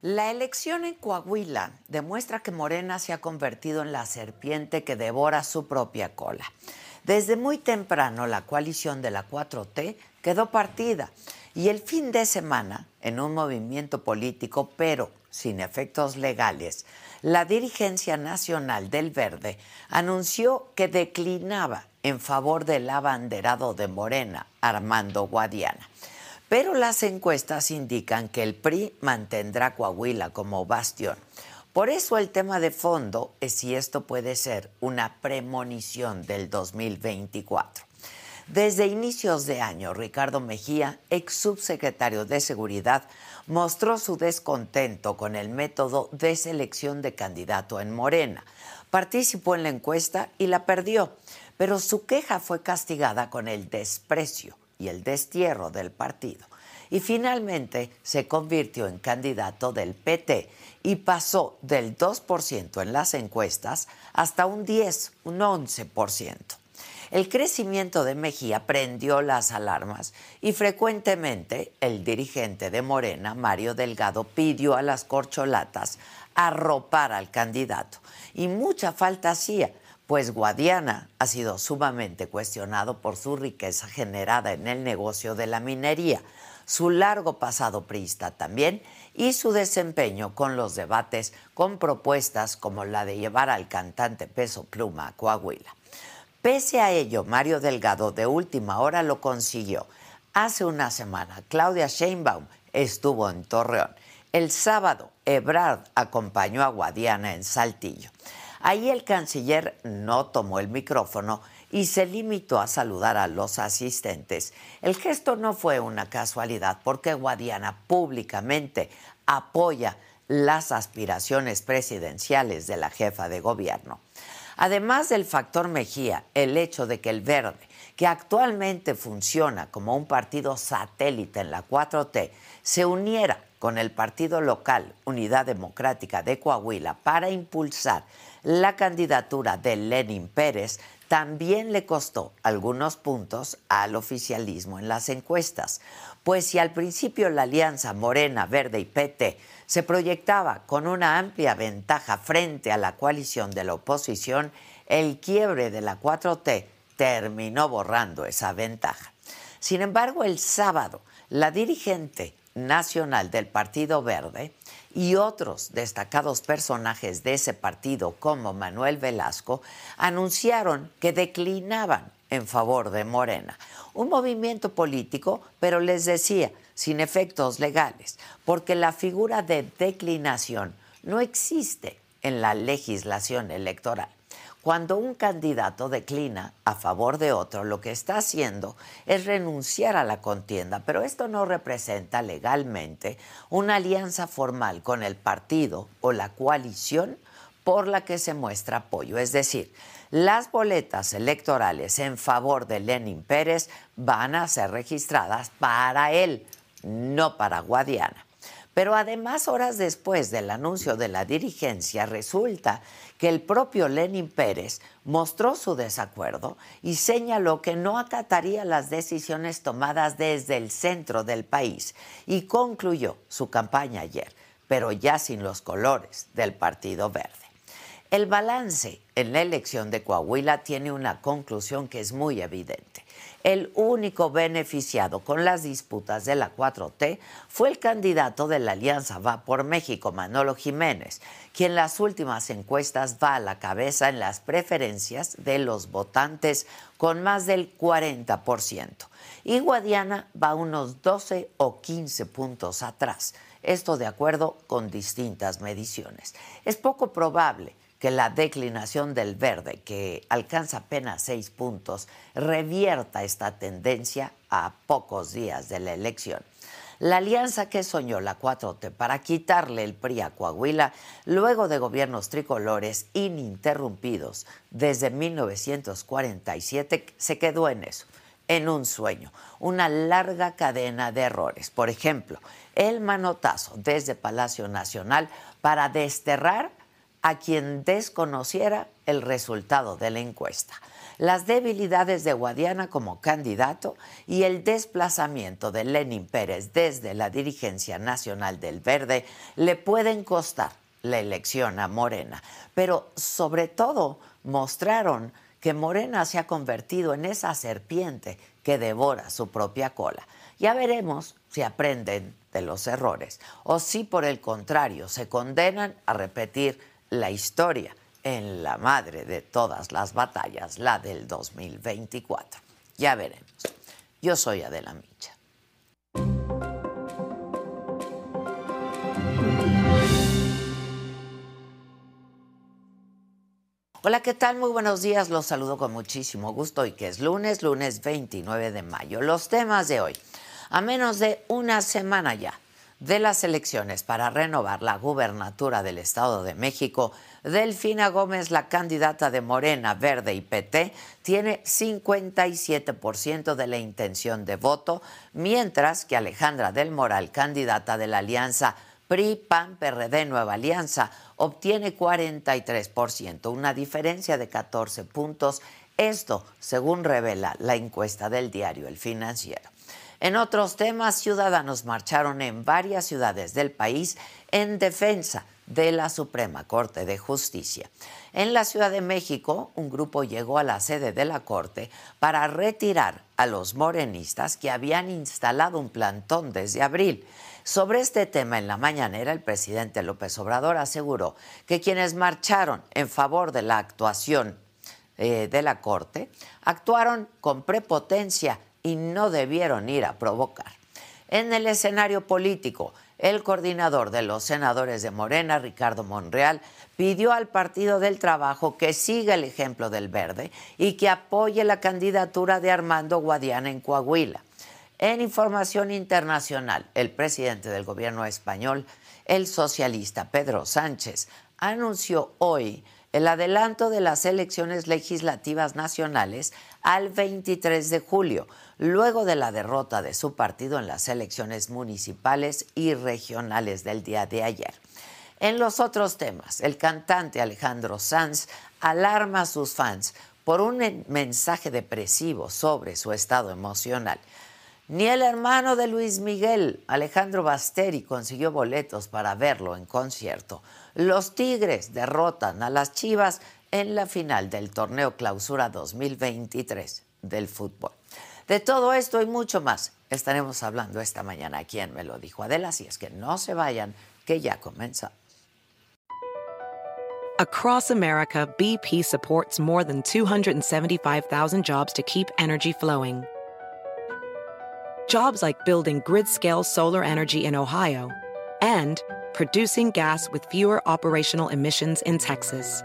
La elección en Coahuila demuestra que Morena se ha convertido en la serpiente que devora su propia cola. Desde muy temprano la coalición de la 4T quedó partida y el fin de semana, en un movimiento político pero sin efectos legales, la dirigencia nacional del Verde anunció que declinaba en favor del abanderado de Morena, Armando Guadiana. Pero las encuestas indican que el PRI mantendrá Coahuila como bastión. Por eso el tema de fondo es si esto puede ser una premonición del 2024. Desde inicios de año, Ricardo Mejía, ex subsecretario de Seguridad, mostró su descontento con el método de selección de candidato en Morena. Participó en la encuesta y la perdió, pero su queja fue castigada con el desprecio y el destierro del partido. Y finalmente se convirtió en candidato del PT y pasó del 2% en las encuestas hasta un 10, un 11%. El crecimiento de Mejía prendió las alarmas y frecuentemente el dirigente de Morena, Mario Delgado, pidió a las corcholatas arropar al candidato. Y mucha falta hacía, pues Guadiana ha sido sumamente cuestionado por su riqueza generada en el negocio de la minería, su largo pasado priista también y su desempeño con los debates con propuestas como la de llevar al cantante Peso Pluma a Coahuila. Pese a ello, Mario Delgado de última hora lo consiguió. Hace una semana, Claudia Sheinbaum estuvo en Torreón. El sábado, Ebrard acompañó a Guadiana en Saltillo. Ahí el canciller no tomó el micrófono y se limitó a saludar a los asistentes. El gesto no fue una casualidad porque Guadiana públicamente apoya las aspiraciones presidenciales de la jefa de gobierno. Además del factor Mejía, el hecho de que el Verde, que actualmente funciona como un partido satélite en la 4T, se uniera con el partido local Unidad Democrática de Coahuila para impulsar la candidatura de Lenin Pérez, también le costó algunos puntos al oficialismo en las encuestas. Pues si al principio la alianza Morena, Verde y PT se proyectaba con una amplia ventaja frente a la coalición de la oposición, el quiebre de la 4T terminó borrando esa ventaja. Sin embargo, el sábado, la dirigente nacional del Partido Verde y otros destacados personajes de ese partido, como Manuel Velasco, anunciaron que declinaban en favor de Morena. Un movimiento político, pero les decía, sin efectos legales, porque la figura de declinación no existe en la legislación electoral. Cuando un candidato declina a favor de otro, lo que está haciendo es renunciar a la contienda, pero esto no representa legalmente una alianza formal con el partido o la coalición por la que se muestra apoyo. Es decir, las boletas electorales en favor de Lenin Pérez van a ser registradas para él, no para Guadiana. Pero además, horas después del anuncio de la dirigencia, resulta que el propio Lenin Pérez mostró su desacuerdo y señaló que no acataría las decisiones tomadas desde el centro del país y concluyó su campaña ayer, pero ya sin los colores del Partido Verde. El balance en la elección de Coahuila tiene una conclusión que es muy evidente el único beneficiado con las disputas de la 4T fue el candidato de la Alianza Va por México, Manolo Jiménez, quien en las últimas encuestas va a la cabeza en las preferencias de los votantes con más del 40%. Y Guadiana va unos 12 o 15 puntos atrás, esto de acuerdo con distintas mediciones. Es poco probable que la declinación del verde, que alcanza apenas seis puntos, revierta esta tendencia a pocos días de la elección. La alianza que soñó la 4T para quitarle el PRI a Coahuila luego de gobiernos tricolores ininterrumpidos desde 1947 se quedó en eso, en un sueño, una larga cadena de errores. Por ejemplo, el manotazo desde Palacio Nacional para desterrar a quien desconociera el resultado de la encuesta, las debilidades de Guadiana como candidato y el desplazamiento de Lenin Pérez desde la dirigencia nacional del Verde le pueden costar la elección a Morena, pero sobre todo mostraron que Morena se ha convertido en esa serpiente que devora su propia cola. Ya veremos si aprenden de los errores o si por el contrario se condenan a repetir la historia en la madre de todas las batallas, la del 2024. Ya veremos. Yo soy Adela Micha. Hola, ¿qué tal? Muy buenos días. Los saludo con muchísimo gusto y que es lunes, lunes 29 de mayo. Los temas de hoy. A menos de una semana ya de las elecciones para renovar la gubernatura del Estado de México, Delfina Gómez, la candidata de Morena, Verde y PT, tiene 57% de la intención de voto, mientras que Alejandra del Moral, candidata de la Alianza PRI, PAN, PRD, Nueva Alianza, obtiene 43%, una diferencia de 14 puntos. Esto, según revela la encuesta del diario El Financiero. En otros temas, ciudadanos marcharon en varias ciudades del país en defensa de la Suprema Corte de Justicia. En la Ciudad de México, un grupo llegó a la sede de la Corte para retirar a los morenistas que habían instalado un plantón desde abril. Sobre este tema, en la mañanera, el presidente López Obrador aseguró que quienes marcharon en favor de la actuación eh, de la Corte actuaron con prepotencia y no debieron ir a provocar. En el escenario político, el coordinador de los senadores de Morena, Ricardo Monreal, pidió al Partido del Trabajo que siga el ejemplo del verde y que apoye la candidatura de Armando Guadiana en Coahuila. En información internacional, el presidente del gobierno español, el socialista Pedro Sánchez, anunció hoy el adelanto de las elecciones legislativas nacionales al 23 de julio, luego de la derrota de su partido en las elecciones municipales y regionales del día de ayer. En los otros temas, el cantante Alejandro Sanz alarma a sus fans por un mensaje depresivo sobre su estado emocional. Ni el hermano de Luis Miguel, Alejandro Basteri, consiguió boletos para verlo en concierto. Los Tigres derrotan a las Chivas en la final del torneo Clausura 2023 del fútbol. De todo esto y mucho más estaremos hablando esta mañana aquí en Me lo dijo Adela, así es que no se vayan, que ya comenzamos. Across America, BP supports more than 275,000 jobs to keep energy flowing. Jobs like building grid-scale solar energy in Ohio and producing gas with fewer operational emissions in Texas.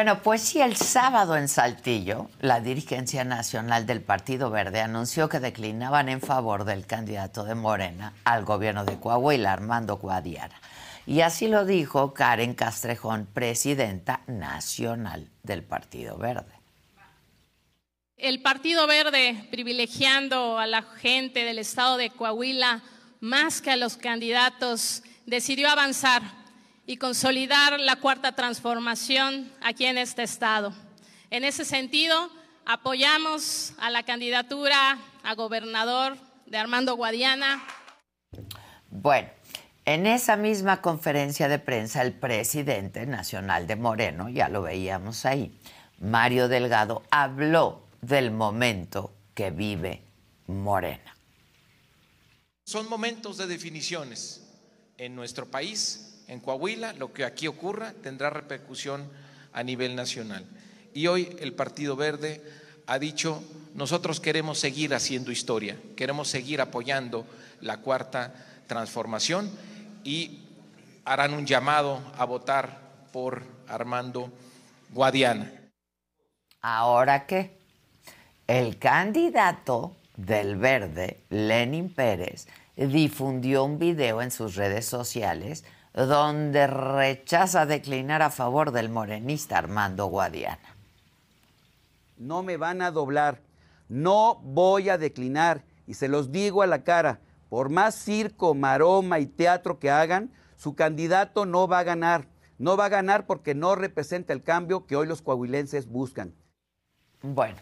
Bueno, pues sí, el sábado en Saltillo, la dirigencia nacional del Partido Verde anunció que declinaban en favor del candidato de Morena al gobierno de Coahuila, Armando Guadiana. Y así lo dijo Karen Castrejón, presidenta nacional del Partido Verde. El Partido Verde, privilegiando a la gente del estado de Coahuila más que a los candidatos, decidió avanzar y consolidar la cuarta transformación aquí en este estado. En ese sentido, apoyamos a la candidatura a gobernador de Armando Guadiana. Bueno, en esa misma conferencia de prensa, el presidente nacional de Moreno, ya lo veíamos ahí, Mario Delgado, habló del momento que vive Morena. Son momentos de definiciones en nuestro país, en Coahuila, lo que aquí ocurra tendrá repercusión a nivel nacional. Y hoy el Partido Verde ha dicho, nosotros queremos seguir haciendo historia, queremos seguir apoyando la cuarta transformación y harán un llamado a votar por Armando Guadiana. ¿Ahora qué? El candidato del Verde, Lenin Pérez, difundió un video en sus redes sociales donde rechaza declinar a favor del morenista Armando Guadiana. No me van a doblar, no voy a declinar y se los digo a la cara, por más circo, maroma y teatro que hagan, su candidato no va a ganar. No va a ganar porque no representa el cambio que hoy los coahuilenses buscan. Bueno,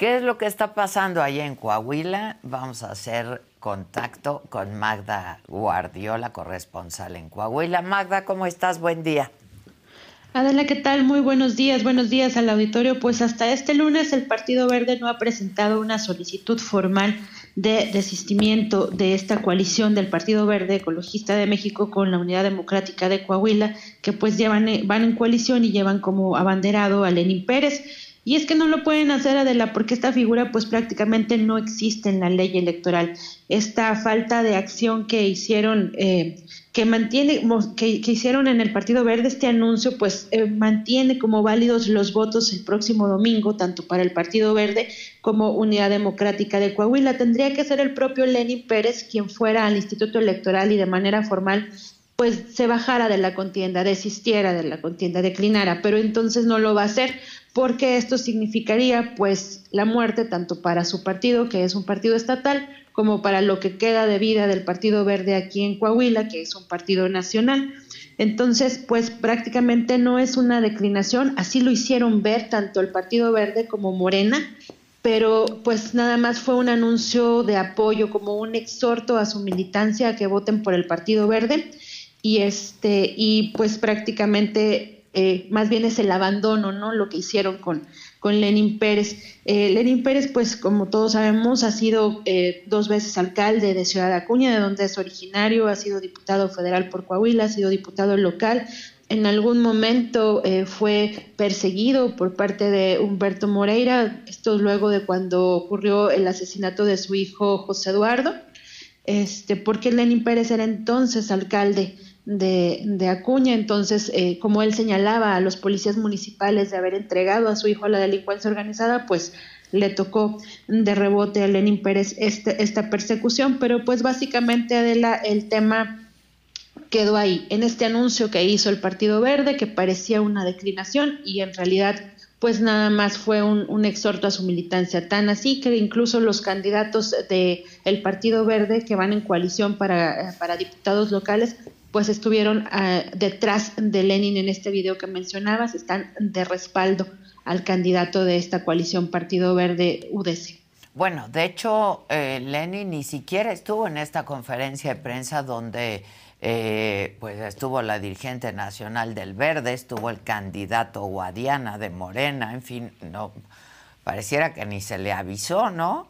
¿Qué es lo que está pasando allá en Coahuila? Vamos a hacer contacto con Magda Guardiola, corresponsal en Coahuila. Magda, ¿cómo estás? Buen día. Adela, ¿qué tal? Muy buenos días, buenos días al auditorio. Pues hasta este lunes el Partido Verde no ha presentado una solicitud formal de desistimiento de esta coalición del Partido Verde Ecologista de México con la Unidad Democrática de Coahuila, que pues llevan, van en coalición y llevan como abanderado a Lenín Pérez. Y es que no lo pueden hacer, Adela, porque esta figura pues prácticamente no existe en la ley electoral. Esta falta de acción que hicieron, eh, que mantiene, que, hicieron en el Partido Verde este anuncio, pues eh, mantiene como válidos los votos el próximo domingo, tanto para el Partido Verde como Unidad Democrática de Coahuila. Tendría que ser el propio Lenin Pérez quien fuera al Instituto Electoral y de manera formal pues se bajara de la contienda, desistiera de la contienda, declinara, pero entonces no lo va a hacer porque esto significaría pues la muerte tanto para su partido, que es un partido estatal, como para lo que queda de vida del Partido Verde aquí en Coahuila, que es un partido nacional. Entonces, pues prácticamente no es una declinación, así lo hicieron ver tanto el Partido Verde como Morena, pero pues nada más fue un anuncio de apoyo, como un exhorto a su militancia a que voten por el Partido Verde y este y pues prácticamente eh, más bien es el abandono, ¿no? Lo que hicieron con, con Lenin Pérez. Eh, Lenin Pérez, pues como todos sabemos, ha sido eh, dos veces alcalde de Ciudad Acuña, de donde es originario, ha sido diputado federal por Coahuila, ha sido diputado local. En algún momento fue perseguido por parte de Humberto Moreira, esto luego de cuando ocurrió el asesinato de su hijo José Eduardo, este, porque Lenin Pérez era entonces alcalde de, Acuña. Entonces, eh, como él señalaba a los policías municipales de haber entregado a su hijo a la delincuencia organizada, pues le tocó de rebote a Lenin Pérez este, esta persecución, pero pues básicamente Adela, el tema quedó ahí, en este anuncio que hizo el Partido Verde, que parecía una declinación y en realidad pues nada más fue un, exhorto a su militancia, tan así que incluso los candidatos del el Partido Verde que van en coalición para, para diputados locales pues estuvieron ah, detrás de Lenin en este video que mencionabas, están de respaldo al candidato de esta coalición Partido Verde UDC. Bueno, de hecho, eh, Lenin ni siquiera estuvo en esta conferencia de prensa donde eh, pues estuvo la dirigente nacional del Verde, estuvo el candidato Guadiana de Morena, en fin, no pareciera que ni se le avisó, ¿no?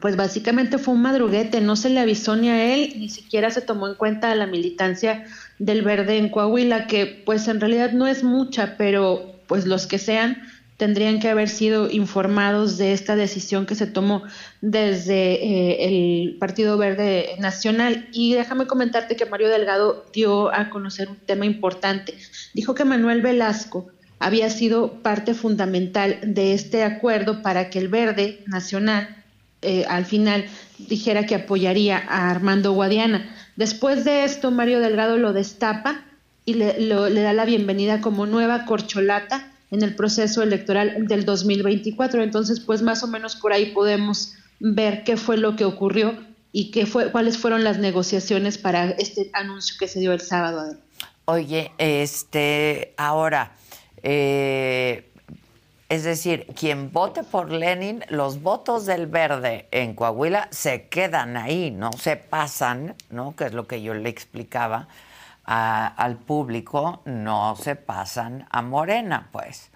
Pues básicamente fue un madruguete, no se le avisó ni a él, ni siquiera se tomó en cuenta la militancia del verde en Coahuila, que pues en realidad no es mucha, pero pues los que sean, tendrían que haber sido informados de esta decisión que se tomó desde eh, el Partido Verde Nacional. Y déjame comentarte que Mario Delgado dio a conocer un tema importante. Dijo que Manuel Velasco había sido parte fundamental de este acuerdo para que el Verde Nacional eh, al final dijera que apoyaría a Armando Guadiana. Después de esto, Mario Delgado lo destapa y le, le da la bienvenida como nueva corcholata en el proceso electoral del 2024. Entonces, pues más o menos por ahí podemos ver qué fue lo que ocurrió y qué fue, cuáles fueron las negociaciones para este anuncio que se dio el sábado. Oye, este, ahora, eh, es decir, quien vote por Lenin, los votos del verde en Coahuila se quedan ahí, no se pasan, ¿no? Que es lo que yo le explicaba al público no se pasan a Morena, pues.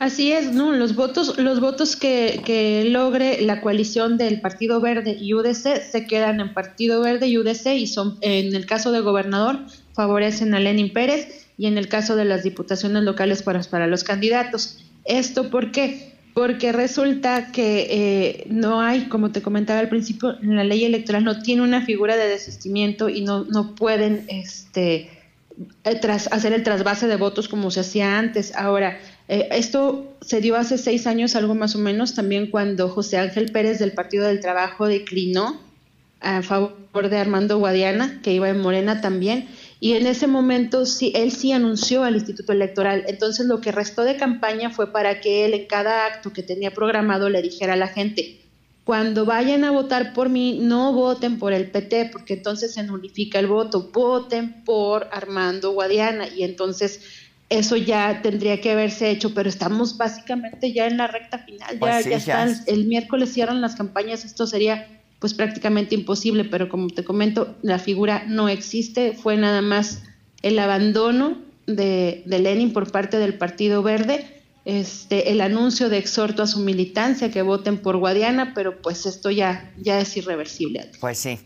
Así es, ¿no? Los votos, los votos que, que, logre la coalición del Partido Verde y UDC se quedan en Partido Verde y UDC y son, en el caso de gobernador, favorecen a Lenin Pérez y en el caso de las diputaciones locales para, para los candidatos. ¿Esto por qué? porque resulta que eh, no hay, como te comentaba al principio, en la ley electoral no tiene una figura de desistimiento y no, no pueden este, eh, tras, hacer el trasvase de votos como se hacía antes. Ahora, eh, esto se dio hace seis años, algo más o menos, también cuando José Ángel Pérez del Partido del Trabajo declinó a favor de Armando Guadiana, que iba en Morena también, y en ese momento sí, él sí anunció al Instituto Electoral. Entonces lo que restó de campaña fue para que él en cada acto que tenía programado le dijera a la gente, cuando vayan a votar por mí, no voten por el PT, porque entonces se nulifica el voto, voten por Armando Guadiana. Y entonces eso ya tendría que haberse hecho, pero estamos básicamente ya en la recta final, ya, pues ya están, el miércoles cierran las campañas, esto sería pues prácticamente imposible, pero como te comento, la figura no existe, fue nada más el abandono de, Lenin por parte del Partido Verde, este, el anuncio de exhorto a su militancia que voten por Guadiana, pero pues esto ya, ya es irreversible. Pues sí.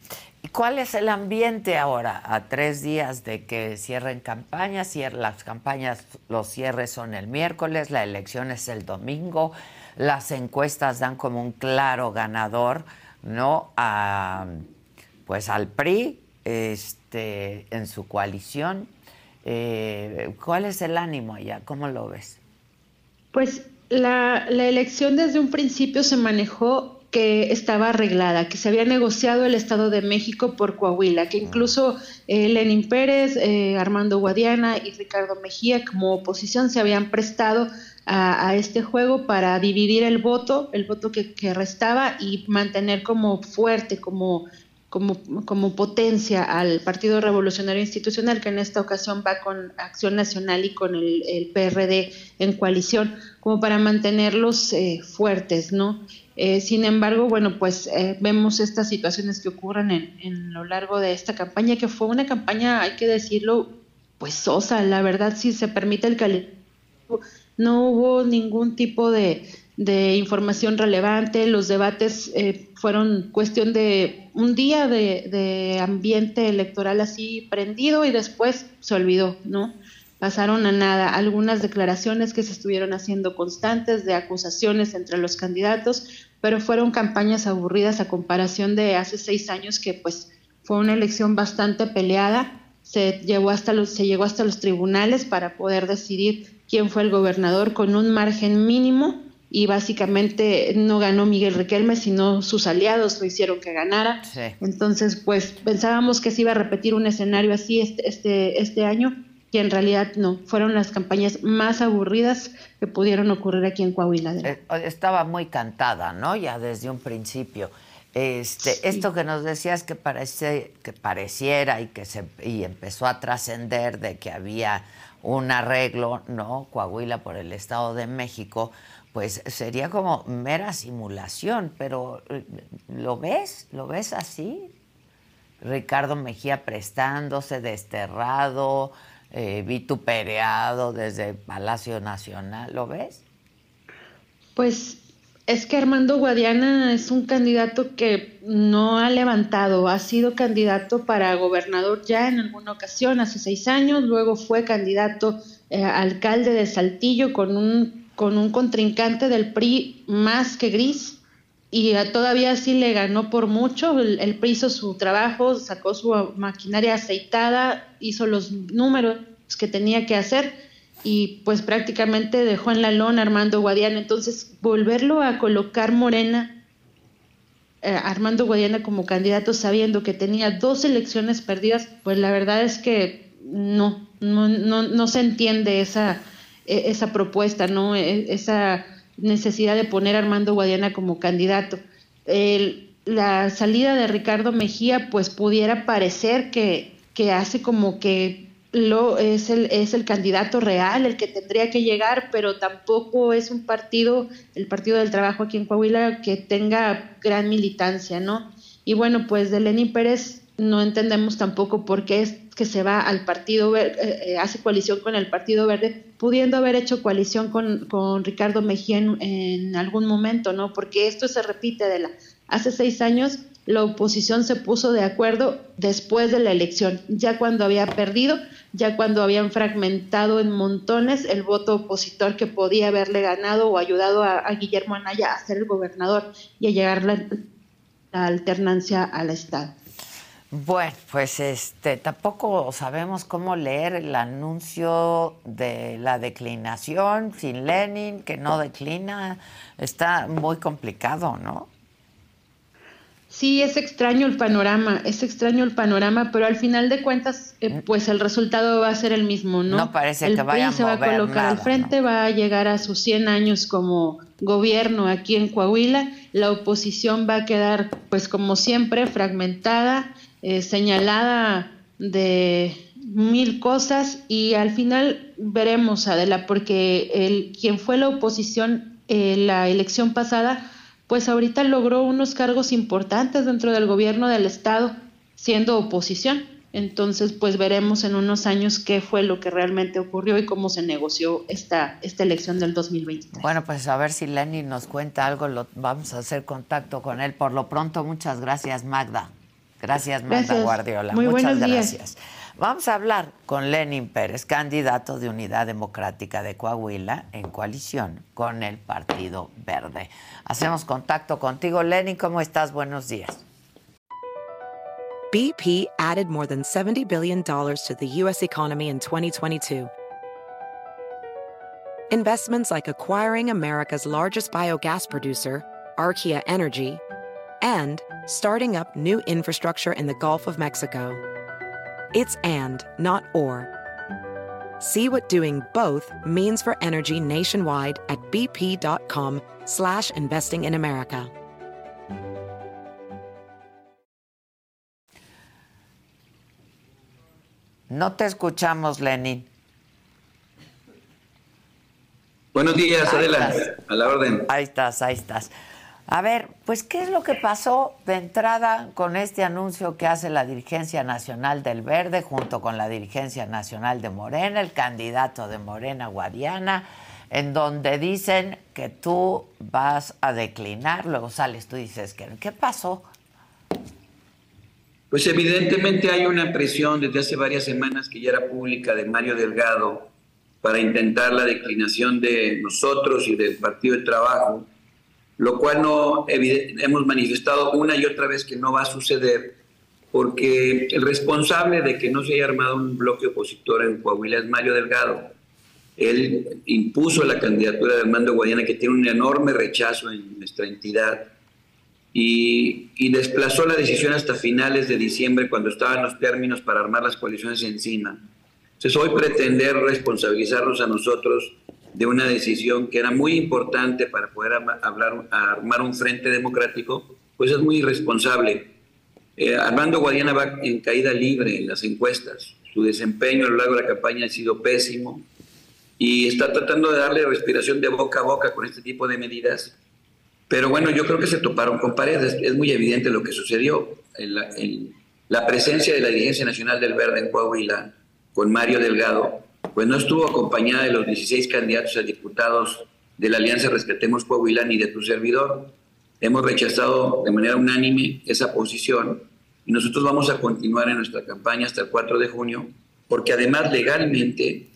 ¿Y cuál es el ambiente ahora, a tres días de que cierren campañas? Las campañas, los cierres son el miércoles, la elección es el domingo, las encuestas dan como un claro ganador ¿no? A, pues al PRI este, en su coalición. Eh, ¿Cuál es el ánimo allá? ¿Cómo lo ves? Pues la, la elección desde un principio se manejó que estaba arreglada, que se había negociado el Estado de México por Coahuila, que incluso eh, Lenin Pérez, eh, Armando Guadiana y Ricardo Mejía como oposición se habían prestado a, este juego para dividir el voto, el voto que, restaba y mantener como fuerte, como, como, como, potencia al Partido Revolucionario Institucional, que en esta ocasión va con Acción Nacional y con el, PRD en coalición, como para mantenerlos eh, fuertes, ¿no? Eh, sin embargo, bueno, pues eh, vemos estas situaciones que ocurren en, lo largo de esta campaña, que fue una campaña, hay que decirlo, pues sosa, la verdad, si se permite el calificar no hubo ningún tipo de, información relevante, los debates eh, fueron cuestión de un día de, ambiente electoral así prendido y después se olvidó, ¿no? Pasaron a nada. Algunas declaraciones que se estuvieron haciendo constantes de acusaciones entre los candidatos, pero fueron campañas aburridas a comparación de hace seis años que pues fue una elección bastante peleada, se, llevó hasta los, se llegó hasta los tribunales para poder decidir quién fue el gobernador con un margen mínimo y básicamente no ganó Miguel Riquelme, sino sus aliados lo hicieron que ganara. Entonces, pues pensábamos que se iba a repetir un escenario así este, este, este año y en realidad no, fueron las campañas más aburridas que pudieron ocurrir aquí en Coahuila. Eh, estaba muy cantada, ¿no? Ya desde un principio. Este, Esto que nos decías que, parece, que pareciera y que se y empezó a trascender de que había un arreglo, ¿no? Coahuila por el Estado de México, pues sería como mera simulación, pero eh, ¿lo ves? ¿Lo ves así? Ricardo Mejía prestándose, desterrado, eh, vitupereado desde Palacio Nacional, ¿lo ves? Pues es que Armando Guadiana es un candidato que no ha levantado, ha sido candidato para gobernador ya en alguna ocasión, hace seis años, luego fue candidato eh, alcalde de Saltillo con un con un contrincante del PRI más que gris y todavía así le ganó por mucho. El, PRI hizo su trabajo, sacó su maquinaria aceitada, hizo los números que tenía que hacer y pues prácticamente dejó en la lona Armando Guadiana. Entonces, volverlo a colocar Morena, eh, Armando Guadiana como candidato sabiendo que tenía dos elecciones perdidas, pues la verdad es que no, no, no, no se entiende esa e, esa propuesta, ¿no? E, esa necesidad de poner a Armando Guadiana como candidato. la salida de Ricardo Mejía, pues pudiera parecer que, que hace como que lo, es, el, es el candidato real, el que tendría que llegar, pero tampoco es un partido, el Partido del Trabajo aquí en Coahuila, que tenga gran militancia, ¿no? Y bueno, pues de Lenín Pérez no entendemos tampoco por qué es que se va al Partido Verde, eh, eh, hace coalición con el Partido Verde, pudiendo haber hecho coalición con, con Ricardo Mejía en, algún momento, ¿no? Porque esto se repite de la hace seis años la oposición se puso de acuerdo después de la elección, ya cuando había perdido, ya cuando habían fragmentado en montones el voto opositor que podía haberle ganado o ayudado a, Guillermo Anaya a ser el gobernador y a llegar la, la alternancia al Estado. Bueno, pues este tampoco sabemos cómo leer el anuncio de la declinación sin Lenin, que no declina. Está muy complicado, ¿no? Sí, es extraño el panorama, es extraño el panorama, pero al final de cuentas, eh, mm. pues el resultado va a ser el mismo, ¿no? No parece que vaya a se va a colocar al frente, va a llegar a sus 100 años como gobierno aquí en Coahuila, la oposición va a quedar, pues como siempre, fragmentada, eh, señalada de mil cosas y al final veremos, Adela, porque el, quien fue la oposición en la elección pasada, pues ahorita logró unos cargos importantes dentro del gobierno del Estado siendo oposición. Entonces, pues veremos en unos años qué fue lo que realmente ocurrió y cómo se negoció esta, esta elección del 2020. Bueno, pues a ver si Lenny nos cuenta algo, lo, vamos a hacer contacto con él. Por lo pronto, muchas gracias, Magda. Gracias, Magda Guardiola. Muy Muchas gracias. Vamos a hablar con Lenin Pérez, candidato de Unidad Democrática de Coahuila en coalición con el Partido Verde. Hacemos contacto contigo. Lenin, ¿cómo estás? Buenos días. BP added more than $70 billion to the U.S. economy in 2022. Investments like acquiring America's largest biogas producer, Archaea Energy, and starting up new infrastructure in the Gulf of Mexico. It's and, not or. See what doing both means for energy nationwide at bp.com slash investing in America. No te escuchamos, Lenin. Buenos días, adelante, a la orden. Ahí estás, ahí estás. A ver, pues, ¿qué es lo que pasó de entrada con este anuncio que hace la dirigencia nacional del Verde junto con la dirigencia nacional de Morena, el candidato de Morena Guadiana, en donde dicen que tú vas a declinar, luego sales tú y dices que ¿qué pasó? Pues evidentemente hay una presión desde hace varias semanas que ya era pública de Mario Delgado para intentar la declinación de nosotros y del Partido de Trabajo lo cual no hemos manifestado una y otra vez que no va a suceder, porque el responsable de que no se haya armado un bloque opositor en Coahuila es Mario Delgado. Él impuso la candidatura de Armando Guadiana, que tiene un enorme rechazo en nuestra entidad, y, y desplazó la decisión hasta finales de diciembre, cuando estaban los términos para armar las coaliciones encima. Entonces, hoy pretender responsabilizarnos a nosotros de una decisión que era muy importante para poder hablar, armar un frente democrático, pues es muy irresponsable. Eh, Armando Guadiana va en caída libre en las encuestas. Su desempeño a lo largo de la campaña ha sido pésimo y está tratando de darle respiración de boca a boca con este tipo de medidas. Pero bueno, yo creo que se toparon con paredes. Es muy evidente lo que sucedió. la presencia de la Dirigencia Nacional del Verde en Coahuila con Mario Delgado pues no estuvo acompañada de los 16 candidatos a diputados de la Alianza Respetemos Coahuila ni de tu servidor. Hemos rechazado de manera unánime esa posición y nosotros vamos a continuar en nuestra campaña hasta el 4 de junio, porque además legalmente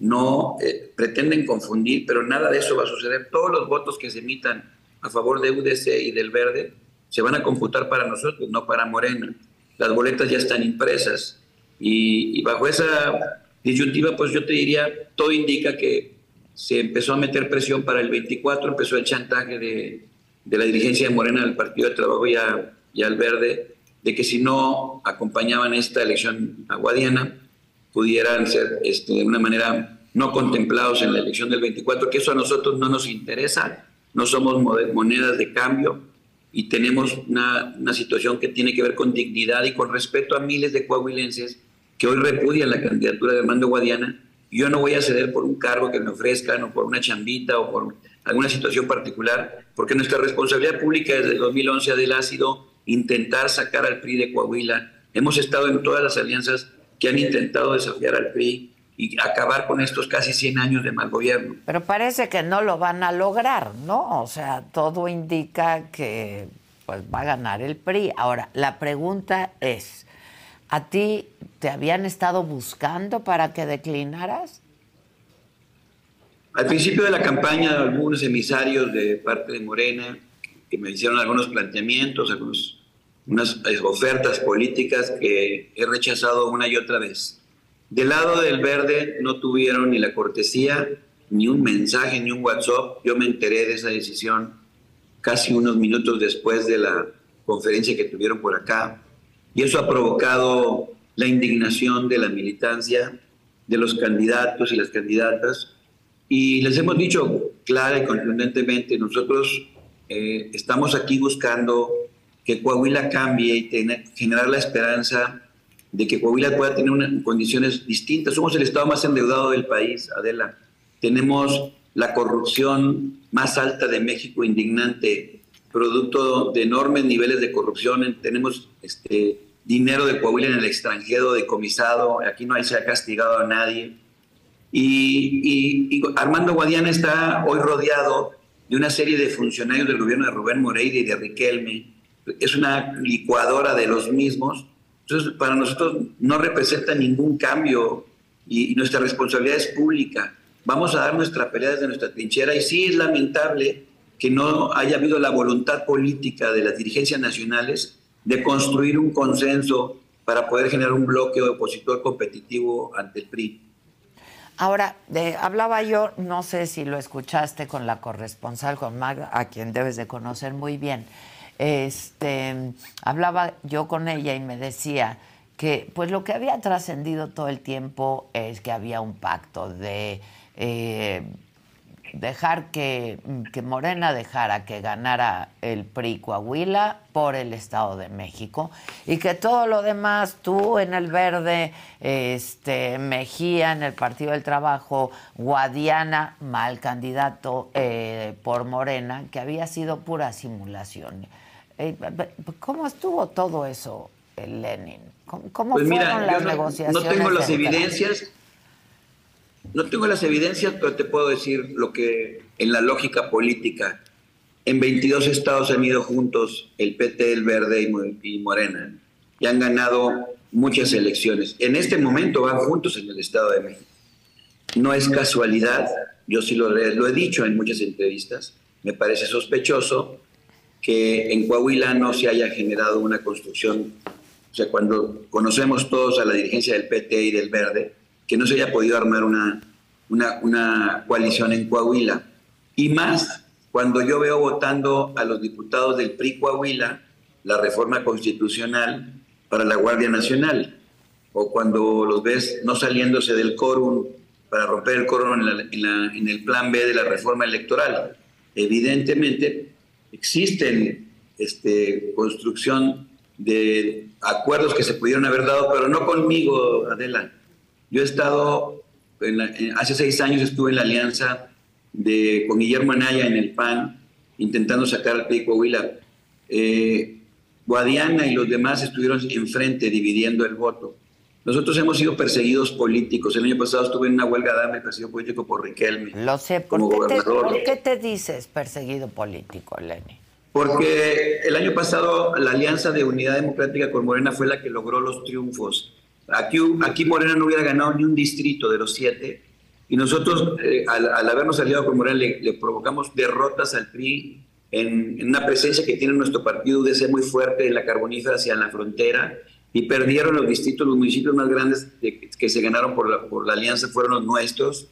no eh, pretenden confundir, pero nada de eso va a suceder. Todos los votos que se emitan a favor de UDC y del Verde se van a computar para nosotros, no para Morena. Las boletas ya están impresas y, y bajo esa disyuntiva, pues yo te diría, todo indica que se empezó a meter presión para el 24, empezó el chantaje de, de la dirigencia de Morena del Partido de Trabajo y, y al Verde, de que si no acompañaban esta elección aguadiana, pudieran ser este, de una manera no contemplados en la elección del 24, que eso a nosotros no nos interesa, no somos monedas de cambio y tenemos una, una situación que tiene que ver con dignidad y con respeto a miles de coahuilenses que hoy repudian la candidatura de Armando Guadiana. Yo no voy a ceder por un cargo que me ofrezcan o por una chambita o por alguna situación particular, porque nuestra responsabilidad pública desde el 2011 ha sido intentar sacar al PRI de Coahuila. Hemos estado en todas las alianzas que han intentado desafiar al PRI y acabar con estos casi 100 años de mal gobierno. Pero parece que no lo van a lograr, ¿no? O sea, todo indica que pues va a ganar el PRI. Ahora, la pregunta es, ¿a ti te habían estado buscando para que declinaras? Al principio de la campaña, algunos emisarios de parte de Morena que me hicieron algunos planteamientos, algunos, unas eh, ofertas políticas que he rechazado una y otra vez. Del lado del verde no tuvieron ni la cortesía, ni un mensaje, ni un WhatsApp. Yo me enteré de esa decisión casi unos minutos después de la conferencia que tuvieron por acá. Y eso ha provocado la indignación de la militancia, de los candidatos y las candidatas, y les hemos dicho clara y contundentemente, nosotros eh, estamos aquí buscando que Coahuila cambie y tener, generar la esperanza de que Coahuila pueda tener unas condiciones distintas. Somos el estado más endeudado del país, Adela. Tenemos la corrupción más alta de México, indignante, producto de enormes niveles de corrupción. Tenemos este, dinero de Coahuila en el extranjero decomisado. Aquí no se ha castigado a nadie. Y, Armando Guadiana está hoy rodeado de una serie de funcionarios del gobierno de Rubén Moreira y de Riquelme. Es una licuadora de los mismos. Entonces, para nosotros no representa ningún cambio y, nuestra responsabilidad es pública. Vamos a dar nuestra pelea desde nuestra trinchera y sí es lamentable que no haya habido la voluntad política de las dirigencias nacionales de construir un consenso para poder generar un bloque opositor competitivo ante el PRI. Ahora, hablaba yo, no sé si lo escuchaste con la corresponsal, con Magda, a quien debes de conocer muy bien. Este, hablaba yo con ella y me decía que pues lo que había trascendido todo el tiempo es que había un pacto de eh, dejar que, que, Morena dejara que ganara el PRI Coahuila por el Estado de México y que todo lo demás, tú en el verde, este, Mejía en el Partido del Trabajo, Guadiana, mal candidato eh, por Morena, que había sido pura simulación. Eh, ¿Cómo estuvo todo eso, Lenin? ¿Cómo, pues fueron las no, negociaciones? No tengo las evidencias no tengo las evidencias, pero te puedo decir lo que en la lógica política, en 22 estados han ido juntos el PT, el Verde y Morena, y han ganado muchas elecciones. En este momento van juntos en el Estado de México. No es casualidad, yo sí lo, lo he dicho en muchas entrevistas, me parece sospechoso que en Coahuila no se haya generado una construcción, o sea, cuando conocemos todos a la dirigencia del PT y del Verde, que no se haya podido armar una, una, coalición en Coahuila. Y más cuando yo veo votando a los diputados del PRI Coahuila la reforma constitucional para la Guardia Nacional, o cuando los ves no saliéndose del quórum para romper el quórum en, en, el plan B de la reforma electoral. Evidentemente existen este, construcción de acuerdos que se pudieron haber dado, pero no conmigo, Adela, yo he estado, hace seis años estuve en la alianza de, con Guillermo Anaya en el PAN, intentando sacar al PRI Coahuila. Eh, Guadiana y los demás estuvieron enfrente dividiendo el voto. Nosotros hemos sido perseguidos políticos. El año pasado estuve en una huelga de hambre perseguido político por Riquelme. Lo sé. ¿Por, qué te, ¿por qué te dices perseguido político, Lenny? Porque el año pasado la Alianza de Unidad Democrática con Morena fue la que logró los triunfos Aquí, aquí Morena no hubiera ganado ni un distrito de los siete Y nosotros, eh, al, habernos aliado con Morena, le, provocamos derrotas al PRI en, una presencia que tiene nuestro partido de ser muy fuerte en la carbonífera hacia la frontera y perdieron los distritos, los municipios más grandes que se ganaron por la, por la alianza fueron los nuestros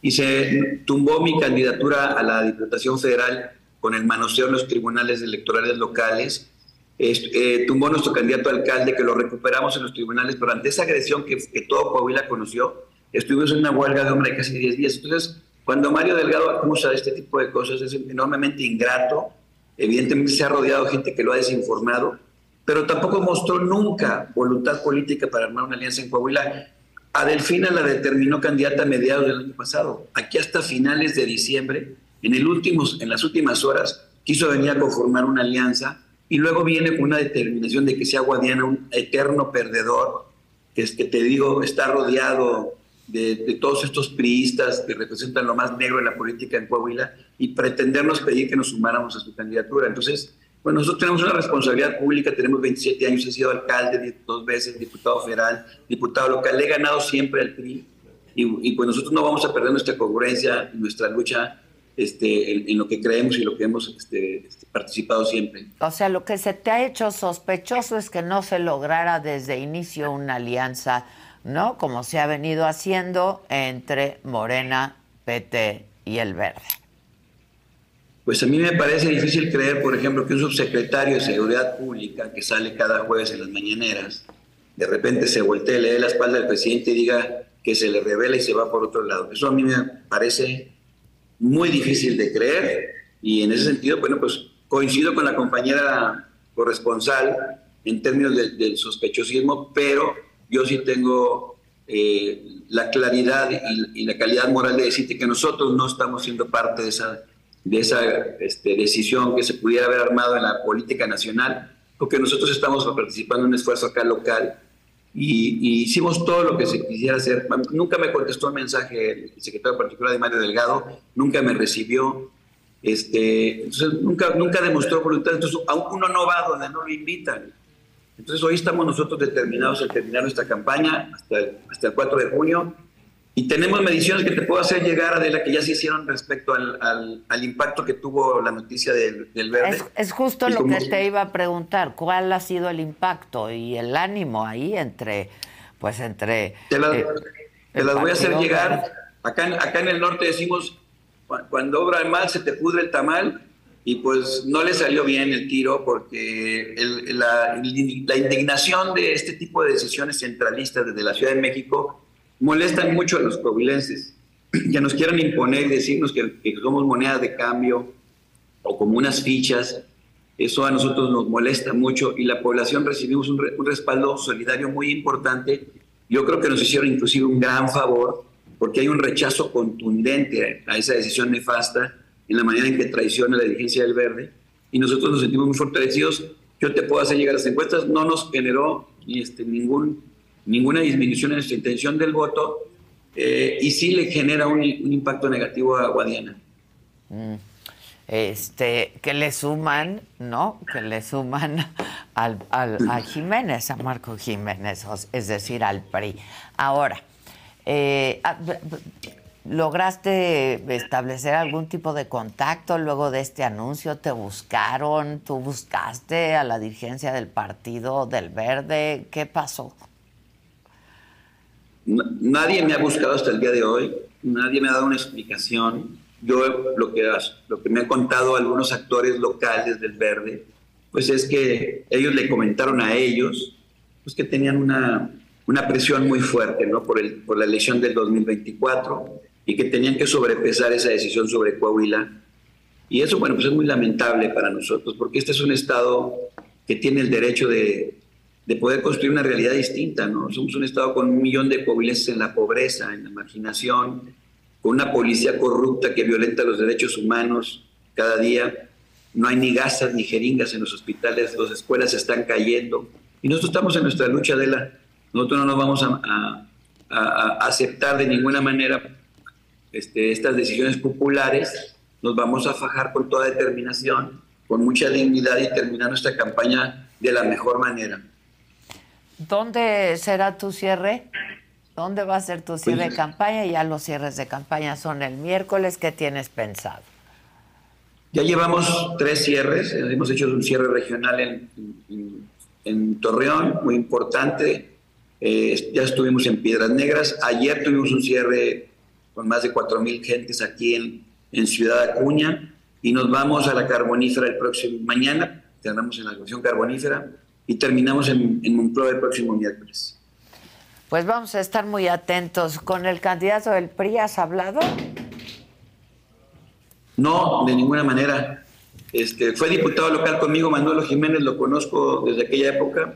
y se tumbó mi candidatura a la Diputación Federal con el manoseo en los tribunales electorales locales. Eh, tumbó nuestro candidato a alcalde, que lo recuperamos en los tribunales, pero ante esa agresión que, que todo Coahuila conoció, estuvimos en una huelga de hombre de casi 10 días. Entonces, cuando Mario Delgado acusa de este tipo de cosas, es enormemente ingrato. Evidentemente se ha rodeado de gente que lo ha desinformado, pero tampoco mostró nunca voluntad política para armar una alianza en Coahuila. A Delfina la determinó candidata a mediados del año pasado. Aquí hasta finales de diciembre, en, el últimos, en las últimas horas, quiso venir a conformar una alianza y luego viene con una determinación de que sea Guadiana un eterno perdedor, que es que te digo, está rodeado de, todos estos priistas que representan lo más negro de la política en Coahuila y pretendernos pedir que nos sumáramos a su candidatura. Entonces, bueno, nosotros tenemos una responsabilidad pública, tenemos 27 años, he sido alcalde dos veces, diputado federal, diputado local, he ganado siempre al PRI y, pues nosotros no vamos a perder nuestra congruencia, nuestra lucha este, en, lo que creemos y lo que hemos este, este, participado siempre. O sea, lo que se te ha hecho sospechoso es que no se lograra desde inicio una alianza, ¿no? Como se ha venido haciendo entre Morena, PT y el Verde. Pues a mí me parece difícil creer, por ejemplo, que un subsecretario de Seguridad Pública que sale cada jueves en las mañaneras, de repente se voltee, le dé la espalda al presidente y diga que se le revela y se va por otro lado. Eso a mí me parece muy difícil de creer. Y en ese sentido, bueno, pues coincido con la compañera corresponsal en términos del sospechosismo, pero yo sí tengo eh, la claridad y, y, la calidad moral de decirte que nosotros no estamos siendo parte de esa de esa este, decisión que se pudiera haber armado en la política nacional, porque nosotros estamos participando en un esfuerzo acá local y, hicimos todo lo que se quisiera hacer. Nunca me contestó el mensaje el secretario particular de Mario Delgado, nunca me recibió, este, entonces nunca, nunca demostró voluntad, entonces uno no va donde no lo invitan. Entonces hoy estamos nosotros determinados a terminar nuestra campaña hasta hasta el 4 de junio y tenemos mediciones que te puedo hacer llegar, Adela, que ya se hicieron respecto al, al, impacto que tuvo la noticia del, del verde. Es, justo lo que te iba a preguntar, ¿cuál ha sido el impacto y el ánimo ahí entre, pues entre... Te, las eh, voy a hacer llegar. Acá, acá en el norte decimos, cuando obra el mal se te pudre el tamal, y pues no le salió bien el tiro porque la, la indignación de este tipo de decisiones centralistas desde la Ciudad de México molestan mucho a los covilenses, que nos quieran imponer y decirnos que, somos moneda de cambio o como unas fichas. Eso a nosotros nos molesta mucho y la población recibimos un, respaldo solidario muy importante. Yo creo que nos hicieron inclusive un gran favor porque hay un rechazo contundente a esa decisión nefasta en la manera en que traiciona la dirigencia del Verde y nosotros nos sentimos muy fortalecidos. Yo te puedo hacer llegar las encuestas, no nos generó este, ningún ninguna disminución en nuestra intención del voto eh, y sí le genera un, impacto negativo a Guadiana. Mm. Este, que le suman, ¿no? Que le suman al, a Jiménez, a Marco Jiménez, es decir, al PRI. Ahora, eh, ah, ¿lograste establecer algún tipo de contacto luego de este anuncio? ¿Te buscaron? ¿Tú buscaste a la dirigencia del Partido del Verde? ¿Qué pasó? Nadie me ha buscado hasta el día de hoy, nadie me ha dado una explicación. Yo lo que, lo que me han contado algunos actores locales del Verde, pues es que ellos le comentaron a ellos pues que tenían una, una presión muy fuerte ¿no? por, el, por la elección del 2024 y que tenían que sobrepesar esa decisión sobre Coahuila. Y eso, bueno, pues es muy lamentable para nosotros, porque este es un Estado que tiene el derecho de, de poder construir una realidad distinta, ¿no? Somos un Estado con un millón de covilenses en la pobreza, en la marginación, con una policía corrupta que violenta los derechos humanos cada día. No hay ni gasas ni jeringas en los hospitales, las escuelas están cayendo. Y nosotros estamos en nuestra lucha de la... Nosotros no nos vamos a, aceptar de ninguna manera este, estas decisiones populares. Nos vamos a fajar con toda determinación, con mucha dignidad y terminar nuestra campaña de la mejor manera. ¿Dónde será tu cierre? ¿Dónde va a ser tu cierre de campaña? Ya los cierres de campaña son el miércoles. ¿Qué tienes pensado? Ya llevamos tres cierres. Hemos hecho un cierre regional en, en, Torreón, muy importante. Eh, ya estuvimos en Piedras Negras. Ayer tuvimos un cierre con más de 4.000 gentes aquí en, en Ciudad Acuña y nos vamos a la carbonífera el próximo mañana. Cerramos en la Comisión Carbonífera y terminamos en, en Moncloa el próximo miércoles. Pues vamos a estar muy atentos. ¿Con el candidato del PRI has hablado? No, de ninguna manera. Este, fue diputado local conmigo, Manuel Jiménez, lo conozco desde aquella época.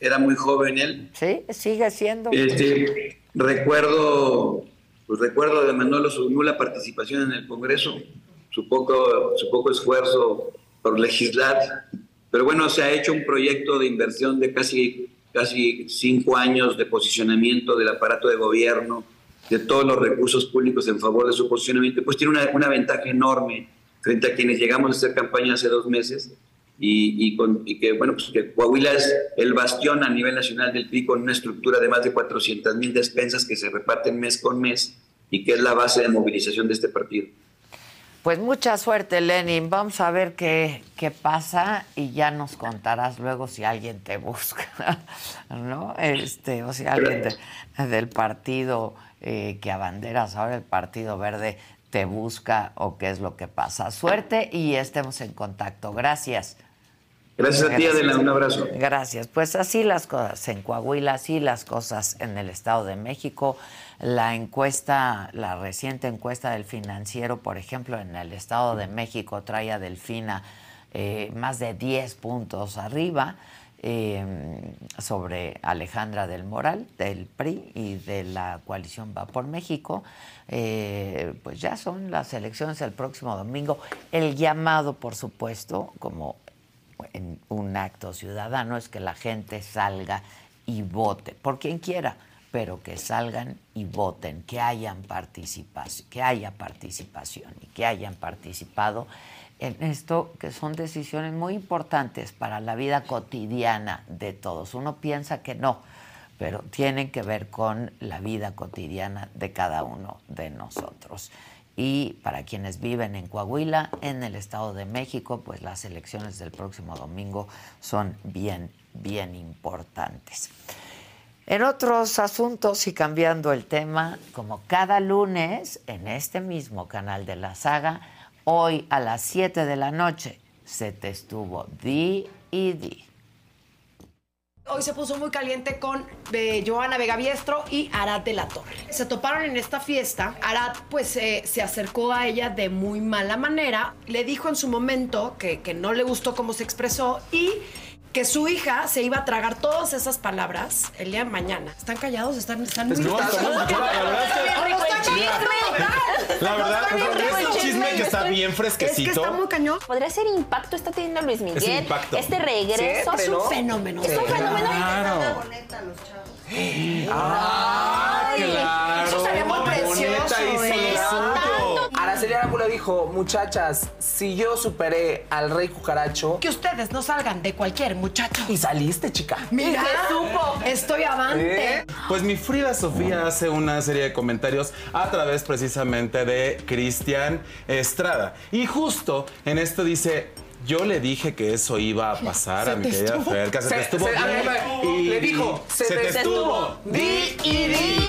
Era muy joven él. Sí, sigue siendo. Este, recuerdo, pues recuerdo de Manolo su nula participación en el Congreso, su poco, su poco esfuerzo por legislar. Pero bueno, se ha hecho un proyecto de inversión de casi casi cinco años de posicionamiento del aparato de gobierno, de todos los recursos públicos en favor de su posicionamiento, pues tiene una, una ventaja enorme frente a quienes llegamos a hacer campaña hace dos meses y, y, que, bueno, pues que Coahuila es el bastión a nivel nacional del PRI con una estructura de más de 400 mil despensas que se reparten mes con mes y que es la base de movilización de este partido. Pues mucha suerte, Lenin. Vamos a ver qué, qué pasa y ya nos contarás luego si alguien te busca, ¿no? Este, o si alguien del partido eh, que abanderas ahora, el Partido Verde, te busca o qué es lo que pasa. Suerte y estemos en contacto. Gracias. Gracias a ti, Adela. Un abrazo. Gracias. Pues así las cosas en Coahuila, así las cosas en el Estado de México. La encuesta, la reciente encuesta del financiero, por ejemplo, en el Estado de México trae a Delfina eh, más de 10 puntos arriba em, sobre Alejandra del Moral, del PRI y de la coalición Va por México. Eh, pues ya son las elecciones el próximo domingo. El llamado, por supuesto, como en un acto ciudadano, es que la gente salga y vote, por quien quiera pero que salgan y voten, que hayan participación, que haya participación y que hayan participado en esto que son decisiones muy importantes para la vida cotidiana de todos. Uno piensa que no, pero tienen que ver con la vida cotidiana de cada uno de nosotros. Y para quienes viven en Coahuila, en el Estado de México, pues las elecciones del próximo domingo son bien, bien importantes. En otros asuntos y cambiando el tema, como cada lunes en este mismo canal de la saga, hoy a las 7 de la noche se te estuvo di y di. Hoy se puso muy caliente con eh, Joana Vega Biestro y Arad de la Torre. Se toparon en esta fiesta. Arad pues eh, se acercó a ella de muy mala manera. Le dijo en su momento que, que no le gustó cómo se expresó y que su hija se iba a tragar todas esas palabras el día de mañana. ¿Están callados? ¿Están, están muy... No, estamos, la verdad es que... La verdad es un chisme que está bien fresquecito. Es que está muy cañón. Podría ser impacto está teniendo Luis Miguel. Es impacto. Este regreso. Es un fenómeno. Es un fenómeno. Claro. Ah, claro. Eso sería muy precioso. Dijo, muchachas, si yo superé al rey cucaracho... Que ustedes no salgan de cualquier muchacho. Y saliste, chica. Mira, supo. Estoy avante. ¿Eh? Pues mi Frida Sofía hace una serie de comentarios a través precisamente de Cristian Estrada. Y justo en esto dice, yo le dije que eso iba a pasar a mi querida Fer, que se, te estuvo se- a ver, y le di. dijo, se se te te estuvo di y di.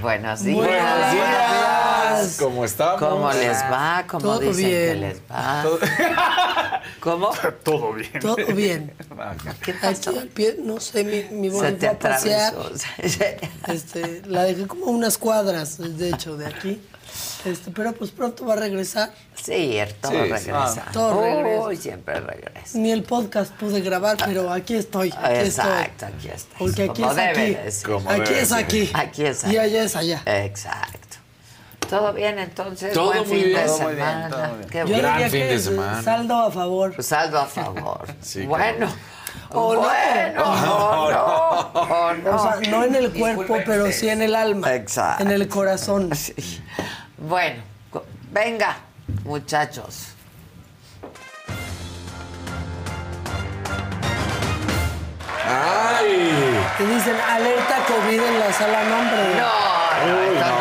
Buenos días. Buenos días. ¿Cómo estamos? ¿Cómo les va? ¿Cómo Todo dicen que bien. les va? ¿Cómo? Todo bien. Todo bien. ¿Qué Aquí al pie, no sé, mi, mi Se voz te a pasear. atravesó. Este, la dejé como unas cuadras, de hecho, de aquí. Este, pero pues pronto va a regresar. Sí, todo Sí, regresa. ah, todo regresa. Uy, siempre regresa. Ni el podcast pude grabar, pero aquí estoy. Aquí Exacto, estoy. aquí está. Porque aquí Como es debe aquí. de ser. Como aquí debe es aquí. Aquí es Y allá es allá. Exacto. ¿Todo bien entonces? Todo Buen muy fin bien. de Todo muy bien, semana. todo bien. Qué Yo bueno. Gran diría fin que de semana. saldo a favor. Pues saldo a favor. Sí, bueno. O no. bueno, no, no, no. O sea, no en el cuerpo, pero sí en el alma. Exacto. En el corazón. Bueno, venga, muchachos. ¡Ay! Te dicen alerta COVID en la sala nombre. No, no, Uy, no.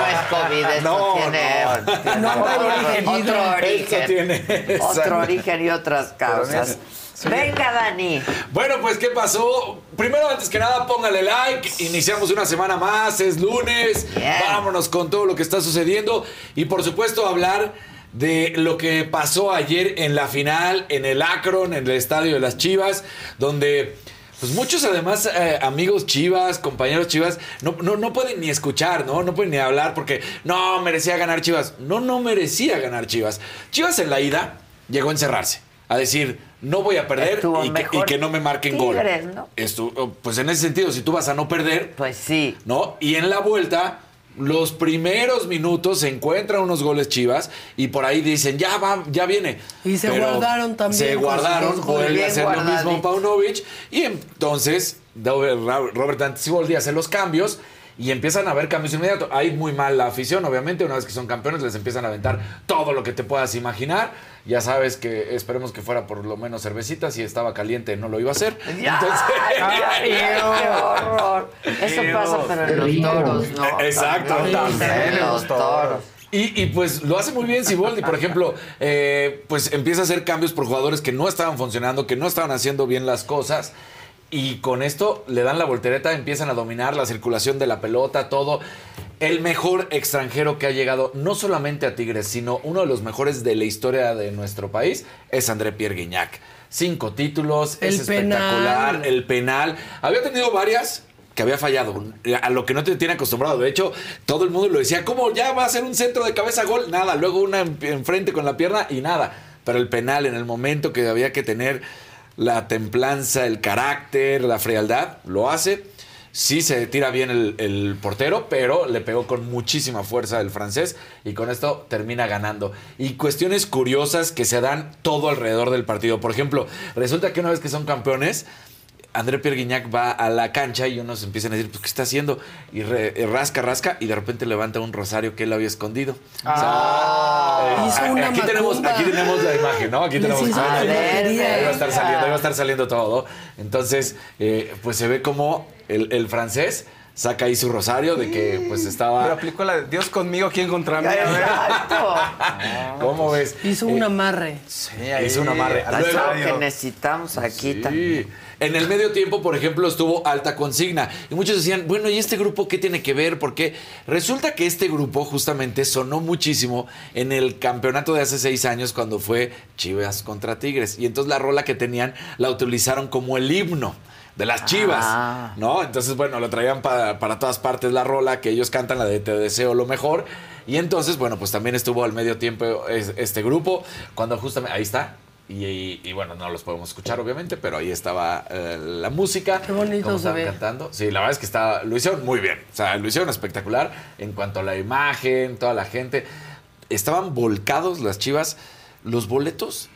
No. esto tiene, no. tiene No, otro, no, otro no. origen. Tiene- Otro origen y otras causas. Venga, Dani. Bueno, pues, ¿qué pasó? Primero, antes que nada, póngale like. Iniciamos una semana más, es lunes. Bien. Vámonos con todo lo que está sucediendo. Y por supuesto, hablar de lo que pasó ayer en la final, en el Akron, en el estadio de las Chivas, donde. Pues muchos además eh, amigos chivas, compañeros chivas, no, no, no pueden ni escuchar, ¿no? No pueden ni hablar porque no merecía ganar chivas. No, no merecía ganar chivas. Chivas en la ida llegó a encerrarse, a decir, no voy a perder y que, mejor y que no me marquen gol. ¿no? Estu- pues en ese sentido, si tú vas a no perder, Pues sí. ¿no? Y en la vuelta, los primeros minutos se encuentran unos goles chivas y por ahí dicen, ya va, ya viene. Y se Pero guardaron también Se guardaron, vuelve a hacer lo mismo. Paunovic. Y entonces, Robert Antisiboldi hace los cambios. Y empiezan a haber cambios inmediatos. Hay muy mal la afición, obviamente. Una vez que son campeones, les empiezan a aventar todo lo que te puedas imaginar. Ya sabes que esperemos que fuera por lo menos cervecita. Si estaba caliente, no lo iba a hacer. Ya, qué horror. Eso pasa, pero en los toros, ¿no? Exacto. También en los toros. Y, y, pues lo hace muy bien Siboldi, por ejemplo, eh, pues empieza a hacer cambios por jugadores que no estaban funcionando, que no estaban haciendo bien las cosas. Y con esto le dan la voltereta, empiezan a dominar la circulación de la pelota, todo. El mejor extranjero que ha llegado no solamente a Tigres, sino uno de los mejores de la historia de nuestro país es André Pierre Guignac. Cinco títulos, El es espectacular, penal. el penal. Había tenido varias que había fallado, a lo que no te tiene acostumbrado. De hecho, todo el mundo lo decía, ¿cómo ya va a ser un centro de cabeza gol? Nada, luego una en- enfrente con la pierna y nada. Pero el penal en el momento que había que tener la templanza, el carácter, la frialdad, lo hace. Sí se tira bien el, portero, pero le pegó con muchísima fuerza el francés y con esto termina ganando. Y cuestiones curiosas que se dan todo alrededor del partido. Por ejemplo, resulta que una vez que son campeones, André Pierre Guignac va a la cancha y unos empiezan a decir, pues, ¿qué está haciendo? Y re- eh, rasca, rasca, y de repente levanta un rosario que él había escondido. O sea, eh, Hizo una aquí, tenemos, aquí tenemos la imagen, ¿no? Aquí tenemos Ahí va a estar saliendo, ahí va a estar saliendo todo. Entonces, eh, pues se ve como el, el francés saca ahí su rosario de que pues Pero estaba... aplicó la de Dios conmigo, ¿quién contra mí? Exacto. ¿Cómo ves? Hizo Eh, un amarre. Sí, Hizo un amarre. Es Luego- lo que necesitamos aquí Sí. también. En el medio tiempo, por ejemplo, estuvo alta consigna. Y muchos decían, bueno, ¿y este grupo qué tiene que ver? Porque resulta que este grupo justamente sonó muchísimo en el campeonato de hace seis años cuando fue Chivas contra Tigres. Y entonces la rola que tenían la utilizaron como el himno de las Chivas, Ah. ¿no? Entonces, bueno, lo traían para, para todas partes la rola, que ellos cantan la de Te deseo lo mejor. Y entonces, bueno, pues también estuvo al medio tiempo es- este grupo, cuando justamente, ahí está. Y, y- y bueno, no los podemos escuchar, obviamente, pero ahí estaba eh, la música. Qué bonito estaban cantando. Sí, la verdad es que está, lo hicieron muy bien. O sea, lo hicieron espectacular en cuanto a la imagen, toda la gente. Estaban volcados las chivas. Los boletos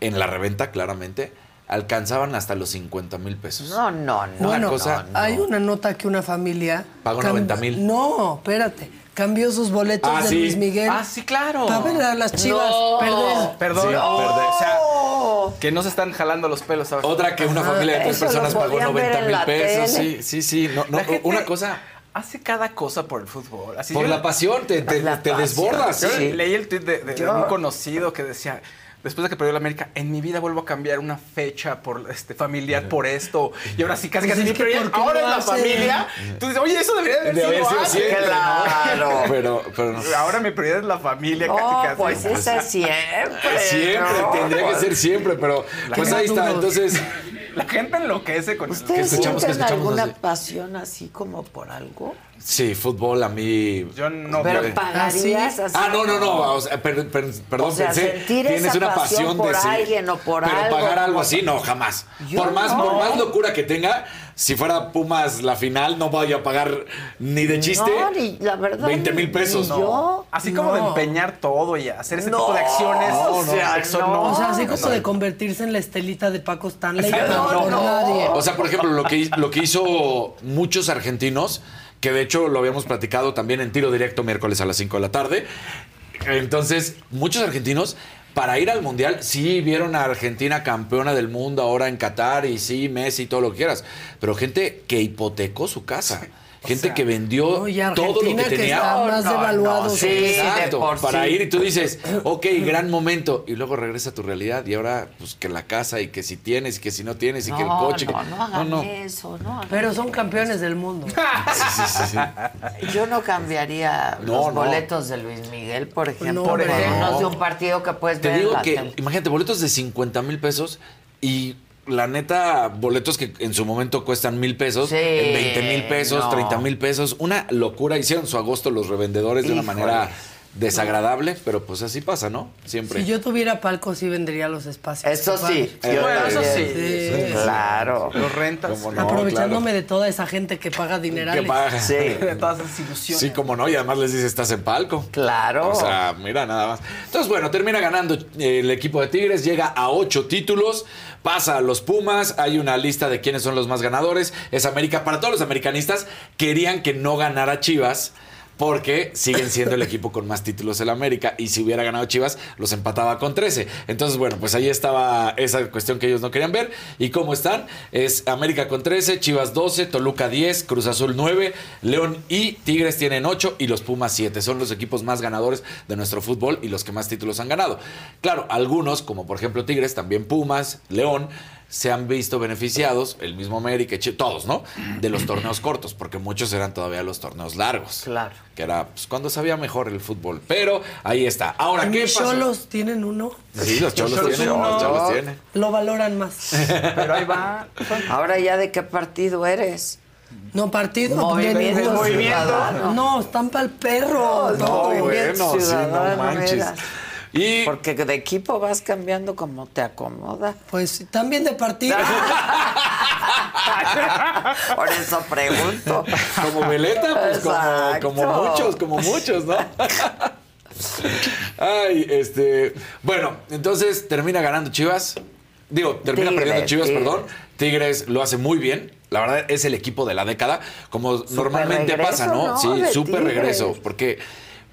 en la reventa, claramente, alcanzaban hasta los 50 mil pesos. No, no, no. Una Bueno, cosa- hay una nota que una familia... Pagó cam- 90,000. No, espérate. Cambió sus boletos Ah, de sí. Luis Miguel. Ah, sí, claro. Para ver a las chivas No. Perdón, Sí, perdón. O sea, que no se están jalando los pelos. ¿sabes? Otra que una familia de tres personas pagó podían ver 90 en mil pesos. tele. Sí, sí, sí. No, no, La gente una cosa. Hace cada cosa por el fútbol. Así Por yo- la pasión, te, te, La te pasión, desbordas. Yo sí. leí el tweet de, de- de Yo- un conocido que decía, después de que perdió la América, en mi vida vuelvo a cambiar una fecha por este familiar por esto. Y ahora sí, casi Pues casi mi que prioridad. ¿por qué Ahora es la familia. Tú dices, oye, eso debería De haber sido sido antes. ¿no? Claro. Pero, pero no. Ahora mi prioridad es la familia, No, casi casi. pues esa es siempre. Siempre, ¿no? tendría que ser siempre, pero pues ahí está. Entonces, La gente enloquece con. ¿Ustedes escuchamos? ¿Qué sienten escuchamos alguna así? pasión así como por algo? Sí, fútbol a mí. Yo no Pero pagarías así. Ah, no, no, no. O sea, per- per- perdón, O sea, pensé. Tienes esa una pasión pasión por de sí. alguien o por Pero algo, pagar algo así, no, jamás. Por más, no. por más locura que tenga, si fuera Pumas la final, no voy a pagar ni de chiste. No, ni la verdad. 20 mil pesos. ni yo. Así como de No. empeñar todo y hacer ese No, tipo de acciones. o sea, no. no. O sea, así como de convertirse en la estelita de Paco Stanley. No, No, nadie. O sea, por ejemplo, lo que, lo que hizo muchos argentinos, que de hecho lo habíamos platicado también en tiro directo miércoles a las 5 de la tarde. Entonces, muchos argentinos, para ir al Mundial, sí vieron a Argentina campeona del mundo ahora en Qatar y sí, Messi, todo lo que quieras. Pero gente que hipotecó su casa. Gente sea, que vendió no, y todo lo que que tenía. está más No, no, devaluado. sí, de Exacto, por para sí. ir y tú dices, ok, gran momento, y luego regresa a tu realidad y ahora pues que la casa y que si tienes y que si no tienes y que el No, coche. no, que- no hagan eso, no hagan Pero son campeones del mundo. Sí, sí, sí, sí. Yo no cambiaría No, los no. boletos de Luis Miguel, por ejemplo, No, por de un partido que puedes Te ver en digo la que, tele. imagínate, boletos de 50 mil pesos y la neta, boletos que en su momento cuestan mil pesos, Sí, en 20 mil pesos, no. 30 mil pesos. Una locura. Hicieron su agosto los revendedores de una manera desagradable, pero pues así pasa, ¿no? Siempre. Si yo tuviera palco, sí vendería los espacios. Eso sí, Eh, bueno, eso sí. Sí. Claro. Los rentas. Aprovechándome de toda esa gente que paga dinerales. ¿Qué paga? Sí. De todas esas ilusiones. Sí, como no, y además les dice, estás en palco. Claro. O sea, mira, nada más. Entonces, bueno, termina ganando eh, el equipo de Tigres, llega a ocho títulos, pasa a los Pumas, hay una lista de quiénes son los más ganadores. Es América. Para todos los americanistas, querían que no ganara Chivas. Porque siguen siendo el equipo con más títulos en América. Y si hubiera ganado Chivas, los empataba con 13. Entonces, bueno, pues ahí estaba esa cuestión que ellos no querían ver. ¿Y cómo están? Es América con 13, Chivas 12, Toluca 10, Cruz Azul 9, León y Tigres tienen 8 y los Pumas 7. Son los equipos más ganadores de nuestro fútbol y los que más títulos han ganado. Claro, algunos, como por ejemplo Tigres, también Pumas, León, se han visto beneficiados, el mismo América, todos, ¿no? De los torneos cortos, porque muchos eran todavía los torneos largos. Claro. Que era pues, cuando sabía mejor el fútbol. Pero ahí está. Ahora, ¿qué Los pasó? cholos tienen uno. Sí, los cholos tienen. uno. Los cholos tienen. Lo valoran más. Pero ahí va. Ahora ya de qué partido eres. No, partido. Movimiento Ciudadano. No, están para el perro. No, No, Movimiento bueno, sí, no manches. Y Porque de equipo vas cambiando como te acomoda. Pues también de partido. Por eso pregunto. como Veleta, pues como, muchos, como muchos, ¿no? Ay, este. Bueno, entonces termina ganando Chivas. Digo, termina perdiendo Chivas, perdón. Tigres lo hace muy bien. La verdad es el equipo de la década, como normalmente regreso, pasa, ¿no? ¿no? Sí, súper regreso. Porque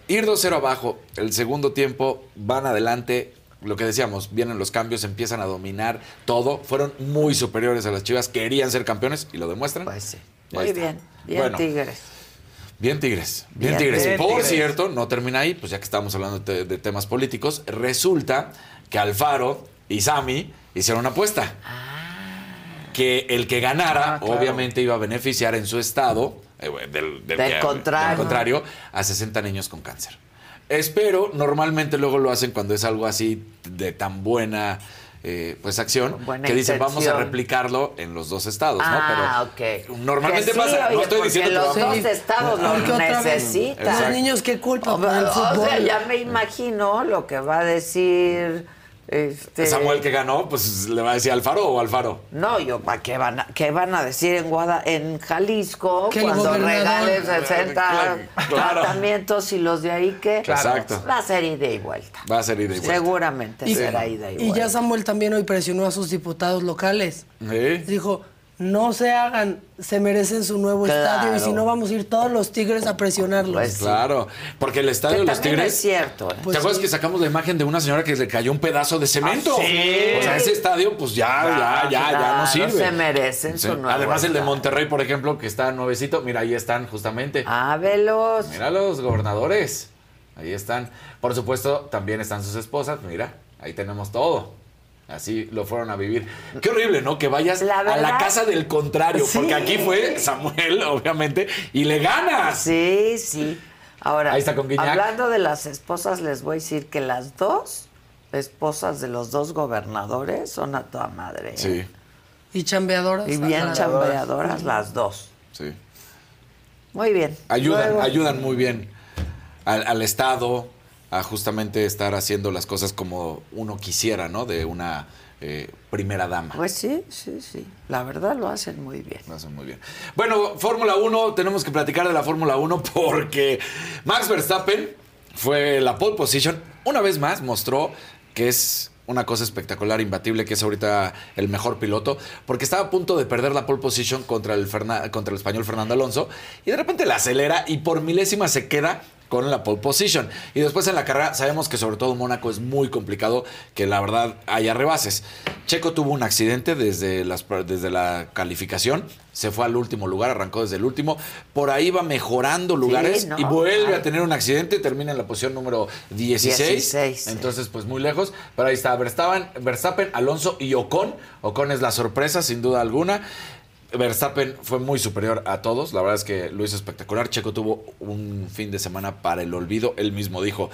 ir 2-0 abajo, el segundo tiempo, van adelante. Lo que decíamos, vienen los cambios, empiezan a dominar todo. Fueron muy superiores a las Chivas, querían ser campeones y lo demuestran. Pues sí. Muy está. bien. Bien, Bueno, Tigres. Bien Tigres, bien, Bien Tigres. Tigres. Por Tigres. cierto, no termina ahí, pues ya que estamos hablando de, de temas políticos, resulta que Alfaro y Sami hicieron una apuesta. Que el que ganara, Ah, claro. obviamente, iba a beneficiar en su estado, del, del Del que- contrario. del contrario, a 60 niños con cáncer. Espero, normalmente luego lo hacen cuando es algo así de tan buena eh, pues acción, Buena que dicen vamos a replicarlo en los dos estados, Ah, ¿no? Pero ok. normalmente sí, pasa, no oye, estoy porque diciendo que los vamos- dos estados lo otra vez, necesitan. Los niños, ¿qué culpa O, el sea, ya me imagino lo que va a decir este Samuel que ganó, pues le va a decir Alfaro o Alfaro. No, yo, ¿para qué van a, qué van a decir en Guada, en Jalisco cuando regalen 60 Claro, claro. tratamientos y los de ahí que Exacto. va a ser ida y vuelta? Va a ser ida y vuelta. Seguramente Y, será ida y, y vuelta. ya Samuel también hoy presionó a sus diputados locales. Sí. Dijo, no se hagan, se merecen su nuevo Claro. estadio y si no vamos a ir todos los tigres a presionarlos. Pues sí. Claro, porque el estadio Que de los Tigres. es cierto. ¿eh? Pues ¿Te acuerdas sí. que sacamos la imagen de una señora que le cayó un pedazo de cemento? Ah, sí. O sea, ese estadio, pues ya, ya, ya, ya claro, no sirve. se merecen Sí. su nuevo Además, el de. Monterrey, por ejemplo, que está nuevecito, mira, ahí están justamente. Ah, velos. Mira los gobernadores. Ahí están. Por supuesto, también están sus esposas, mira. ahí tenemos todo. Así lo fueron a vivir. Qué horrible, ¿no? Que vayas La a la casa del contrario, Sí. porque aquí fue Samuel, obviamente, y le ganas. Sí, sí. Ahora, Ahí está con hablando de las esposas, les voy a decir que las dos esposas de los dos gobernadores son a toda madre. ¿eh? Sí, Y chambeadoras. Y bien chambeadoras las dos. sí. Muy bien. Ayudan, Luego- ayudan muy bien al, al Estado a justamente estar haciendo las cosas como uno quisiera, ¿no? De una eh, primera dama. Pues sí, sí, sí. La verdad lo hacen muy bien. Lo hacen muy bien. Bueno, Fórmula 1, tenemos que platicar de la Fórmula 1 porque Max Verstappen fue la pole position. Una vez más mostró que es una cosa espectacular, imbatible, que es ahorita el mejor piloto, porque estaba a punto de perder la pole position contra el, Ferna- contra el español Fernando Alonso y de repente la acelera y por milésima se queda con la pole position. Y después en la carrera sabemos que sobre todo Mónaco es muy complicado que la verdad haya rebases. Checo tuvo un accidente desde, las, desde la calificación, se fue al último lugar, arrancó desde el último, por ahí va mejorando lugares no, y vuelve ay. a tener un accidente, termina en la posición número 16. 16, sí. Entonces, pues muy lejos, pero ahí está Verstappen, Verstappen, Alonso y Ocon. Ocon es la sorpresa, sin duda alguna. Verstappen fue muy superior a todos, la verdad es que lo hizo espectacular. Checo tuvo un fin de semana para el olvido, él mismo dijo,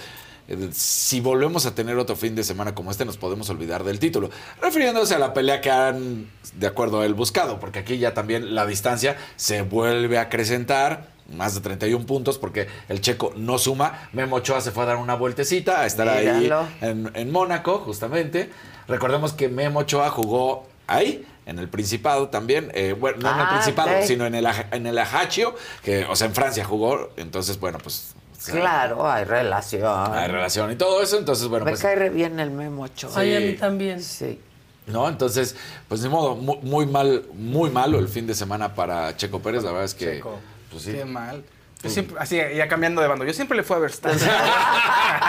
eh, si volvemos a tener otro fin de semana como este nos podemos olvidar del título, refiriéndose a la pelea que han, de acuerdo a él, buscado, porque aquí ya también la distancia se vuelve a acrecentar. Más de 31 puntos porque el checo no suma. Memo Ochoa se fue a dar una vueltecita, a estar Míralo. ahí en, en Mónaco, justamente. Recordemos que Memo Ochoa jugó ahí, en el Principado también. eh, bueno, no en el Ah, Principado, sino en el, en el Ajaccio, que, o sea, en Francia jugó. Entonces, bueno, pues. Claro, hay relación. Hay relación y todo eso. Entonces, bueno, Me pues. cae re bien el Memo Ochoa. Ay, a mí también. Sí. ¿No? Entonces, pues ni modo, muy, muy mal, muy malo el fin de semana para Checo Pérez. La verdad es que. Checo. Pues sí. Qué mal. Yo siempre, así, ya cambiando de bando, yo siempre le fui a Verstappen.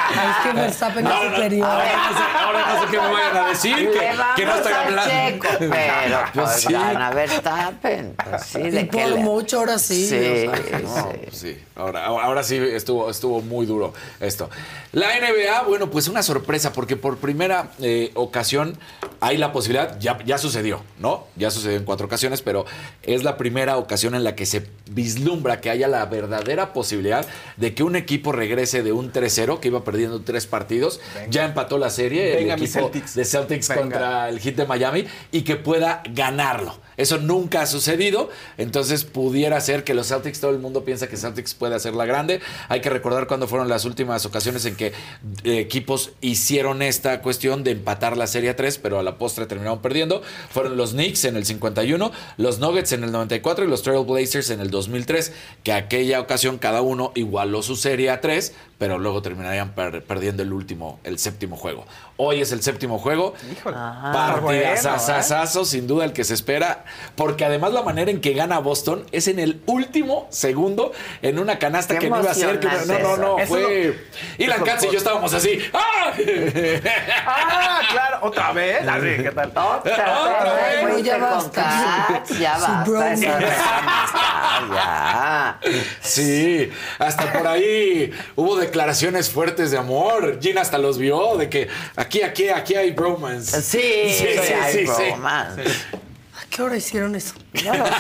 Es que Verstappen es superior. Ahora no, sé, ahora no sé qué me vayan a decir, que, Le vamos que no estoy a hablando. Checo, pero Pues pues sí. gana Verstappen. Pues sí, Y de que por le- mucho, ahora sí. Sí, o sea, No, sí. sí. Ahora, ahora sí estuvo, estuvo muy duro esto. La NBA, bueno, pues una sorpresa, porque por primera eh, ocasión hay la posibilidad, ya, ya sucedió, ¿no? Ya sucedió en cuatro ocasiones, pero es la primera ocasión en la que se vislumbra que haya la verdadera posibilidad de que un equipo regrese de un 3-0, que iba perdiendo tres partidos, ya empató la serie, Venga, el equipo Celtics. de Celtics Venga. contra el hit de Miami, y que pueda ganarlo. Eso nunca ha sucedido, entonces pudiera ser que los Celtics, todo el mundo piensa que Celtics puede hacerla grande. Hay que recordar cuándo fueron las últimas ocasiones en que eh, equipos hicieron esta cuestión de empatar la Serie 3, pero a la postre terminaron perdiendo. Fueron los Knicks en el 51, los Nuggets en el 94 y los Trailblazers en el 2003, que aquella ocasión cada uno igualó su Serie a 3, pero luego terminarían per- perdiendo el último, el séptimo juego. Hoy es el séptimo juego. Ah, Partidazazazazo, sin duda el que se espera, porque además la manera en que gana Boston es en el último segundo en una canasta Qué que no iba a ser. que no, no, no, no, Eso fue. Y la Katz y yo estábamos así. ¡Ah! ah, claro, otra vez. Así, ¿qué tal? Otra, Otra vez. vez. fuiste Ya basta. Katz, ya basta. Sí, hasta por ahí hubo declaraciones fuertes de amor. Gina hasta los vio de que aquí, aquí, aquí hay bromance. Sí, sí, sí, hay sí, sí. bromance. ¿A qué hora hicieron eso? No lo sé.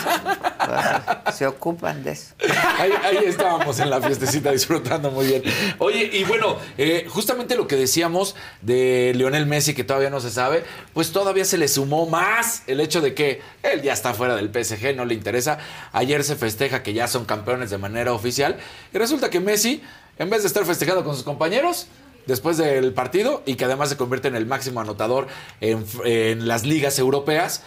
Bueno, Se ocupan de eso. Ahí, ahí estábamos en la fiestecita disfrutando muy bien. Oye, y bueno, eh, justamente lo que decíamos de Lionel Messi, que todavía no se sabe, pues todavía se le sumó más el hecho de que él ya está fuera del PSG, no le interesa. Ayer se festeja que ya son campeones de manera oficial. Y resulta que Messi, en vez de estar festejando con sus compañeros, después del partido y que además se convierte en el máximo anotador en, en las ligas europeas,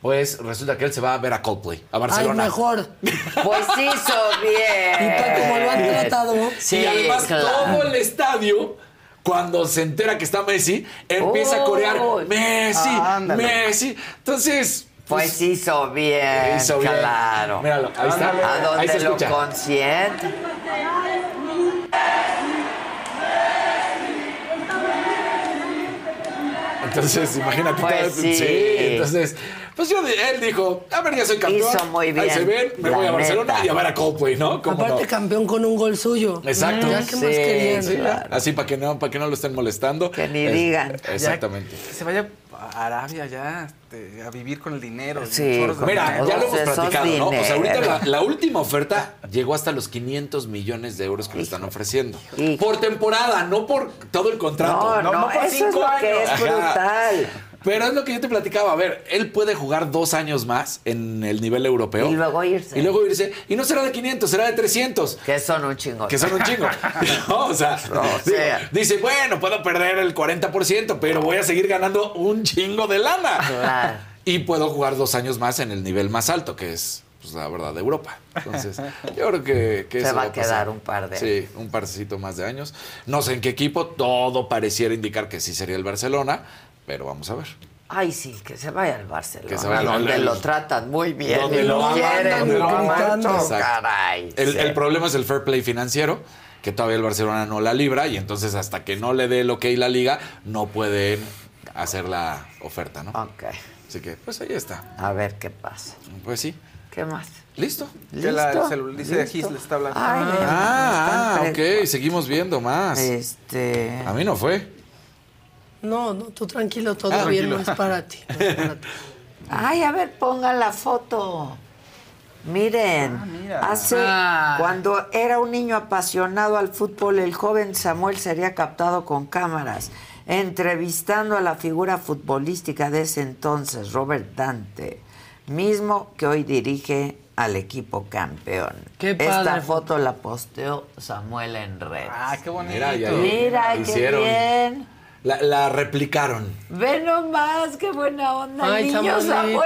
pues resulta que él se va a ver a Coldplay, a Ay, Barcelona. mejor. Pues hizo bien. Y para como lo han tratado. Sí, y además claro. todo el estadio, cuando se entera que está Messi, empieza a corear. Messi, Ándale. Messi. Entonces, Pues hizo bien, Hizo bien. claro. Míralo, ahí está. A Ahí se lo escucha. consiente. Entonces, imagínate. Pues todo- sí. entonces, pues yo, él dijo, a ver, ya soy campeón. Hizo muy Ahí bien, se ven, me la voy a Barcelona neta. y a ver a Coldplay, ¿no? ¿Cómo Aparte no? campeón con un gol suyo. Exacto. Ya qué más querían. Sí, Así para que no, para que no lo estén molestando. Que ni Es- digan. Exactamente. Que se vaya a Arabia ya este, a vivir con el dinero. Sí, Mira, dinero. ya lo hemos platicado, ¿no? O sea, ahorita la, la última oferta llegó hasta los 500 millones de euros que le están ofreciendo. Por temporada, no por todo el contrato. No, no, por eso es cinco lo que es Ajá. Pero es lo que yo te platicaba. A ver, él puede jugar dos años más en el nivel europeo. Y luego irse. Y luego irse. Y no será de 500, será de 300. Que son un chingón. Que son un chingo. No, o sea, No, o digo, sea. dice, bueno, puedo perder el 40%, pero voy a seguir ganando un chingo de lana. Claro. Y puedo jugar dos años más en el nivel más alto, que es, pues, la verdad, de Europa. Entonces, yo creo que, que Se eso va a quedar un par de Sí, un parcito más de años. No sé en qué equipo, todo pareciera indicar que sí sería el Barcelona, pero vamos a ver. Ay, sí, que se vaya al Barcelona, Que se vaya al- donde al- lo tratan muy bien donde y lo quieren donde lo aman. caray. El, Sí. el problema es el fair play financiero, que todavía el Barcelona no la libra, y entonces hasta que no le dé el ok la liga, no pueden hacer la oferta, ¿no? Ok. Así que, pues ahí está. A ver qué pasa. Pues sí. ¿Qué más? ¿Listo? Que la- ¿Listo? el celular dice. Gis le está hablando. Ay, Ah, ah, ok, seguimos viendo más. Este. A mí no fue. No, no, tú tranquilo, todo Ah, bien, tranquilo. no es para ti. no es para ti. Ay, a ver, pongan la foto. Miren, hace Ah. cuando era un niño apasionado al fútbol, el joven Samuel sería captado con cámaras, entrevistando a la figura futbolística de ese entonces, Robert Dante, mismo que hoy dirige al equipo campeón. Qué Esta padre. foto la posteó Samuel en redes. Ah, qué bonito. Mira, ya Mira, qué hicieron. bien. La, la replicaron. Ve nomás, qué buena onda, Ay, está niño. Samuel.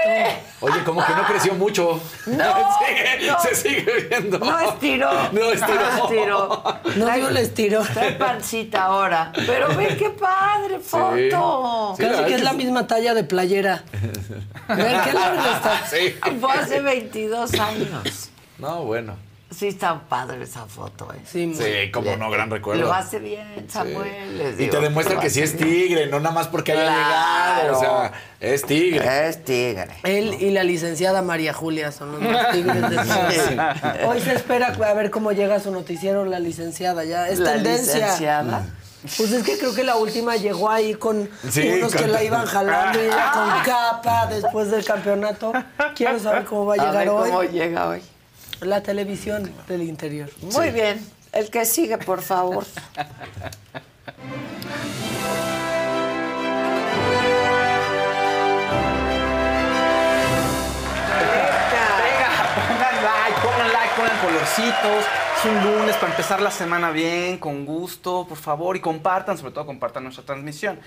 Oye, como que no creció mucho. No, Sí, no. Se sigue viendo. No estiró. No estiró. No estiró. No digo le estiró. Trae pancita ahora. Pero ve qué padre foto. Sí, Casi que es la misma talla de playera. Ver qué larga está. Sí. Fue hace 22 años. No, bueno. Sí está padre esa foto, ¿eh? Sí, muy- Sí, como no, gran recuerdo. Lo hace bien, Samuel. Y te demuestra que sí es bien. tigre, no nada más porque haya Claro. llegado. O sea, es tigre. Es tigre. Él y la licenciada María Julia son los más tigres de todos. Hoy se espera a ver cómo llega su noticiero la licenciada. Ya es La tendencia. licenciada. Pues es que creo que la última llegó ahí con Sí, unos que la iban jalando y ella con capa después del campeonato. Quiero saber cómo va a A llegar ver hoy. cómo llega hoy. La televisión del interior. Muy bien. El que sigue, por favor. Venga, pongan like, pongan like, pongan colorcitos. Es un lunes para empezar la semana bien, con gusto, por favor, y compartan, sobre todo compartan nuestra transmisión.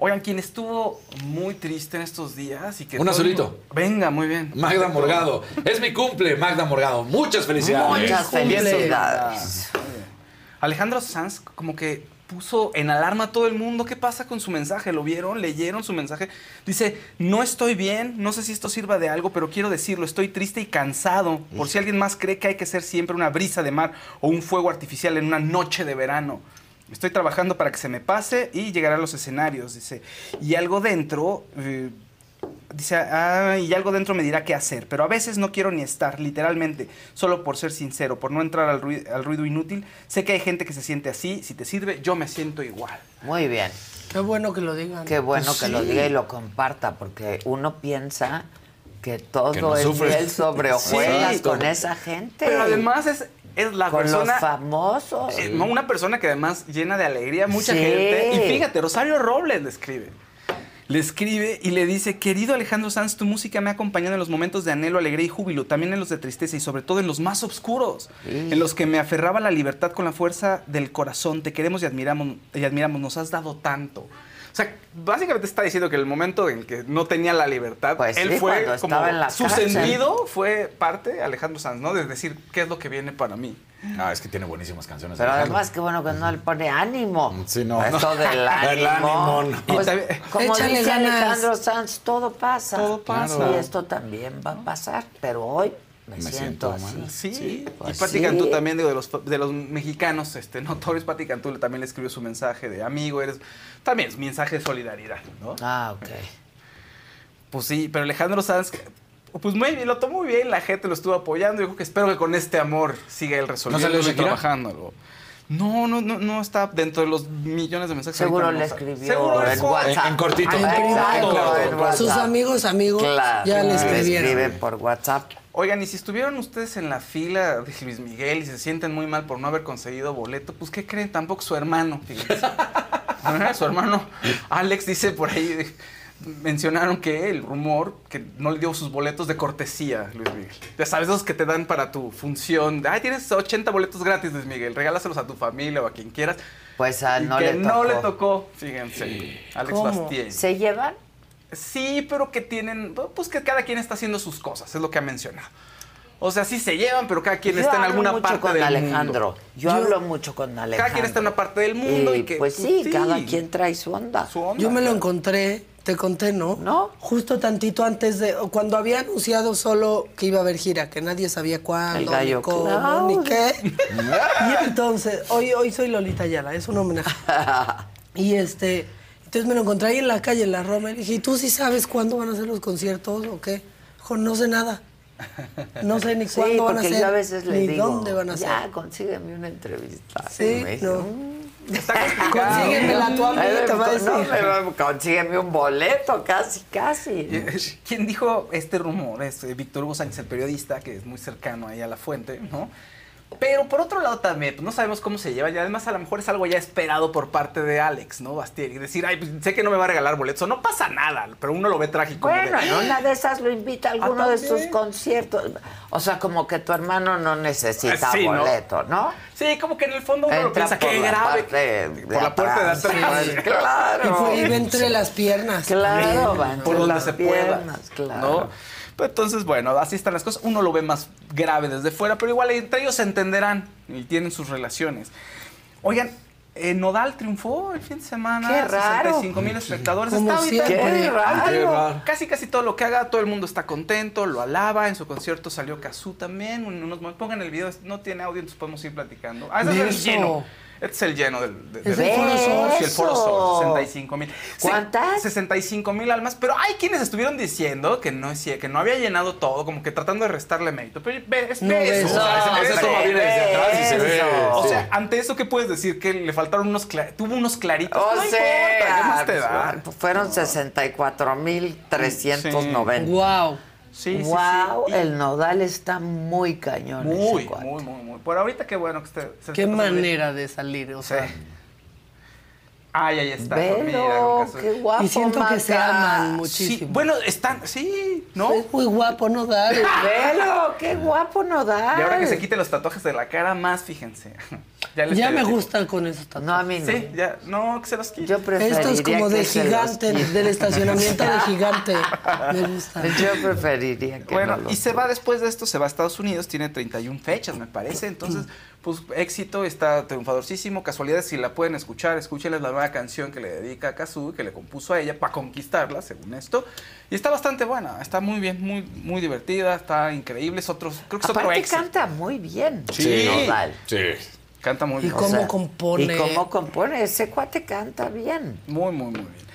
Oigan, quien estuvo muy triste en estos días y que... Un azulito. Venga, muy bien. Magda Morgado. Es mi cumple, Magda Morgado. Muchas felicidades. Muchas felicidades. Alejandro Sanz como que puso en alarma a todo el mundo. ¿Qué pasa con su mensaje? ¿Lo vieron? ¿Leyeron su mensaje? Dice, no estoy bien, no sé si esto sirva de algo, pero quiero decirlo, estoy triste y cansado. Por si alguien más cree que hay que ser siempre una brisa de mar o un fuego artificial en una noche de verano. Estoy trabajando para que se me pase y llegaré a los escenarios, dice. Y algo dentro... eh, Dice, ah, y algo dentro me dirá qué hacer, pero a veces no quiero ni estar, literalmente, solo por ser sincero, por no entrar al ruido, al ruido inútil. Sé que hay gente que se siente así, si te sirve, yo me siento igual. Muy bien. Qué bueno que lo digan. Qué bueno Pues que lo diga y lo comparta, porque uno piensa que todo Que no es sufre. miel sobre hojuelas Sí. con esa gente. Pero además es, es la con persona... los famosos. eh, no, una persona que además llena de alegría mucha Sí. gente. Y fíjate, Rosario Robles le escribe. Le escribe y le dice, querido Alejandro Sanz, tu música me ha acompañado en los momentos de anhelo, alegría y júbilo, también en los de tristeza y sobre todo en los más oscuros, en los que me aferraba la libertad con la fuerza del corazón. Te queremos y admiramos, y admiramos, nos has dado tanto. O sea, básicamente está diciendo que el momento en que no tenía la libertad, Pues él sí, fue como estaba en la su cárcel. sentido fue parte Alejandro Sanz, ¿no? De decir qué es lo que viene para mí. Ah, es que tiene buenísimas canciones. Pero Alejandro. además, qué bueno que no le pone ánimo. Sí, no. Esto del ánimo. El ánimo, no. Pues, también- como Échale dice ganas. Alejandro Sanz, todo pasa. Todo pasa. Y esto también va a pasar. Pero hoy Me, siento, así. Sí, Pues y Pati sí. Cantú también, digo, de los, de los mexicanos este, notorios, Pati Cantú también le escribió su mensaje de amigo, eres... También es mensaje de solidaridad, ¿no? Ah, ok. Pues sí, pero Alejandro Sanz, pues muy bien, lo tomó muy bien, la gente lo estuvo apoyando, yo creo que espero que con este amor siga él resolviendo salió y trabajando. No, no, no, no está dentro de los millones de mensajes. Seguro le no escribió Seguro en WhatsApp. En- en cortito. En Sus amigos, amigos, Claro, ya le le escribieron. escriben por WhatsApp. Oigan, y si estuvieron ustedes en la fila de Luis Miguel y se sienten muy mal por no haber conseguido boleto, pues ¿qué creen? Tampoco su hermano. fíjense. Ajá, su hermano Alex dice por ahí, mencionaron que el rumor que no le dio sus boletos de cortesía, Luis Miguel. Ya sabes, esos que te dan para tu función. Ay, tienes 80 boletos gratis, Luis Miguel. Regálaselos a tu familia o a quien quieras. Pues a Y no que le no tocó. le tocó, fíjense. Alex ¿Cómo? Bastien. ¿Se llevan? Sí, pero que tienen, pues que cada quien está haciendo sus cosas, es lo que ha mencionado. O sea, sí se llevan, pero cada quien Yo está en alguna mucho parte con del Alejandro. mundo. Yo, hablo mucho con Alejandro. Cada quien está en una parte del mundo y, que pues sí, cada quien trae su onda. su onda. Yo me lo encontré, te conté, ¿no? ¿No? Justo tantito antes de, cuando había anunciado solo que iba a haber gira, que nadie sabía cuándo, El gallo ni cómo, ni qué. y entonces, hoy, hoy soy Lolita Ayala, es un homenaje. Y este, entonces me lo encontré ahí en la calle, en la Roma, y dije, ¿y tú sí sabes cuándo van a ser los conciertos o qué? Dijo, no sé nada. No sé ni Sí, cuándo van a ser, yo a veces le ni digo, dónde van a ser. ya, consígueme una entrevista. Sí, Y me dice, no. "Mm". Está complicado. Consíguemela tú a mí, Ay, te va a no, decir. pero consígueme un boleto, casi, casi. ¿Quién dijo este rumor? Es eh, Víctor Hugo Sánchez, el periodista, que es muy cercano ahí a la fuente, ¿no? Pero por otro lado también, pues no sabemos cómo se lleva y además a lo mejor es algo ya esperado por parte de Alex, ¿no? Bastier, y decir, ay, pues sé que no me va a regalar boletos, o no pasa nada, pero uno lo ve trágico. Bueno, de, en una de esas lo invita a alguno Ah, de sus conciertos. O sea, como que tu hermano no necesita Ah, boleto, ¿no? Sí, como que en el fondo uno lo Entra piensa, por qué la grave. de por la puerta de atrás. Sí, claro. Y fue- iba entre las piernas. Claro, va entre por donde las se pueda. piernas, claro. ¿no? Pero entonces, bueno, así están las cosas. Uno lo ve más grave desde fuera, pero igual entre ellos se entenderán y tienen sus relaciones. Oigan, eh, Nodal triunfó el fin de semana. Qué raro. 65 mil espectadores. Está ahorita- siempre. Qué raro. Qué. Casi, casi todo lo que haga, todo el mundo está contento, lo alaba. En su concierto salió Kazú también. unos pongan el video, no tiene audio, entonces podemos ir platicando. Ah, ese es lleno. Este es el lleno del, de- del el Foro Sol. Sí, el Foro Sol, 65 mil. ¿Cuántas? 65 mil almas, pero hay quienes estuvieron diciendo que no, que no había llenado todo, como que tratando de restarle mérito. Pero ve, es No, eso, beso. o sea, ese- ese ese toma viene desde atrás y se ve. O sí. sea, ante eso, ¿qué puedes decir? Que le faltaron unos, tuvo unos claritos. O no sea, importa, ¿qué más te da? pues, fueron 64,390. Wow. Sí, sí, sí. wow, Y el nodal está muy cañón. Muy, ese muy, muy, muy. Por ahorita qué bueno que esté. se Qué bien. manera de salir, o sea. Ay, ahí está. Velo, mira, qué guapo. Y siento que se aman Sí, muchísimo. bueno, están, sí, ¿no? Es muy guapo, ¿no, Dar? Velo, qué guapo nodal. Y ahora que se quite los tatuajes de la cara, más fíjense. Ya, les Ya me gustan con esos tatuajes. No, a mí no. Sí, ya, no, que se los quite. Yo preferiría Esto es como de gigante, del estacionamiento de gigante. Me gusta. Yo preferiría que Bueno, no los y se va después de esto, se va a Estados Unidos, tiene 31 fechas, me parece. Entonces, pues éxito, está triunfadorísimo. Casualidades, si la pueden escuchar, escúchenles la nueva canción que le dedica a Kazu, que le compuso a ella para conquistarla, según esto. Y está bastante buena, está muy bien, muy, muy divertida, está increíble. Es otro, creo que es otro Aparte éxito. canta muy bien. Sí. Nodal. Sí. Canta muy ¿Y bien. cómo compone? Y cómo compone. Ese cuate canta bien. Muy, muy, muy bien.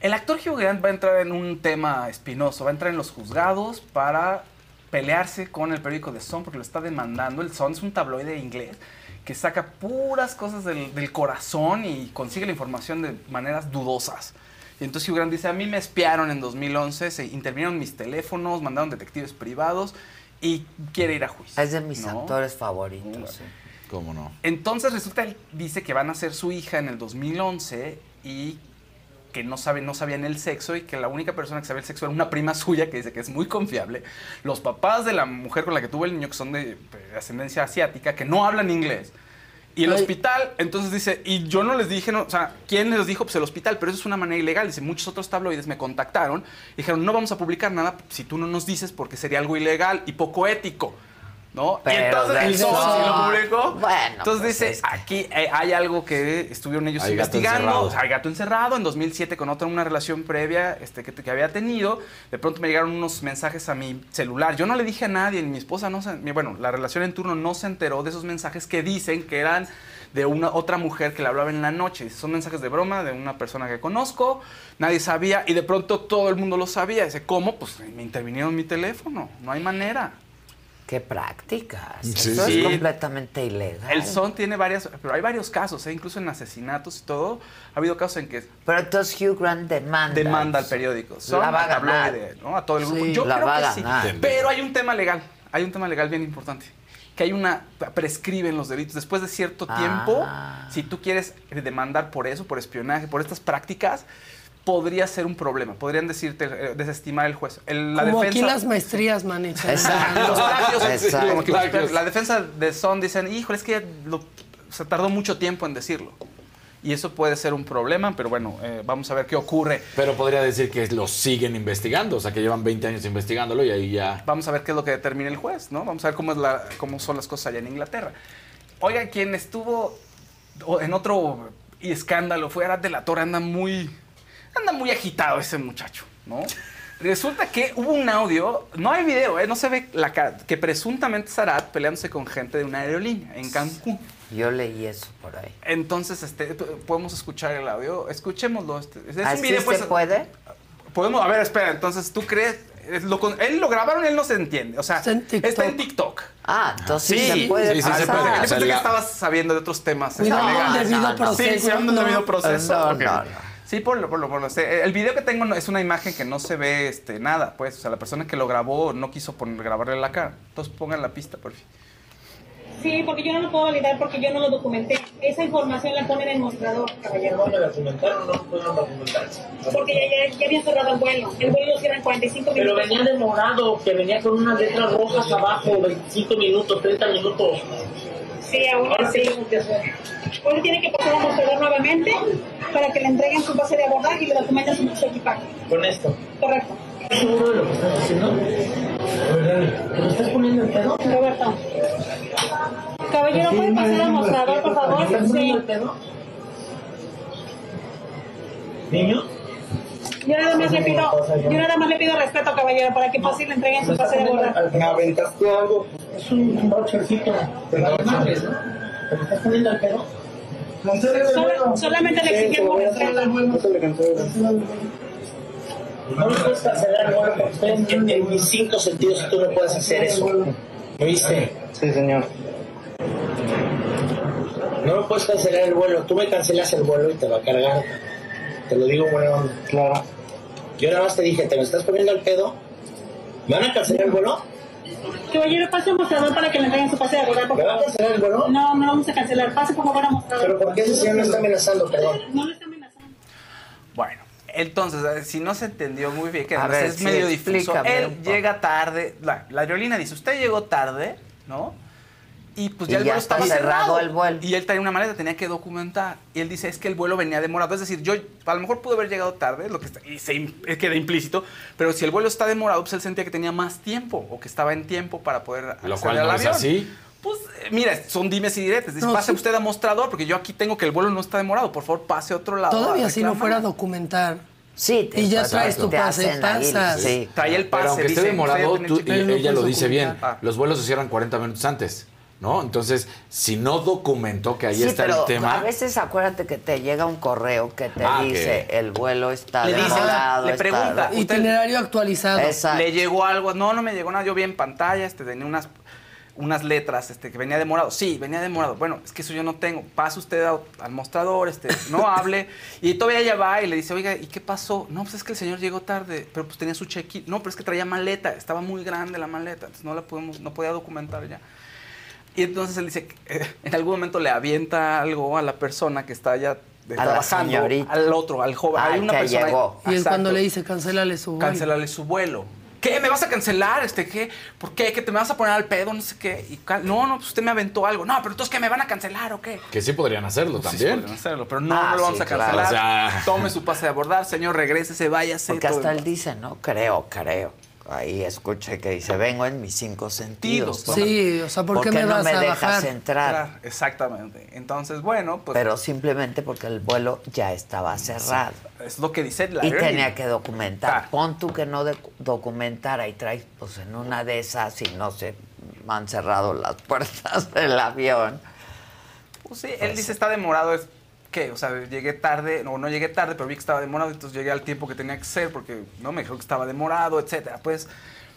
El actor Hugh Grant va a entrar en un tema espinoso, va a entrar en los juzgados para pelearse con el periódico The Sun porque lo está demandando. El Sun es un tabloide inglés que saca puras cosas del, del corazón y consigue la información de maneras dudosas. Y entonces Hugh Grant dice, a mí me espiaron en 2011, se intervinieron mis teléfonos, mandaron detectives privados y quiere ir a juicio. Es de mis ¿no? actores favoritos. sí. ¿Cómo no? Entonces resulta, él dice que van a ser su hija en el 2011 y que no, sabe, no sabían el sexo y que la única persona que sabía el sexo era una prima suya que dice que es muy confiable. Los papás de la mujer con la que tuvo el niño, que son de, de ascendencia asiática, que no hablan inglés. Y el Ay. hospital, entonces dice, y yo no les dije, no, o sea, ¿quién les dijo? Pues el hospital, pero eso es una manera ilegal. Dice, muchos otros tabloides me contactaron y dijeron, no vamos a publicar nada si tú no nos dices porque sería algo ilegal y poco ético. ¿No? y Pero entonces del el sí lo publicó. Bueno, entonces pues dice, es que- aquí eh, hay algo que estuvieron ellos Hay gato investigando. encerrado. O sea, hay gato encerrado en 2007 con otra una relación previa este, que, que había tenido. De pronto me llegaron unos mensajes a mi celular. Yo no le dije a nadie, mi esposa no se, bueno, la relación en turno no se enteró de esos mensajes que dicen que eran de una otra mujer que le hablaba en la noche. Son mensajes de broma de una persona que conozco, nadie sabía y de pronto todo el mundo lo sabía. Dice, ¿cómo? Pues me intervinieron mi teléfono, no hay manera. Qué prácticas. Sí, Eso sí. es completamente ilegal. El son tiene varias, pero hay varios casos, ¿eh? incluso en asesinatos y todo. Ha habido casos en que Pero entonces Hugh Grant demanda. demanda al periódico. Son La va a al ganar. tabloide, ¿no? A todo el grupo. Sí, Yo la creo va a que sí. ganar. Pero hay un tema legal. Hay un tema legal bien importante. Que hay una. prescriben los delitos. Después de cierto Ah. tiempo, si tú quieres demandar por eso, por espionaje, por estas prácticas, podría ser un problema. Podrían decirte, eh, desestimar el juez. El- la Como defensa, aquí las maestrías, manita. los plagios, Exacto. como que los- la defensa de Son dicen, híjole, es que lo- se tardó mucho tiempo en decirlo. Y eso puede ser un problema, pero bueno, eh, vamos a ver qué ocurre. Pero podría decir que lo siguen investigando, o sea, que llevan 20 años investigándolo y ahí ya... Vamos a ver qué es lo que determina el juez, ¿no? Vamos a ver cómo, es la, cómo son las cosas allá en Inglaterra. Oiga, quien estuvo en otro escándalo fue Arad de la Torre, anda muy, anda muy agitado ese muchacho, ¿no? Resulta que hubo un audio, no hay video, ¿eh? no se ve la cara, que presuntamente es Arad peleándose con gente de una aerolínea en Cancún. Yo leí eso por ahí. Entonces, este, podemos escuchar el audio, escuchémoslo. este, es un ¿Así video, pues, se puede? Podemos, a ver, espera, entonces, ¿tú crees? Lo él lo grabaron, él no se entiende. O sea, está en TikTok. Ah, entonces sí se puede sí, sí, se puede. Yo pensé que estabas sabiendo de otros temas. Este, No, no, no. proceso, Sí, cuidando el no. debido proceso. No, ok. no, no. Sí, ponlo, ponlo, ponlo. Este, El video que tengo es una imagen que no se ve este, nada, pues. O sea, la persona que lo grabó no quiso poner, grabarle la cara. Entonces pongan la pista, por fin. Sí, porque yo no lo puedo validar porque yo no lo documenté. Esa información la pone en el mostrador, caballero. ¿No me documentaron no pudieron documentarse? Porque ya, ya, ya había cerrado el vuelo. El vuelo en 45 Pero minutos. venía demorado, que venía con unas letras rojas abajo, 25 minutos, 30 minutos. Sí, aún así. Hoy tiene que pasar al mostrador nuevamente para que le entreguen su base de abordaje y le documenten su, su equipaje. Con esto. Correcto. ¿Estás seguro de lo que estás haciendo? ¿Verdad? ¿Te lo estás poniendo en pedo? Roberto. Caballero, ¿puede pasar al mostrador, por favor? ¿Estás Sí. poniendo en pedo? ¿Niño? Yo nada más le pido, yo nada más le pido respeto, caballero, para que pase y le entreguen su base de abordaje. Me aventaste algo. Es un vouchercito. Te vale madres, ¿no? ¿Te lo estás poniendo al pedo? Solo- solamente le exigimos respeto. No me puedes cancelar el vuelo porque estoy en, en mis cinco sentidos tú no puedes hacer eso. ¿Me viste? Sí, señor. No me puedes cancelar el vuelo. Tú me cancelas el vuelo y te va a cargar. Te lo digo buena onda. Claro. Yo nada más te dije, ¿te me estás poniendo al pedo? ¿Me van a cancelar el vuelo? Caballero, pase al mostrador para que le entreguen su base de ¿Me va a cancelar el vuelo? No, no vamos a cancelar. Pase por favor al mostrador. Pero ¿por qué ese señor me está amenazando, perdón? No le está amenazando. Bueno, entonces, eh, si no se entendió muy bien, que A ver, es sí, medio difuso. Él un llega tarde, la, la aerolínea dice, usted llegó tarde, ¿no? Y pues Y ya el ya vuelo está estaba cerrado cerrado. el vuelo. Y él traía una maleta, tenía que documentar. Y él dice, es que el vuelo venía demorado. Es decir, yo a lo mejor pude haber llegado tarde, lo que está- y se queda implícito, pero si el vuelo está demorado, pues él sentía que tenía más tiempo o que estaba en tiempo para poder Lo acceder cual al no es avión. así. Pues eh, mira, son dimes y diretes. Dice, No, pase sí. usted a mostrador, porque yo aquí tengo que el vuelo no está demorado. Por favor, pase a otro lado. Todavía si no fuera a documentar. Sí, Y ya traes tu pase, pasas. Sí, trae el pase. Pero aunque esté demorado, tú- y ella lo dice bien, los vuelos se cierran 40 minutos antes, ¿no? Entonces, si no documentó que ahí Sí, está pero el tema... a veces acuérdate que te llega un correo que te Ah, dice el vuelo está Le dice, demorado. le está- pregunta, Itinerario actualizado. Exacto. le llegó algo, no, no me llegó nada, yo vi en pantalla, este, tenía unas, unas letras, este, que venía demorado, sí, venía demorado, bueno, es que eso yo no tengo, pasa usted a- al mostrador, este, no hable, y todavía ella va y le dice, oiga, ¿y qué pasó? No, pues es que el señor llegó tarde, pero pues tenía su check-in, no, pero es que traía maleta, estaba muy grande la maleta, entonces no la podemos, no podía documentar ya. Y entonces él dice, que, eh, en algún momento le avienta algo a la persona que está allá A trabajando, al otro, al joven, hay una que persona, llegó. Y él cuando le dice, cancélale su vuelo. cancelarle su vuelo. ¿Qué? ¿Me vas a cancelar? Este, ¿qué? ¿Por qué? ¿Que te me vas a poner al pedo? No sé qué. Y cal- no, no, pues usted me aventó algo. No, pero entonces, ¿qué? ¿Me van a cancelar o qué? Que sí podrían hacerlo Pues Sí, también. podrían hacerlo, pero no, Ah, no lo vamos sí, a claro. cancelar. O sea- Tome su pase de abordar, señor, regrésese, váyase. Porque todo hasta él dice, ¿no? Creo, creo. Ahí escuché que dice, vengo en mis cinco sentidos. ¿no? Sí, o sea, ¿por qué me no vas me a dejas bajar? entrar? Claro, exactamente. Entonces, bueno, pues Pero simplemente porque el vuelo ya estaba cerrado. es lo que dice la Y aerolínea. tenía que documentar. Pon tú que no documentara y traes, pues en una de esas, y no se han cerrado las puertas del avión. Pues sí, él dice está demorado, es que, o sea, llegué tarde, no, no llegué tarde, pero vi que estaba demorado, entonces llegué al tiempo que tenía que ser porque no me dijo que estaba demorado, etcétera. Puedes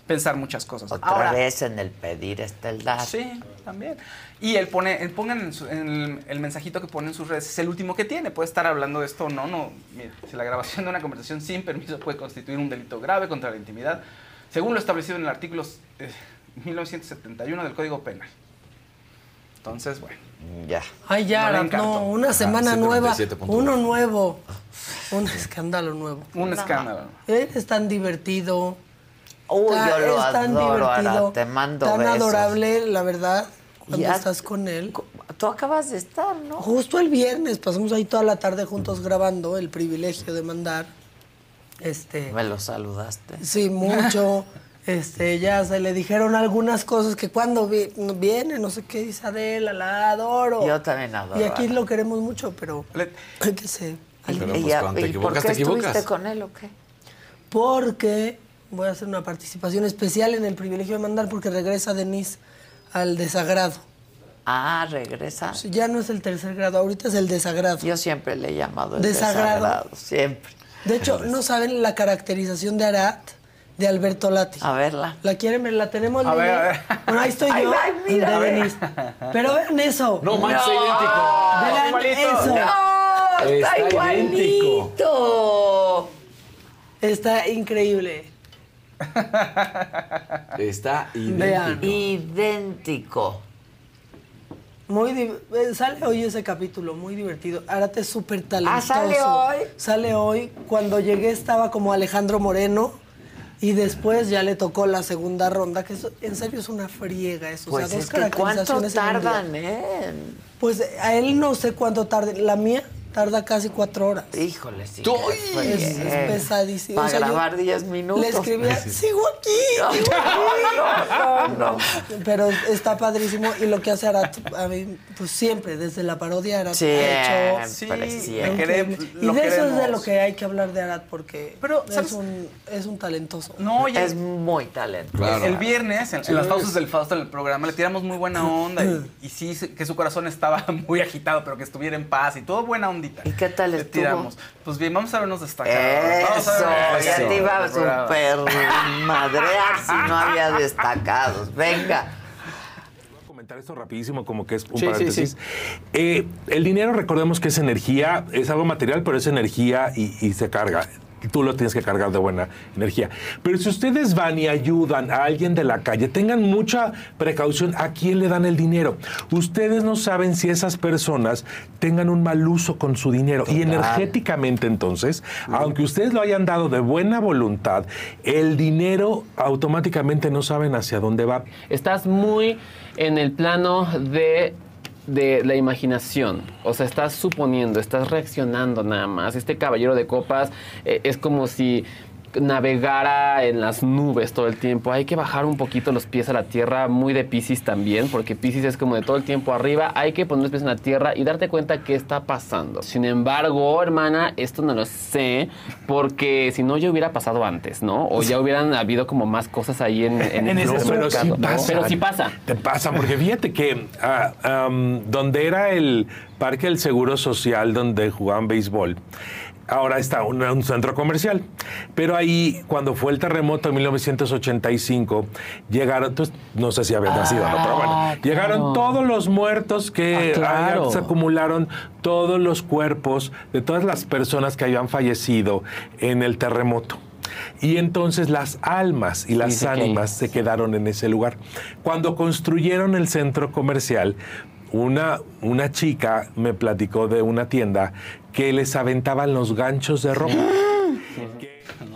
pensar muchas cosas. Otra Ahora, vez en el pedir está el dar. Sí, también. Y él pone, él pongan en, su- en el, el mensajito que pone en sus redes, es el último que tiene. Puede estar hablando de esto o no, no. Mira, si la grabación de una conversación sin permiso puede constituir un delito grave contra la intimidad, según lo establecido en el artículo eh, 1971 del Código Penal. Entonces, bueno. Ya. Ay, ya, No una semana Ah, nueva, 7.1. uno nuevo, un escándalo nuevo. Un escándalo. Eres tan divertido. Uy, yo lo es tan adoro, te mando Tan besos. adorable, la verdad, cuando Ya- estás con él. Tú acabas de estar, ¿no? Justo el viernes, pasamos ahí toda la tarde juntos grabando, el privilegio de mandar. Este, Me lo saludaste. sí, mucho. Este, ya se le dijeron algunas cosas que cuando vi- viene, no sé qué, dice Adela, la adoro. Yo también adoro Y aquí lo queremos mucho, pero hay que. ¿Y, Pero, y pues, a- cuando te y por qué te estuviste con él o qué? Porque voy a hacer una participación especial en el privilegio de mandar porque regresa Denise al desagrado. Ah, regresa. Ya no es el tercer grado, ahorita es el desagrado. Yo siempre le he llamado el Desagrado. desagrado. Siempre. De hecho, no saben la caracterización de Arat de Alberto Lati. A verla. ¿La quieren ver? ¿La tenemos? A ver, Lili? a ver. Bueno, ahí estoy yo. ay, mira, de a ver. Denise. Pero vean eso. No, Max, está idéntico. Vean igualito. eso. ¡No! ¡Está, Está igualito! Está increíble. Está Vean. idéntico. Idéntico. Muy eh, sale hoy ese capítulo, muy divertido. Arat es súper talentoso. Ah, ¿sale hoy? Sale hoy. Cuando llegué estaba como Alejandro Moreno y después ya le tocó la segunda ronda, que eso, en serio es una friega eso. Pues o sea, dos es que ¿cuánto tardan, eh? Pues a él no sé cuánto tarde. La mía tarda casi cuatro horas. Híjole, sí. Es, pesadísimo. Para O sea, grabar 10 minutos. Le escribía, sigo aquí, sigo No, no, no. aquí". Pero está padrísimo y lo que hace Arat, a mí, pues siempre, desde la parodia Arat Siempre, ha hecho... siempre. lo y de eso es de lo que hay que hablar de Arat porque Pero, es, un, es un talentoso. No, oye, Es muy talentoso. Claro. El viernes, en, en las pausas del Fausto en el programa, le tiramos muy buena onda y, y sí, que su corazón estaba muy agitado, pero que estuviera en paz y todo buena ondita. ¿Y qué tal Le estuvo? tiramos. Pues bien, vamos a vernos destacados. Vamos a Eso, ya te iba a destacados super madrear si no había destacados. Venga. comentar esto rapidísimo, como que es un Sí, sí, paréntesis. Eh, el dinero, recordemos que es energía, es algo material, pero es energía y, y se carga. Tú lo tienes que cargar de buena energía. Pero si ustedes van y ayudan a alguien de la calle, tengan mucha precaución a quién le dan el dinero. Ustedes no saben si esas personas tengan un mal uso con su dinero. Y energéticamente entonces, aunque ustedes lo hayan dado de buena voluntad, el dinero automáticamente no saben hacia dónde va. Estás muy en el plano de, de la imaginación. O sea, estás suponiendo, estás reaccionando nada más. Este caballero de copas eh, es como si navegara en las nubes todo el tiempo. Hay que bajar un poquito los pies a la tierra, muy de Pisces también, porque Pisces es como de todo el tiempo arriba. Hay que poner los pies en la tierra y darte cuenta qué está pasando. Sin embargo, hermana, esto no lo sé, porque si no ya hubiera pasado antes, ¿no? O ya hubieran habido como más cosas ahí en, en, En ese pero sí ¿no? pasa. Pero sí pasa. Te pasa, porque fíjate que ah, donde era el Parque del Seguro Social, donde jugaban béisbol, ahora está un, un centro comercial. Pero ahí, cuando fue el terremoto en 1985, llegaron, entonces, no sé si habías nacido, ¿no? Pero bueno, Ah, llegaron todos los muertos que Ah, claro. se acumularon todos los cuerpos de todas las personas que habían fallecido en el terremoto. Y entonces las almas y las sí, que- ánimas se quedaron en ese lugar. Cuando construyeron el centro comercial, una, una chica me platicó de una tienda que les aventaban los ganchos de ropa.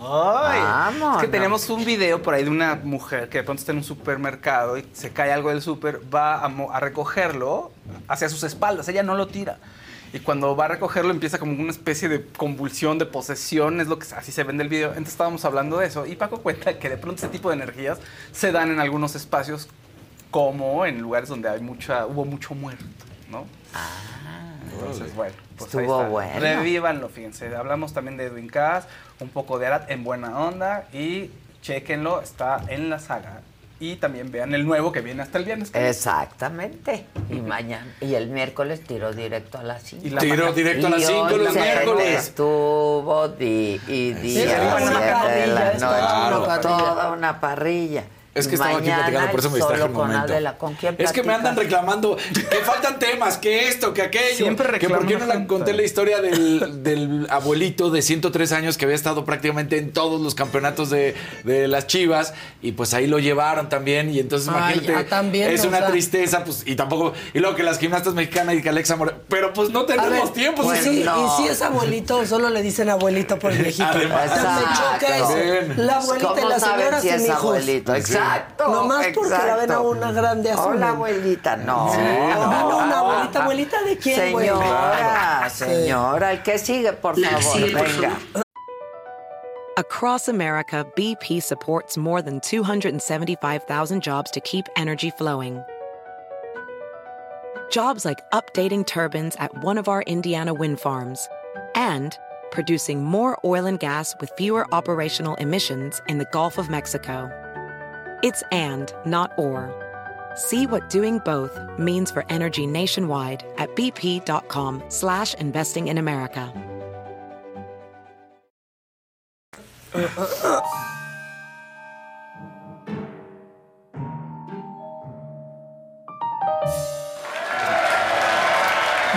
Ay, Vámonos. es que tenemos un video por ahí de una mujer que de pronto está en un supermercado y se cae algo del súper, va a, recogerlo hacia sus espaldas, ella no lo tira. y cuando va a recogerlo empieza como una especie de convulsión, de posesión, es lo que así se ve en el video. Entonces estábamos hablando de eso y Paco cuenta que de pronto ese tipo de energías se dan en algunos espacios como en lugares donde hay mucha, hubo mucho muerto, ¿no? Entonces, bueno, pues Estuvo bueno. Revívanlo, fíjense. Hablamos también de Edwin Cass, un poco de Arat en buena onda y chequenlo, está en la saga. Y también vean el nuevo que viene hasta el viernes. Exactamente. Y mañana, y el miércoles tiró directo a las 5. Y la Tiró mañana- directo a las cinco los miércoles. Estuvo di y de la noche. una parrilla. Toda una parrilla. Es que estaba aquí platicando, por eso me distraje un momento. Adela. ¿Con quién Es que me andan reclamando que faltan temas, que esto, que aquello. Siempre Que por qué no reclaman le conté la historia del, del abuelito de 103 años que había estado prácticamente en todos los campeonatos de, de las Chivas y pues ahí lo llevaron también y entonces Ay, imagínate, ya también, es una sea. tristeza pues y tampoco y luego que las gimnastas mexicanas y que Alexa More, pero pues no tenemos ver, tiempo. y, pues, si, no. y si es abuelito, solo le dicen abuelito por el viejito. Además. O sea, me choca eso. Bien. La abuelita y ¿Cómo la señora si sin es hijos. abuelito? Exacto. Nomás porque la ven a una grande azul. Hola, abuelita. No. No, ah, no, una ah. abuelita, abuelita de quién. Señora, señora. ¿El que sigue, por favor? sigue, Venga. Across America, BP supports more than 275,000 jobs to keep energy flowing. Jobs like updating turbines at one of our Indiana wind farms and producing more oil and gas with fewer operational emissions in the Gulf of Mexico. It's and, not or. See what doing both means for energy nationwide at bp.com slash investing in America.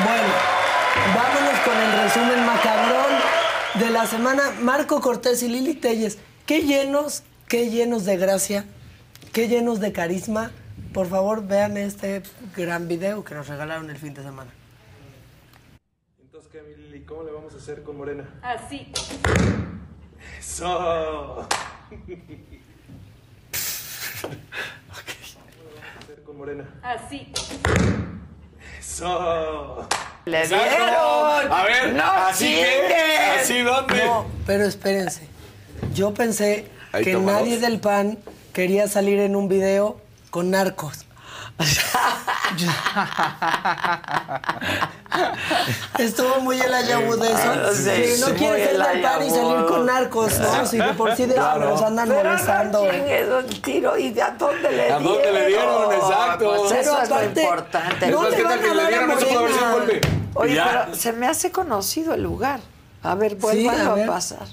Bueno, vámonos con el resumen macabrón de la semana. Marco Cortés y Lili Telles, qué llenos, qué llenos de gracia, qué llenos de carisma. Por favor, vean este gran video que nos regalaron el fin de semana. Entonces, ¿qué, mi Lili? ¿Cómo le vamos a hacer con Morena? Así. Eso. hacer con Morena? Así. Eso. ¡Le dieron! A ver, ¡No así que, así dónde. No, pero espérense. Yo pensé Ahí que nadie del PAN quería salir en un video con narcos. Estuvo muy el ayabú de eso. Sí, Sí, no sí, quiere muy ser el del PAN y salir con narcos, ¿no? Si de por sí de Claro. nos andan Pero molestando. No un tiro. ¿Y de a dónde le ¿A dieron? dónde le dieron? Exacto. Pues Pero eso es lo importante. no le ¿qué van a dar a Morena. Oye, Ya. pero se me hace conocido el lugar. A ver, Sí, vuélvanlo a a, pasar.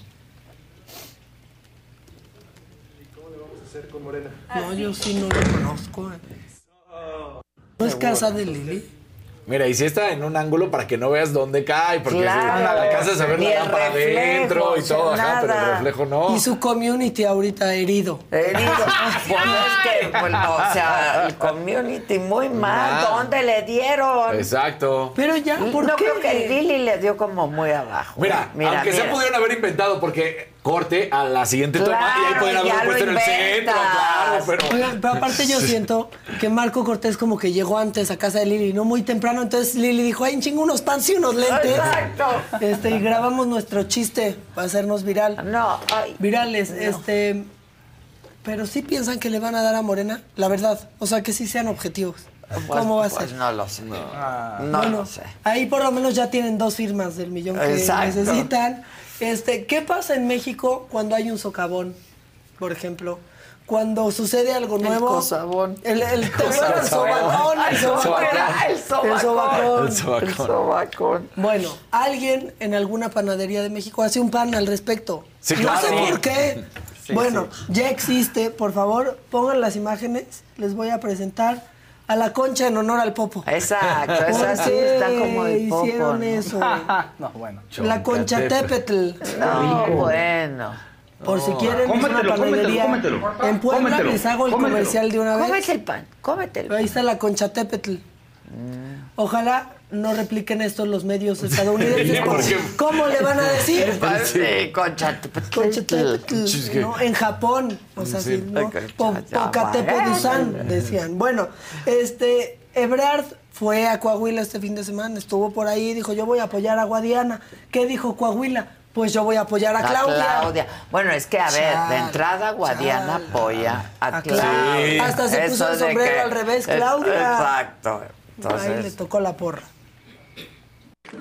¿Cómo le vamos a hacer con Morena? No, yo sí no lo conozco. eh. ¿No es casa de Lili? Mira, y si está en un ángulo para que no veas dónde cae, porque Claro. si alcanzas a ver Ni la lámpara adentro y todo, ajá, pero el reflejo no. Y su community ahorita herido. Herido. Pues es que, pues, no, o sea, el community muy mal. Nada. ¿Dónde le dieron? Exacto. Pero ya, ¿por no qué? creo que Lili le dio como muy abajo. Mira, aunque se mira. pudieron haber inventado, porque corte a la siguiente toma y ahí pueden haberlo lo puesto en el centro, claro, pero. Oigan, pero aparte yo siento que Marco Cortés como que llegó antes a casa de Lili, no muy temprano, entonces Lili dijo, ay, chingo unos pants y unos lentes. Exacto. Este, y grabamos nuestro chiste para hacernos viral. No, ay. Virales, este... Pero sí piensan que le van a dar a Morena, la verdad. O sea, que sí sean objetivos. ¿Cómo va a Pues ser? no lo sé. No, Bueno, lo sé. Ahí por lo menos ya tienen dos firmas del millón que Exacto. necesitan. Este, ¿qué pasa en México cuando hay un socavón, por ejemplo? Cuando sucede algo nuevo. cosabón. El, el, Cosabón. el sobacón, el El sobacón. sobacón. El sobacón. El sobacón. El sobacón. Bueno, alguien en alguna panadería de México hace un pan al respecto. Sí, no claro. sé por qué. Sí, bueno, ya existe. Por favor, pongan las imágenes. Les voy a presentar a la concha en honor al popo. Exacto, ¿Por esa sí qué está como popo, hicieron ¿no? eso? No, bueno. La concha tepetl. No, bueno. Por si quieren, es una Cómetelo, panadería. cómetelo, cómetelo. En Puebla Cómetelo, les hago el cómetelo. comercial de una vez. Cómete el pan, cómetelo. Ahí está la concha tepetl. Ojalá no repliquen esto los medios estadounidenses. ¿Cómo le van a decir? Sí, concha. ¿no? En Japón, o sea, Sí. ¿no? Concha Po- Pocatepo tepetl. Dusan, decían. Bueno, este, Ebrard fue a Coahuila este fin de semana, estuvo por ahí, dijo yo voy a apoyar a Guadiana. ¿Qué dijo Coahuila? Pues yo voy a apoyar a Claudia. Bueno, es que, a ver, de entrada Guadiana apoya a, A Claudia. Hasta se puso el sombrero al revés, Claudia. Exacto. Ahí le tocó la porra.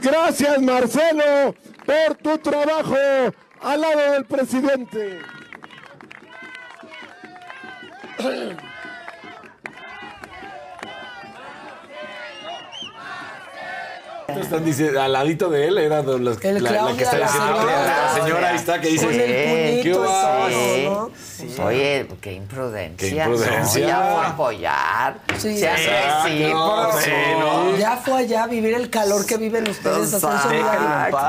Gracias, Marcelo, por tu trabajo al lado del presidente. Están diciendo, al ladito de él era los- la, la que está la diciendo. señora. La señora ahí está que dice. El ¿qué va? todo, sí. ¿no? Oye, qué imprudencia. Qué imprudencia. No, ya fue a apoyar. Sí. Se hace sí, ¿no? Ya fue allá a vivir el calor que viven ustedes.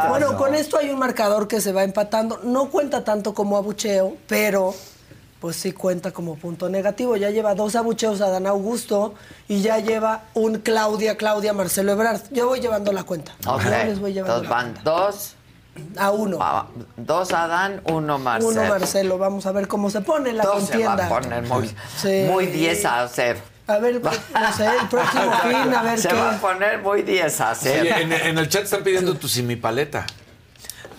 Bueno, No. con esto hay un marcador que se va empatando. No cuenta tanto como abucheo, pero pues sí cuenta como punto negativo. Ya lleva dos abucheos a Dan Augusto y ya lleva un Claudia, Claudia, Marcelo Ebrard. Yo voy llevando la cuenta. Ok. Yo les voy llevando Entonces la van dos. A uno. dos Adán, uno Marcelo. Uno Marcelo. Vamos a ver cómo se pone la Dos se va contienda. a poner muy, Sí. muy 10 a 0. A ver, no sé, el próximo fin, a ver Se qué. va a poner muy 10 a 0. Oye, en, en el chat están pidiendo tu simipaleta.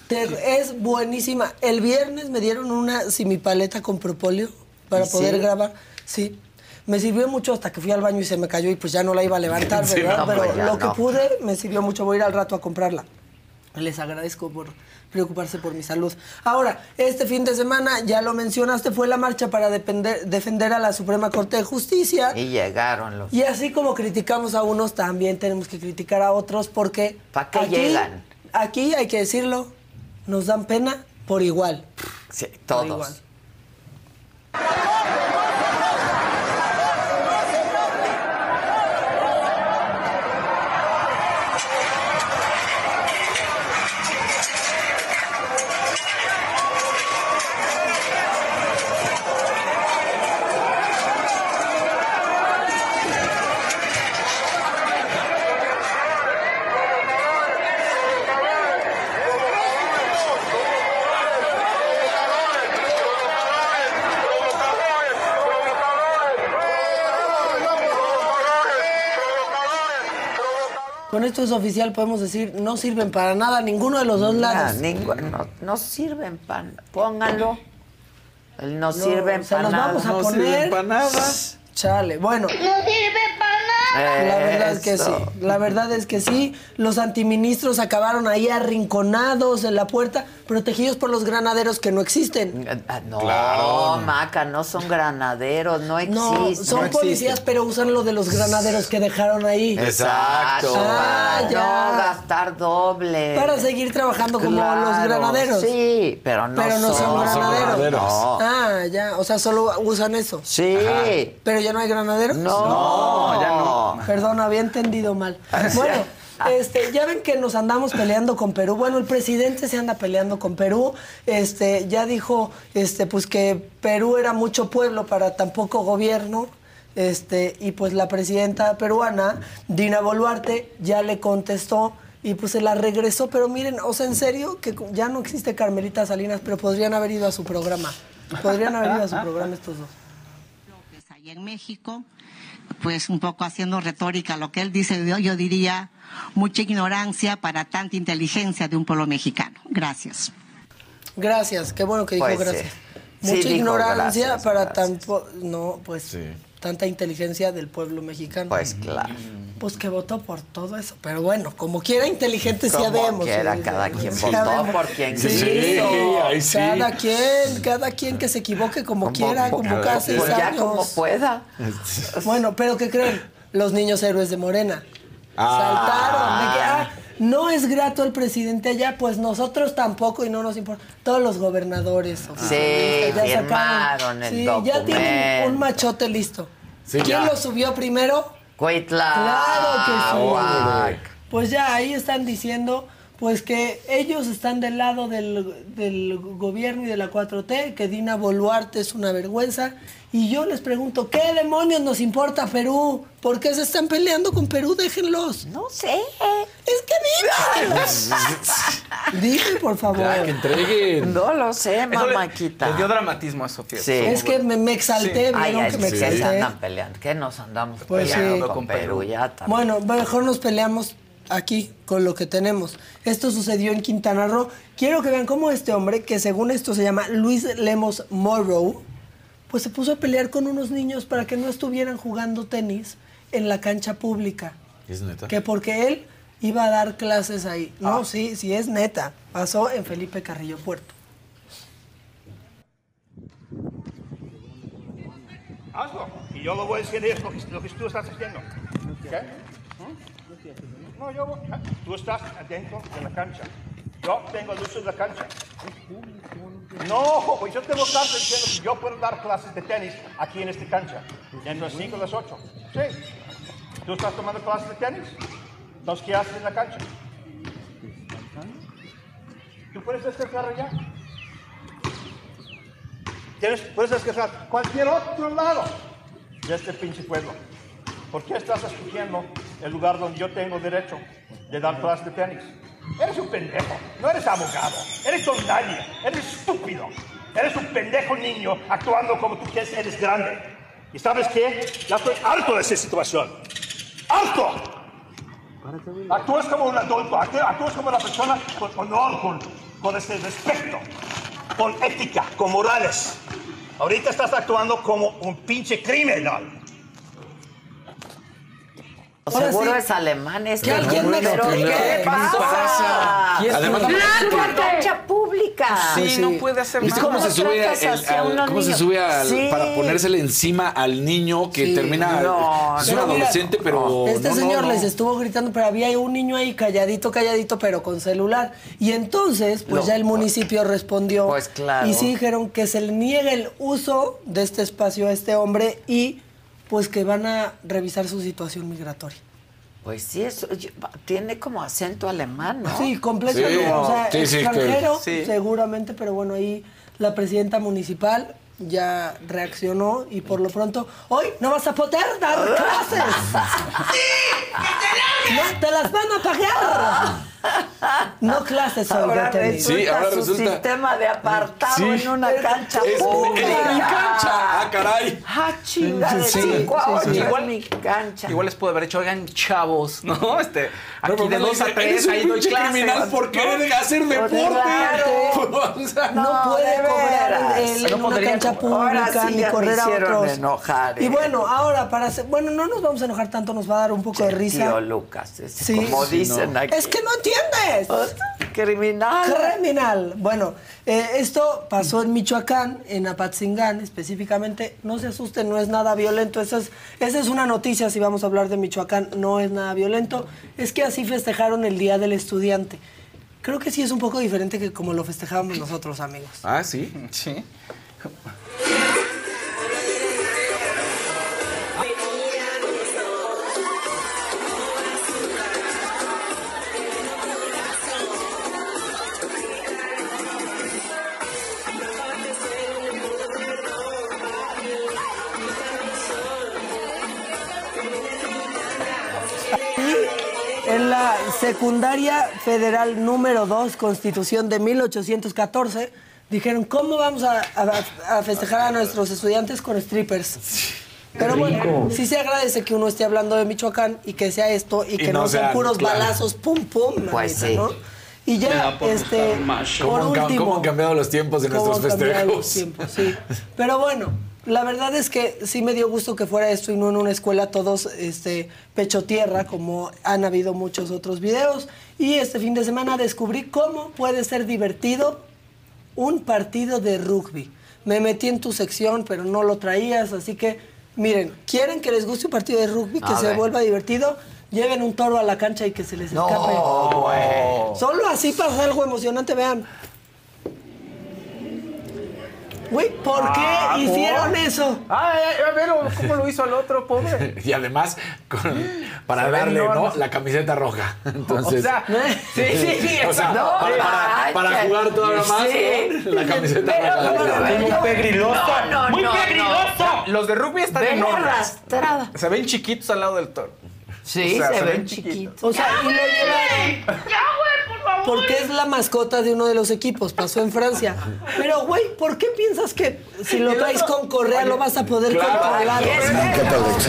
Te- es buenísima. El viernes me dieron una simipaleta con propóleo para ¿Y poder sí? grabar. Sí. Me sirvió mucho hasta que fui al baño y se me cayó y pues ya no la iba a levantar, Sí, ¿verdad? no, Pero lo que pude me sirvió mucho. Voy a ir al rato a comprarla. Les agradezco por preocuparse por mi salud. Ahora, este fin de semana, ya lo mencionaste, fue la marcha para depender- defender a la Suprema Corte de Justicia. Y llegaron los. Y así como criticamos a unos, también tenemos que criticar a otros porque... ¿Pa' qué aquí- llegan? Aquí, hay que decirlo, nos dan pena por igual. Sí, Por todos. igual. Esto es oficial, podemos decir, no sirven para nada ninguno de los dos lados. No, ninguno- no, no sirven para Pónganlo. El no, No, sirven se para los nada. vamos a poner. Chale, bueno. No sirve para nada. La verdad es que sí, la verdad es que sí. Los antiministros acabaron ahí arrinconados en la puerta, protegidos por los granaderos que no existen. Ah, No, Claro. Maca, no son granaderos, no No, existen. son policías, pero usan lo de los granaderos que dejaron ahí. Exacto. Ah, para ya. no gastar doble. Para seguir trabajando como Claro, los granaderos. Sí, pero no Pero no son, son, granaderos. No. Ah, ya. O sea, solo usan eso. Sí. Pero ya no hay granaderos. No, ya no. Perdón, había entendido mal. Bueno, este, ya ven que nos andamos peleando con Perú. Bueno, el presidente se anda peleando con Perú. Este, ya dijo, este, pues que Perú era mucho pueblo para tan poco gobierno. Este, y pues la presidenta peruana, Dina Boluarte, ya le contestó y pues se la regresó. Pero miren, o sea, en serio, que ya no existe Carmelita Salinas, pero podrían haber ido a su programa. Podrían haber ido a su programa estos dos. allá en México, pues un poco haciendo retórica lo que él dice, yo diría mucha ignorancia para tanta inteligencia de un pueblo mexicano. Gracias. Gracias, qué bueno que dijo Pues, gracias. sí. Mucha Sí, dijo ignorancia gracias, para tan po- no, pues tanta inteligencia del pueblo mexicano. Pues claro. Pues que votó por todo eso, pero bueno, como quiera inteligente sí Como habemos. quiera, cada quien sí, votó por quien Sí, quiso. ahí sí. Cada quien, cada quien que se equivoque como, quiera, como cada Pues ya años. como pueda. Bueno, pero ¿qué creen? Los niños héroes de Morena. Ah. Saltaron. de que, ah, no es grato el presidente allá, pues nosotros tampoco y no nos importa. Todos los gobernadores. oficialistas, ya firmaron el sí, ya tienen un machote listo. Sí, ¿Quién ya. lo subió primero? Cuitla. Claro que sí. Guac. Pues ya ahí están diciendo pues que ellos están del lado del, del gobierno y de la 4T, que Dina Boluarte es una vergüenza. Y yo les pregunto, ¿qué demonios nos importa Perú? ¿Por qué se están peleando con Perú? Déjenlos. No sé. Es que dime. dime, por favor. Ya, que entreguen. No lo sé, Eso le- mamáquita. Le dio dramatismo a Sofía. Sí. Es que me, me exalté, Ay, vieron ay, que me sí, se exalté. andan peleando. ¿Qué nos andamos Pues peleando sí. con Perú? Ya también. Bueno, mejor nos peleamos aquí con lo que tenemos. Esto sucedió en Quintana Roo. Quiero que vean cómo este hombre, que según esto se llama Luis Lemos Morrow, pues se puso a pelear con unos niños para que no estuvieran jugando tenis en la cancha pública. ¿Es neta? Que porque él iba a dar clases ahí. No, sí, sí es neta. Pasó en Felipe Carrillo Puerto. Hazlo. Y yo lo voy a decir es lo que, lo que tú estás haciendo. ¿Ok? ¿Mm? No, yo voy- Tú estás adentro de la cancha. Yo tengo el uso de la cancha. No, pues yo tengo estar diciendo que yo puedo dar clases de tenis aquí en esta cancha. En las 5 a las 8. Sí. ¿Tú estás tomando clases de tenis? Entonces, ¿qué haces en la cancha? ¿Tú puedes descansar allá? Tienes, puedes descansar cualquier otro lado de este pinche pueblo. ¿Por qué estás escogiendo el lugar donde yo tengo derecho de dar clases de tenis? Eres un pendejo, no eres abogado, eres don nadie, eres estúpido, eres un pendejo niño actuando como tú quieres, eres grande. ¿Y sabes qué? Ya estoy harto de esa situación. ¡Harto! Actúas como un adulto, actú- actúas como una persona con honor, con, con este respeto, con ética, con morales. Ahorita estás actuando como un pinche criminal. Ahora Seguro sí. es alemán este Que alguien me explique. ¿Qué ¿Qué pasa? Además, la- cancha pública. Sí, no puede hacer ¿Viste nada. cómo se sube, el- hacia al- cómo se sube al- Sí. para ponérsele encima al niño que Sí. termina No, es un mira, adolescente pero Este no, señor no. les estuvo gritando, pero había un niño ahí calladito, calladito, pero con celular. Y entonces, pues No. ya el municipio respondió. Pues claro. Y sí dijeron que se le niegue el uso de este espacio a este hombre y pues que van a revisar su situación migratoria. Pues sí, eso, tiene como acento alemán, ¿no? Sí, completamente. Sí. O sea, Sí, sí, que- extranjero, sí. seguramente, pero bueno, ahí la presidenta municipal ya reaccionó y por lo pronto, hoy no vas a poder dar clases. No, te las van a pagar. No clases Ahora resulta Sí, ahora su resulta- sistema de apartado Sí. en una cancha Es pública. en mi cancha. Ah, caray. Ah, chinga de Sí, cinco a ocho Igual- mi cancha. Igual les puedo haber hecho, oigan, chavos, ¿no? Este, No, aquí de pero dos a tres, ahí doy clases. criminal por querer hacer deporte. Claro. O sea, No, No, puede de cobrar en una cancha pública ni correr a otros. enojar, Y eh. bueno, ahora para hacer, bueno, no nos vamos a enojar tanto, nos va a dar un poco de risa. Tío Lucas, es Sí. como Sí, dicen no. aquí. Es que no entiendes. Criminal. Criminal. Bueno, eh, esto pasó en Michoacán, en Apatzingán específicamente. No se asusten, no es nada violento. Esa es, esa es una noticia, si vamos a hablar de Michoacán, no es nada violento. Es que así festejaron el Día del Estudiante. Creo que sí es un poco diferente que como lo festejábamos nosotros, amigos. Ah, sí. Sí. Secundaria federal número 2, Constitución de 1814, dijeron, ¿cómo vamos a, a- a festejar a nuestros estudiantes con strippers? Pero bueno, sí se agradece que uno esté hablando de Michoacán y que sea esto y que no no, sean sean, puros claro. balazos, pum, pum, Pues manita, sí. ¿no? Y ya, este, ¿Cómo por han, ca- último... cómo han cambiado los tiempos de cómo nuestros cambiado los festejos? tiempos, sí. Pero bueno, la verdad es que sí me dio gusto que fuera esto y no en una escuela todos este, pecho tierra, como han habido muchos otros videos. Y este fin de semana descubrí cómo puede ser divertido un partido de rugby. Me metí en tu sección, pero no lo traías, así que miren, ¿quieren que les guste un partido de rugby, que A se ver. vuelva divertido? Lleven un toro a la cancha y que se les escape. No. Solo así pasa algo emocionante, vean. Güey, ¿por qué Ah, hicieron ¿por? eso? Ay, ay, a ver, ¿cómo lo hizo al otro, pobre? Y además, con- para Se darle, ¿no? La camiseta roja. Entonces. O sea, sí, sí, sí, O sea, exacto. para, para- para jugar todavía más, Sí. ¿no? La camiseta Pero, roja. pero, Muy pegriloso. No, no, muy no, pegriloso. Los de rugby están Ven enormes. arrastrada. Se ven chiquitos al lado del toro. Sí, O sea, se, se ven chiquitos. O sea, y lo llevaron. Porque es la mascota de uno de los equipos, pasó en Francia. Pero, güey, ¿por qué piensas que si lo traes con correa lo vas a poder Claro. controlar? O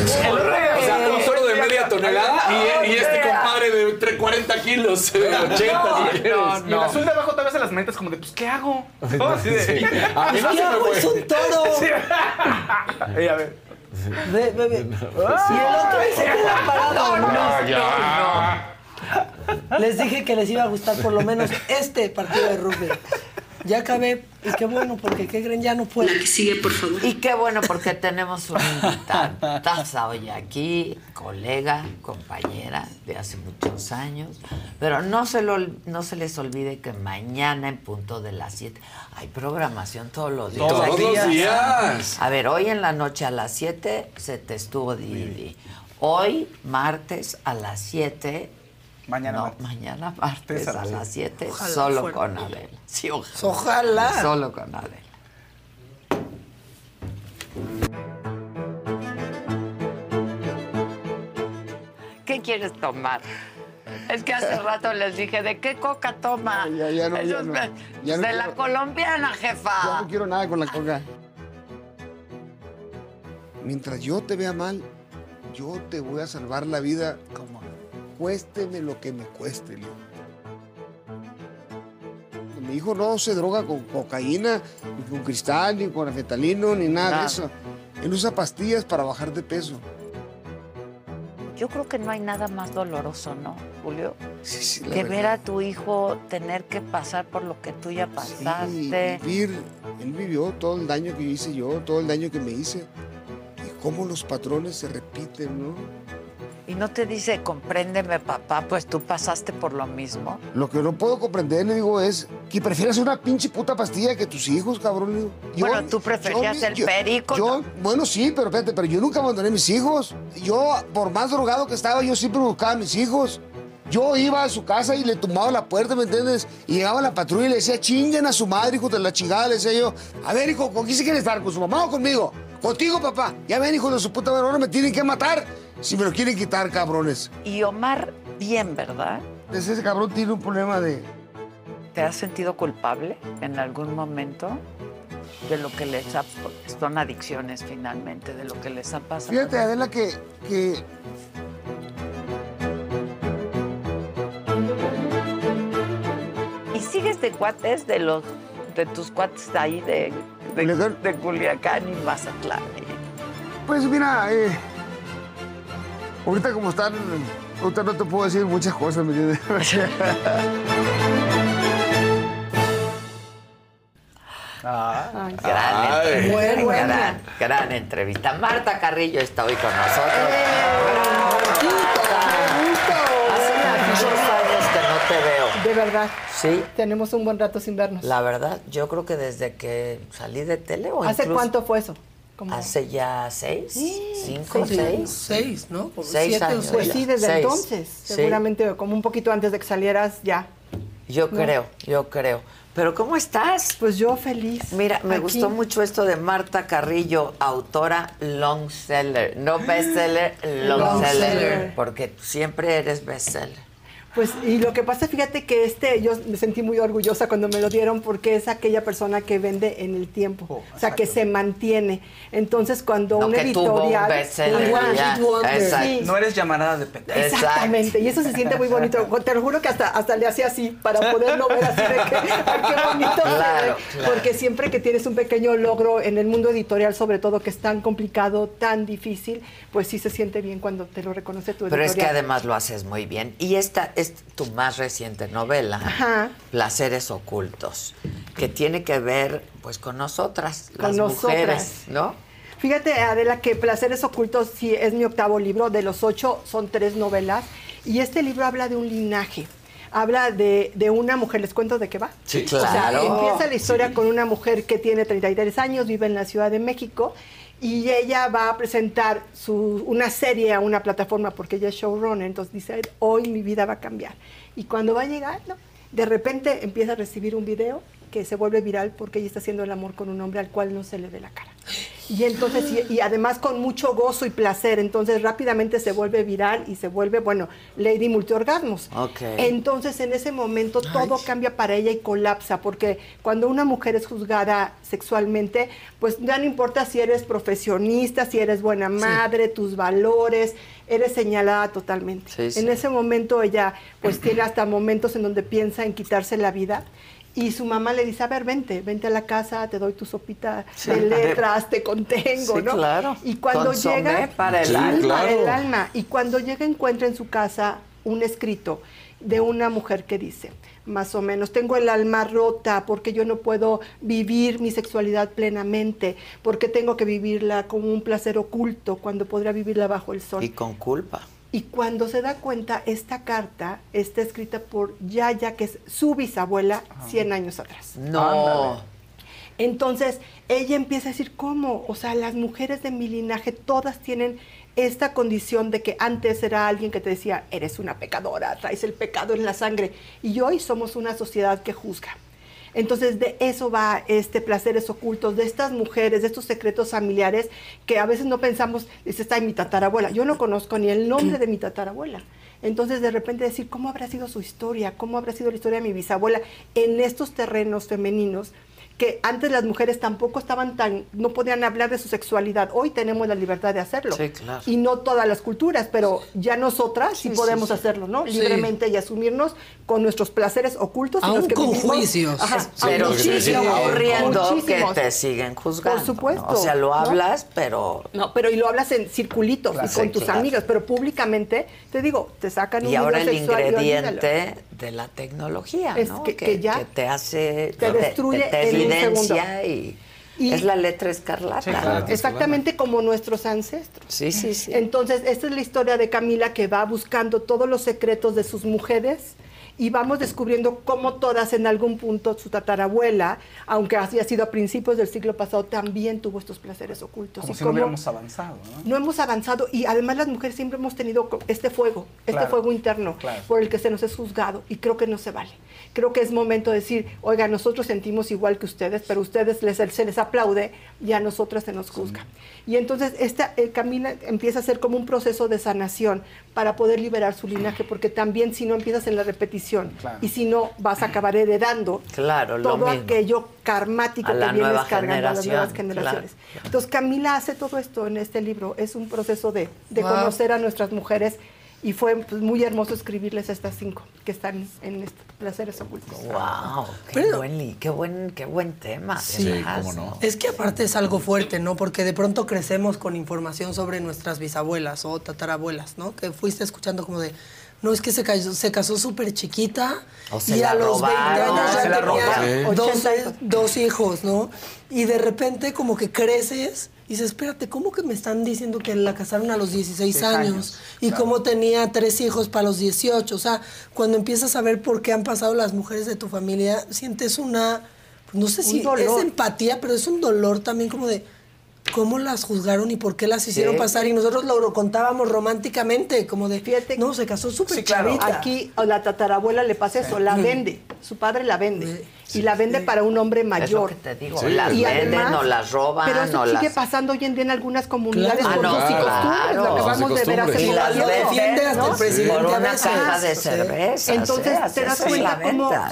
sea, un toro de media tonelada y, y este compadre de entre 40 kilos, eh, 80 si quieres. Y el azul de abajo todavía se las metes como de, pues, ¿qué hago? ¿No? Así de- Sí. No ¿Qué hago? Es un toro. Sí. Y a ver. Ve, ve, ve. Y el otro ahí se queda parado. No, nomás. ya. Les dije que les iba a gustar por lo menos este partido de rugby. Ya acabé. Y qué bueno, porque ¿qué creen? Ya no puedo. sigue, por favor. Y qué bueno, porque tenemos una invitada hoy aquí, colega, compañera de hace muchos años. Pero no se, lo, no se les olvide que mañana, en punto de las 7, hay programación todos los días. Todos los días. A ver, hoy en la noche a las 7 se te estuvo Didi. Hoy, martes, a las 7. Mañana no, martes. mañana martes a las las 7, Ojalá solo fuera. con Adela. Sí, ojalá. Ojalá. Solo con Adela. ¿Qué quieres tomar? Es que hace rato les dije, ¿de qué coca toma? Ya, ya no, ya de- Ya no de quiero- la colombiana, Ya jefa. no quiero nada con la coca. Mientras yo te vea mal, yo te voy a salvar la vida. Cuésteme lo que me cueste, Leo. Mi hijo no se droga con cocaína, ni con cristal, ni con afetalino, ni nada, Nada. de eso. Él usa pastillas para bajar de peso. Yo creo que no hay nada más doloroso, ¿no, Julio? Sí, sí, la que verdad. ver a tu hijo tener que pasar por lo que tú ya Sí, pasaste. vivir, él vivió todo el daño que hice yo, todo el daño que me hice. Y cómo los patrones se repiten, ¿no? Y no te dice, compréndeme, papá, pues tú pasaste por lo mismo. Lo que no puedo comprender, le digo, es que prefieras una pinche puta pastilla que tus hijos, cabrón. le digo. Bueno, tú preferías el perico, Yo, bueno, sí, pero espérate, pero yo nunca abandoné a mis hijos. Yo, por más drogado que estaba, yo siempre buscaba a mis hijos. Yo iba a su casa y le tumbaba la puerta, ¿me entiendes? Y llegaba la patrulla y le decía, chinguen a su madre, hijo de la chingada. Le decía yo, a ver, hijo, ¿con quién se quiere estar? ¿Con su mamá o conmigo? Contigo, papá. Ya ven, hijo de su puta madre, ahora me tienen que matar si me lo quieren quitar, cabrones. Y Omar, bien, ¿verdad? Ese cabrón tiene un problema de... ¿Te has sentido culpable en algún momento de lo que les ha... Son adicciones finalmente, de lo que les ha pasado. Fíjate, Adela, que, que ¿Y sigues de cuates de los de tus cuates de ahí de, de, de Culiacán y Mazatlán? Pues mira, eh, ahorita como están, ahorita no te puedo decir muchas cosas, ¿me entiendes? Gran, Ay. entrevista, Bueno, bueno. gran, gran entrevista. Marta Carrillo está hoy con nosotros. Hace muchos años que no te veo. De verdad. Sí. Tenemos un buen rato sin vernos. La verdad, yo creo que desde que salí de tele o ¿Hace incluso- cuánto fue eso? Como- Hace ya seis, cinco, Sí, seis. seis, ¿no? Seis siete años. seis. Pues sí, desde Seis. entonces. Sí. Seguramente como un poquito antes de que salieras ya. Yo No. creo, yo creo. Pero ¿cómo estás? Pues yo feliz. Mira, me Aquí. gustó mucho esto de Marta Carrillo, autora long seller, no bestseller, long, Long porque siempre eres bestseller. Pues, y lo que pasa, fíjate que este, yo me sentí muy orgullosa cuando me lo dieron porque es aquella persona que vende en el tiempo, o sea, que se mantiene. Entonces, cuando No, un que tuvo un editorial... exacto. Sí. No eres llamarada de pendejo. Exactamente, y eso se siente muy bonito. Te lo juro que hasta, hasta le hacía así para poderlo ver así de que, qué bonito Claro, claro. Porque siempre que tienes un pequeño logro en el mundo editorial, sobre todo que es tan complicado, tan difícil, pues sí se siente bien cuando te lo reconoce tu Pero editorial. es que además lo haces muy bien. Y esta es tu más reciente novela, Ajá. Placeres Ocultos, que tiene que ver pues con nosotras, Con las nosotras. mujeres, ¿no? Fíjate, Adela, que Placeres Ocultos sí es mi octavo libro, de los ocho son tres novelas, y este libro habla de un linaje. habla de, de una mujer, ¿les cuento de qué va? Sí, O sea, claro. empieza la historia con una mujer que tiene 33 años, vive en la Ciudad de México y ella va a presentar su, una serie a una plataforma porque ella es showrunner, entonces dice, hoy mi vida va a cambiar. Y cuando va llegando, de repente empieza a recibir un video que se vuelve viral porque ella está haciendo el amor con un hombre al cual no se le ve la cara. Y entonces, y, y además con mucho gozo y placer, entonces rápidamente se vuelve viral y se vuelve, bueno, Lady Multiorgasmos. Ok. Entonces, en ese momento todo cambia para ella y colapsa, porque cuando una mujer es juzgada sexualmente, pues ya no importa si eres profesionista, si eres buena madre, tus valores, eres señalada totalmente. Sí, sí. En ese momento ella pues tiene hasta momentos en donde piensa en quitarse la vida. Y su mamá le dice, a ver, vente, vente a la casa, te doy tu sopita Sí. de letras, te contengo, Sí, ¿no? claro. Y cuando Consomé llega... para el Sí, alma. para el alma. Y cuando llega encuentra en su casa un escrito de una mujer que dice, más o menos, tengo el alma rota porque yo no puedo vivir mi sexualidad plenamente, porque tengo que vivirla como un placer oculto cuando podría vivirla bajo el sol. Y con culpa. Y cuando se da cuenta, esta carta está escrita por Yaya, que es su bisabuela, 100 años atrás. No. Entonces, ella empieza a decir, ¿cómo? O sea, las mujeres de mi linaje todas tienen esta condición de que antes era alguien que te decía, eres una pecadora, traes el pecado en la sangre. Y hoy somos una sociedad que juzga. Entonces de eso va este placeres ocultos, de estas mujeres, de estos secretos familiares que a veces no pensamos, dice, está en mi tatarabuela. Yo no conozco ni el nombre de mi tatarabuela. Entonces de repente decir, ¿cómo habrá sido su historia? ¿Cómo habrá sido la historia de mi bisabuela en estos terrenos femeninos? Que antes las mujeres tampoco estaban tan, no podían hablar de su sexualidad. Hoy tenemos la libertad de hacerlo. Sí, claro. Y no todas las culturas, pero ya nosotras sí, Sí, podemos sí, sí. hacerlo, ¿no? Sí. Libremente y asumirnos con nuestros placeres ocultos. y Aún los que con vivimos. juicios. Ajá, Pero ocurriendo que te siguen juzgando. Por supuesto. ¿no? O sea, lo ¿no? hablas, pero. No, pero y lo hablas en circulitos Claro. y con Sí, tus claro. amigas, pero públicamente, te digo, te sacan un Y ahora el sexual y ingrediente de la tecnología, Es ¿no? que- que ya te hace. te destruye te, en un evidencia Y- Es la letra escarlata. Exactamente como nuestros ancestros. Sí, sí, sí. Entonces, esta es la historia de Camila que va buscando todos los secretos de sus mujeres y vamos descubriendo cómo todas en algún punto su tatarabuela, aunque haya sido a principios del siglo pasado, también tuvo estos placeres ocultos. Como y si no hubiéramos avanzado, ¿no? no hemos avanzado y además las mujeres siempre hemos tenido este fuego, este Claro, fuego interno claro. por el que se nos es juzgado y creo que no se vale. Creo que es momento de decir, oiga, nosotros sentimos igual que ustedes, pero a ustedes les, se les aplaude y a nosotras se nos juzga. Y entonces esta, el camino empieza a ser como un proceso de sanación para poder liberar su linaje, porque también si no empiezas en la repetición Claro. y si no vas a acabar heredando Claro, lo todo mismo. aquello karmático que vienes cargando a las nuevas generaciones. claro. Entonces Camila hace todo esto en este libro, es un proceso de, de Wow. conocer a nuestras mujeres y fue pues, muy hermoso escribirles estas cinco que están en estos placeres ocultos. Wow, qué, buen, li- qué buen, qué buen tema. Sí, de veras, ¿no? Es que aparte es algo fuerte, ¿no? Porque de pronto crecemos con información sobre nuestras bisabuelas o tatarabuelas, ¿no? Que fuiste escuchando como de, no, es que se casó, se casó súper chiquita O se y a los 20 robaron. años Se ya tenía dos, 80 hijos. dos hijos, ¿no? Y de repente como que creces y dices, espérate, ¿cómo que me están diciendo que la casaron a los 16 Seis años? años, Y claro. cómo tenía tres hijos para los 18. O sea, cuando empiezas a ver por qué han pasado las mujeres de tu familia, sientes una, pues no sé Un si dolor. es empatía, pero es un dolor también como de cómo las juzgaron y por qué las hicieron Sí. pasar. Y nosotros lo contábamos románticamente, como de, no, se casó súper chavita. Aquí a la tatarabuela le pasa eso, la vende, su padre la vende. y la vende para un hombre mayor. que te digo, Sí, las y venden o las roban Pero eso sigue las- pasando hoy en día en algunas comunidades Claro. por Ah, no, sus claro. Lo acabamos de ver hace Y las defiende hasta el presidente Por una a veces. caja de Sí. cervezas, Entonces te das cuenta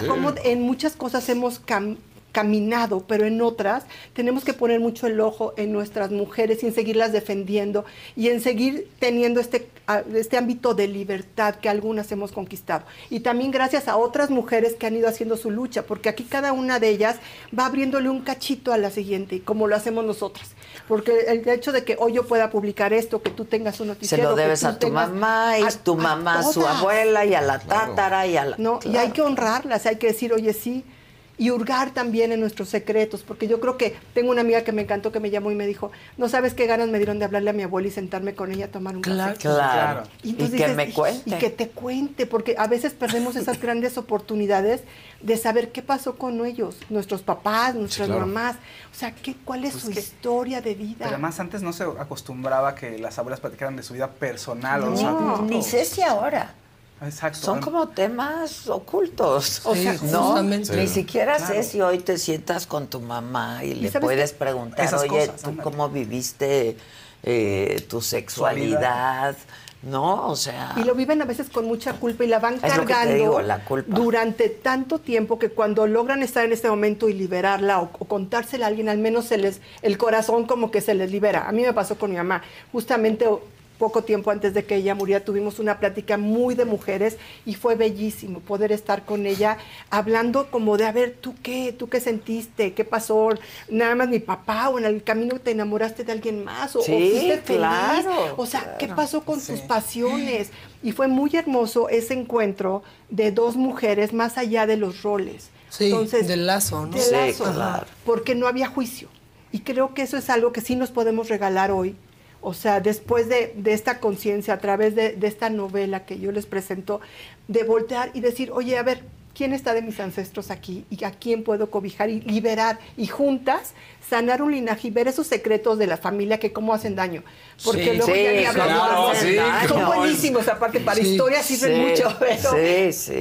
cómo, en muchas cosas hemos cam- caminado, pero en otras tenemos que poner mucho el ojo en nuestras mujeres y en seguirlas defendiendo y en seguir teniendo este, este ámbito de libertad que algunas hemos conquistado. Y también gracias a otras mujeres que han ido haciendo su lucha, porque aquí cada una de ellas va abriéndole un cachito a la siguiente, como lo hacemos nosotras. Porque el hecho de que hoy yo pueda publicar esto, que tú tengas un Se noticiero... lo que debes tú a tu mamá y a- tu mamá a su abuela y a la tátara y a la... No, y Claro. hay que honrarlas, hay que decir, oye, sí, y hurgar también en nuestros secretos, porque yo creo que tengo una amiga que me encantó que me llamó y me dijo, no sabes qué ganas me dieron de hablarle a mi abuela y sentarme con ella a tomar un Claro, café. claro. Y entonces que dices, me "Y- cuente". Y que te cuente, porque a veces perdemos esas grandes oportunidades de saber qué pasó con ellos, nuestros papás, nuestras claro. mamás, o sea, ¿qué, ¿cuál es Pues su que- historia de vida? Pero además antes no se acostumbraba que las abuelas platicaran de su vida personal. o sea, ni sé si ahora. Exacto. Son como temas ocultos. O sea, no, justamente. ni siquiera Claro. sé si hoy te sientas con tu mamá y, le puedes qué? preguntar, Esas oye, cosas, ¿tú ándale. cómo viviste eh, tu sexualidad? ¿No? O sea, Y lo viven a veces con mucha culpa y la van Es lo que te cargando digo, la culpa. durante tanto tiempo que cuando logran estar en este momento y liberarla o, o contársela a alguien, al menos se les, el corazón como que se les libera. A mí me pasó con mi mamá. Justamente poco tiempo antes de que ella muriera tuvimos una plática muy de mujeres y fue bellísimo poder estar con ella hablando como de, a ver, ¿tú qué? ¿Tú qué sentiste? ¿Qué pasó? Nada más mi papá o en el camino te enamoraste de alguien más o, o Sí, fuiste feliz. claro, O sea, ¿qué pasó con tus pasiones? Y fue muy hermoso ese encuentro de dos mujeres más allá de los roles. Sí, del lazo, ¿no? del Sí, lazo, claro. porque no había juicio. Y creo que eso es algo que sí nos podemos regalar hoy. O sea, después de, de esta conciencia, a través de, de esta novela que yo les presento, de voltear y decir, oye, a ver, ¿quién está de mis ancestros aquí? ¿Y a quién puedo cobijar y liberar? Y juntas sanar un linaje y ver esos secretos de la familia que cómo hacen daño. Porque Sí, luego sí, ya ni hablamos claro, de- sí, Son buenísimos, aparte para historias sirven sí, mucho, pero,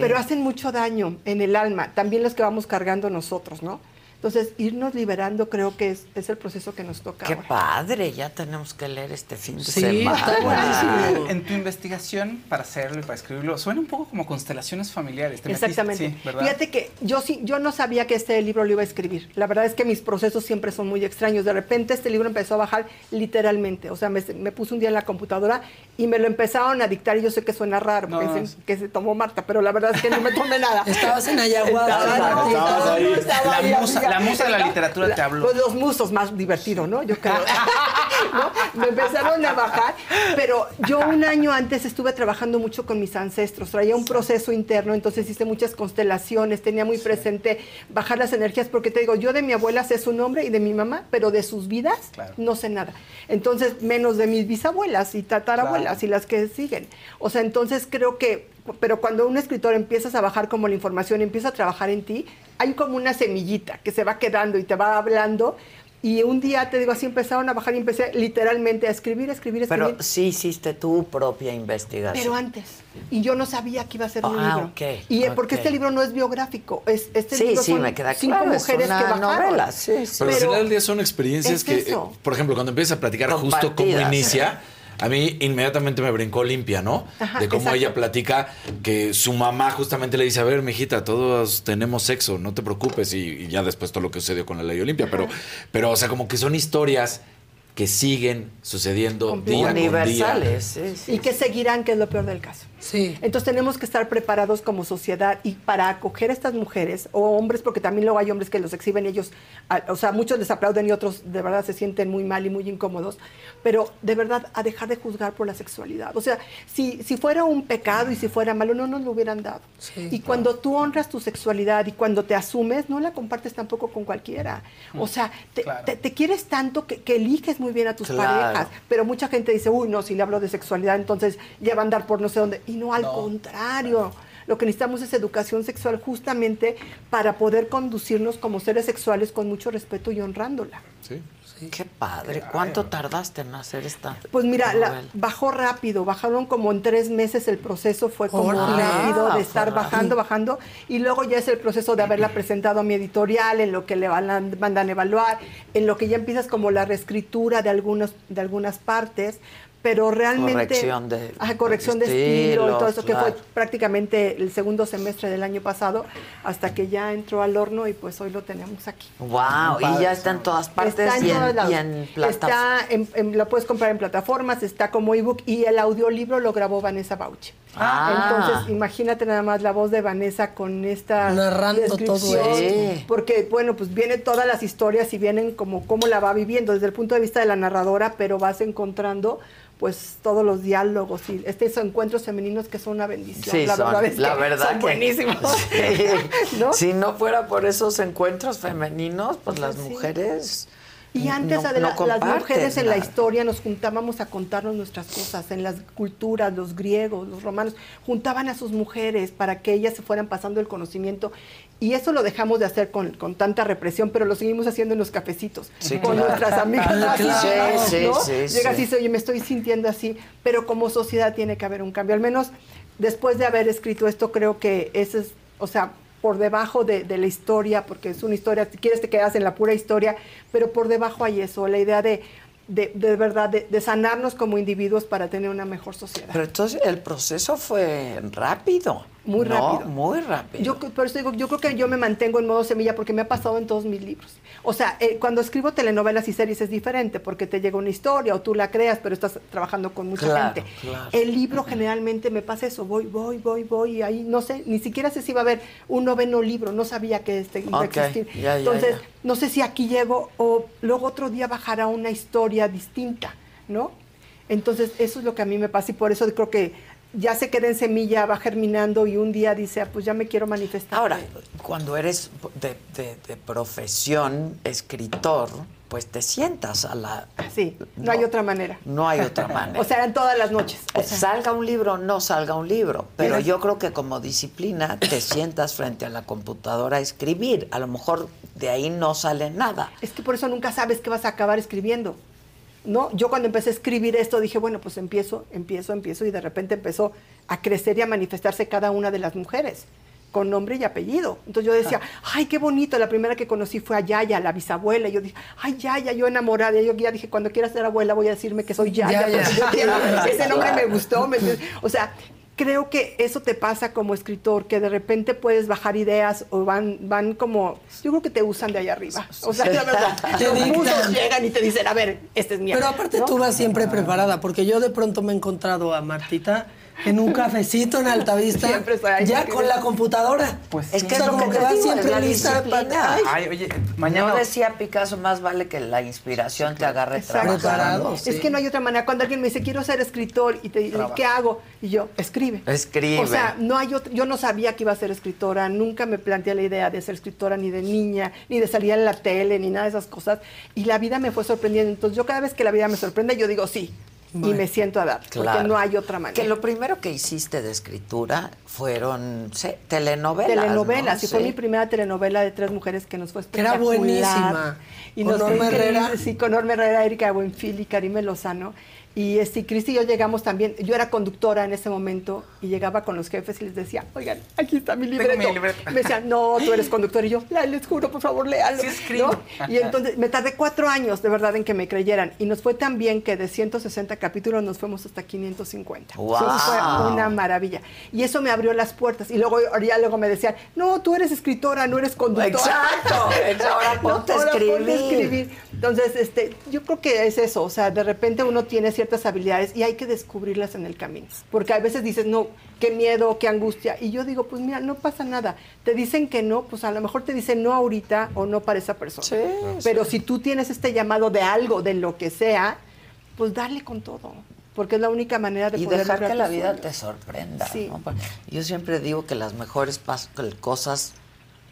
pero hacen mucho daño en el alma, también los que vamos cargando nosotros, ¿no? Entonces, irnos liberando creo que es, es el proceso que nos toca qué ahora. padre, ya tenemos que leer este fin de Sí, semana. En tu investigación para hacerlo y para escribirlo, suena un poco como constelaciones familiares. Exactamente. Fíjate que yo sí, yo no sabía que este libro lo iba a escribir. La verdad es que mis procesos siempre son muy extraños. De repente este libro empezó a bajar literalmente. O sea, me, me puse un día en la computadora y me lo empezaron a dictar y yo sé que suena raro, No, pensé no, sí. que se tomó Marta, pero la verdad es que no me tomé nada. Estabas en ayahuasca. Estaba- Estabas ahí. estaba La ahí, musa-. La musa de la literatura te habló. Pues los musos más divertido, ¿no? Yo creo. ¿No? Me empezaron a bajar, pero yo un año antes estuve trabajando mucho con mis ancestros, traía un proceso interno, entonces hice muchas constelaciones, tenía muy presente bajar las energías, porque te digo, yo de mi abuela sé su nombre y de mi mamá, pero de sus vidas no sé nada. Entonces, menos de mis bisabuelas y tatarabuelas y las que siguen. O sea, entonces creo que, pero cuando un escritor empiezas a bajar como la información, empieza a trabajar en ti, hay como una semillita que se va quedando y te va hablando. Y un día, te digo, así empezaron a bajar y empecé literalmente a escribir, escribir, escribir. Pero sí hiciste tu propia investigación. Pero antes. Y yo no sabía que iba a ser un Ah, libro. ok, y eh, ok. porque este libro no es biográfico. Es, este Sí, libro sí, son me queda cinco claro, es mujeres una que bajaron. novela, sí, sí. Pero, al Pero final del día son experiencias es que, eh, por ejemplo, cuando empiezas a platicar justo cómo inicia, a mí inmediatamente me brincó limpia, ¿no? Ajá, de cómo exacto. ella platica que su mamá justamente le dice, a ver, mijita, todos tenemos sexo, no te preocupes. Y, y ya después todo lo que sucedió con la ley Olimpia. Pero, pero, o sea, como que son historias que siguen sucediendo día con día. Universales, sí, sí. y que seguirán, que es lo peor del caso. Sí. Entonces tenemos que estar preparados como sociedad y para acoger a estas mujeres o hombres, porque también luego hay hombres que los exhiben y ellos, a- o sea, muchos les aplauden y otros de verdad se sienten muy mal y muy incómodos, pero de verdad a dejar de juzgar por la sexualidad. O sea, si, si fuera un pecado y si fuera malo, no nos lo hubieran dado. y cuando tú honras tu sexualidad y cuando te asumes, no la compartes tampoco con cualquiera. O sea, te, Claro. te- te quieres tanto que, que eliges muy bien a tus Claro. parejas, pero mucha gente dice, uy, no, si le hablo de sexualidad, entonces ya va a andar por no sé dónde. Y no, al contrario. Lo que necesitamos es educación sexual justamente para poder conducirnos como seres sexuales con mucho respeto y honrándola. Sí. Qué padre. ¿Cuánto tardaste en hacer esta? Pues mira, la- bajó rápido, bajaron como en tres meses el proceso, fue como rápido Ah, de estar bajando, bajando, y luego ya es el proceso de haberla presentado a mi editorial, en lo que le van a- mandan evaluar, en lo que ya empiezas como la reescritura de, algunos, de algunas partes, pero realmente... Corrección de- Ajá, corrección de de estilo y todo eso, que fue prácticamente el segundo semestre del año pasado, hasta que ya entró al horno y pues hoy lo tenemos aquí. Wow, y ya está en todas partes Está en y, todos en, lados. y en plataformas. Está en, en- lo puedes comprar en plataformas, está como ebook y el audiolibro lo grabó Vanessa Bauchi. Ah. Entonces, imagínate nada más la voz de Vanessa con esta Narrando todo descripción, esto. Porque, bueno, pues vienen todas las historias y vienen como cómo la va viviendo desde el punto de vista de la narradora, pero vas encontrando pues todos los diálogos y estos encuentros femeninos que son una bendición. Sí, la son- verdad es la que verdad son que- buenísimos. Sí. ¿No? Si no fuera por esos encuentros femeninos, pues las Sí. mujeres. Y antes no- las mujeres en la historia nos juntábamos a contarnos nuestras cosas, en las culturas, los griegos, los romanos, juntaban a sus mujeres para que ellas se fueran pasando el conocimiento. Y eso lo dejamos de hacer con, con tanta represión, pero lo seguimos haciendo en los cafecitos, Sí, con claro. nuestras amigas. Claro. Sí, ¿no? sí, sí, Llega sí. así, dice, oye, me estoy sintiendo así, pero como sociedad tiene que haber un cambio. Al menos después de haber escrito esto, creo que ese es, o sea, por debajo de, de la historia, porque es una historia, si quieres te quedas en la pura historia, pero por debajo hay eso, la idea de, de, de verdad, de, de sanarnos como individuos para tener una mejor sociedad. Pero entonces el proceso fue rápido. Muy ¿no? rápido. Muy rápido. Yo, por eso digo, yo creo que yo me mantengo en modo semilla porque me ha pasado en todos mis libros. O sea, eh, cuando escribo telenovelas y series es diferente porque te llega una historia o tú la creas, pero estás trabajando con mucha Claro, gente. claro. El libro generalmente me pasa eso, voy, voy, voy, voy, y ahí no sé, ni siquiera sé si va a haber un noveno libro, no sabía que este iba a existir. ya, ya, Entonces, ya. no sé si aquí llego o luego otro día bajará una historia distinta, ¿no? Entonces, eso es lo que a mí me pasa y por eso creo que ya se queda en semilla, va germinando y un día dice, ah, pues ya me quiero manifestar. Ahora, cuando eres de, de- de profesión escritor, pues te sientas a la... Sí, no, hay otra manera. No hay otra manera. O sea, eran todas las noches. O sea, salga un libro o no salga un libro, pero yo creo que como disciplina te sientas frente a la computadora a escribir. A lo mejor de ahí no sale nada. es que por eso nunca sabes qué vas a acabar escribiendo. ¿No? Yo cuando empecé a escribir esto dije, bueno, pues empiezo, empiezo, empiezo y de repente empezó a crecer y a manifestarse cada una de las mujeres con nombre y apellido. Entonces yo decía, ay, qué bonito. La primera que conocí fue a Yaya, la bisabuela. Y yo dije, ay, Yaya, yo enamorada. Y yo ya dije, cuando quiera ser abuela voy a decirme que soy Yaya. Yaya. yo ese nombre me gustó. o sea, creo que eso te pasa como escritor, que de repente puedes bajar ideas o van, van como, yo creo que te usan de allá arriba. O sea, la verdad, los musos llegan y te dicen, a ver, este es mi Pero aparte tú vas siempre preparada, porque yo de pronto me he encontrado a Martita en un cafecito en Altavista, Siempre estoy ahí. ya con la computadora. Pues Es sí. que O sea, es lo como que que te va digo, siempre la lista disciplina. para- Ay, oye, mañana. No decía Picasso, más vale que la inspiración te agarre Exacto. trabajando. Es que no hay otra manera. Cuando alguien me dice, quiero ser escritor, y te dice. ¿qué hago? Y yo, escribe. Escribe. O sea, no hay otro- yo no sabía que iba a ser escritora, nunca me planteé la idea de ser escritora ni de niña, ni de salir en la tele, ni nada de esas cosas. Y la vida me fue sorprendiendo. Entonces yo cada vez que la vida me sorprende, yo digo sí. Y me siento a dar, Claro. porque no hay otra manera. Que lo primero que hiciste de escritura fueron sé, telenovelas. telenovelas, ¿no? y fue Sí. mi primera telenovela de tres mujeres que nos fue Que era espectacular. buenísima. Y Con nos Norma Herrera. Sí, con Norma Herrera, Erika Buenfil y Karime Lozano. Y este, Cristi y yo llegamos también, yo era conductora en ese momento y llegaba con los jefes y les decía, oigan, aquí está mi libreto. mi libreta. Me decían, no, tú eres conductor. Y yo, "La- les juro, por favor, léalo. Sí escribo. ¿no? Y entonces me tardé cuatro años, de verdad, en que me creyeran. Y nos fue tan bien que de 160 capítulos nos fuimos hasta 550. ¡Guau! Eso fue una maravilla. Y eso me abrió las puertas. Y luego, ya luego me decían, no, tú eres escritora, no eres conductora. Exacto. Ahora ponte escribir. escribir. Entonces, este, yo creo que es eso. O sea, de repente uno tiene ciertas habilidades y hay que descubrirlas en el camino. Porque a veces dices, no, qué miedo, qué angustia. Y yo digo, pues mira, no pasa nada. Te dicen que no, pues a lo mejor te dicen no ahorita o no para esa persona. Pero si tú tienes este llamado de algo, de lo que sea, pues darle con todo. Porque es la única manera de Y poder dejar que la vida sueños. te sorprenda. Sí. ¿no? Yo siempre digo que las mejores cosas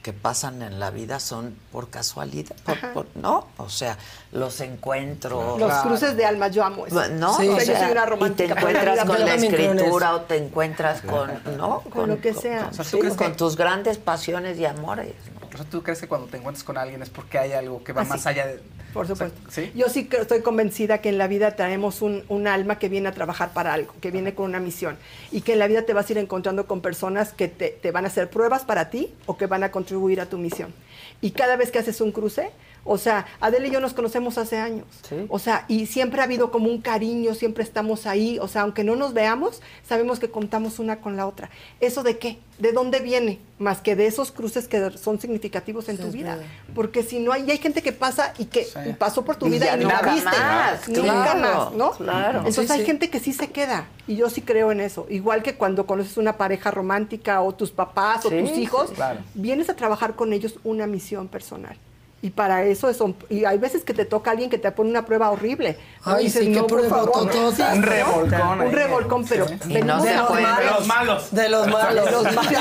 que pasan en la vida son por casualidad, por- ¿no? O sea, los encuentros. Los cruces de almas, yo amo eso. No, Sí. o O sea, yo sea, soy una y te encuentras con la escritura o te encuentras con, ¿no? Con lo que sea. Con, O sea, ¿tú sí, crees con que- tus grandes pasiones y amores. O sea, ¿tú crees que cuando te encuentras con alguien es porque hay algo que va Ah, más allá de. Por supuesto. ¿Sí? Yo sí estoy convencida que en la vida tenemos un, un alma que viene a trabajar para algo, que viene con una misión. Y que en la vida te vas a ir encontrando con personas que te, te van a hacer pruebas para ti o que van a contribuir a tu misión. Y cada vez que haces un cruce, O sea, Adele y yo nos conocemos hace años. O sea, y siempre ha habido como un cariño, siempre estamos ahí. O sea, aunque no nos veamos, sabemos que contamos una con la otra. ¿Eso de qué? ¿De dónde viene? Más que de esos cruces que son significativos en tu vida. Porque si no hay, y hay gente que pasa y que y pasó por tu Y vida y ni la nunca viste. más, nunca claro, más, ¿no? claro. Entonces Sí, hay sí. gente que sí se queda. Y yo sí creo en eso. Igual que cuando conoces una pareja romántica o tus papás o Sí, tus hijos, sí, claro. vienes a trabajar con ellos una misión personal. Y para eso es, y hay veces que te toca alguien que te pone una prueba horrible. ¿no? Ay, Y dices, sí, qué no, por prueba Un revolcón. Un revolcón, pero de los malos. De los malos. De los malos. De los malos.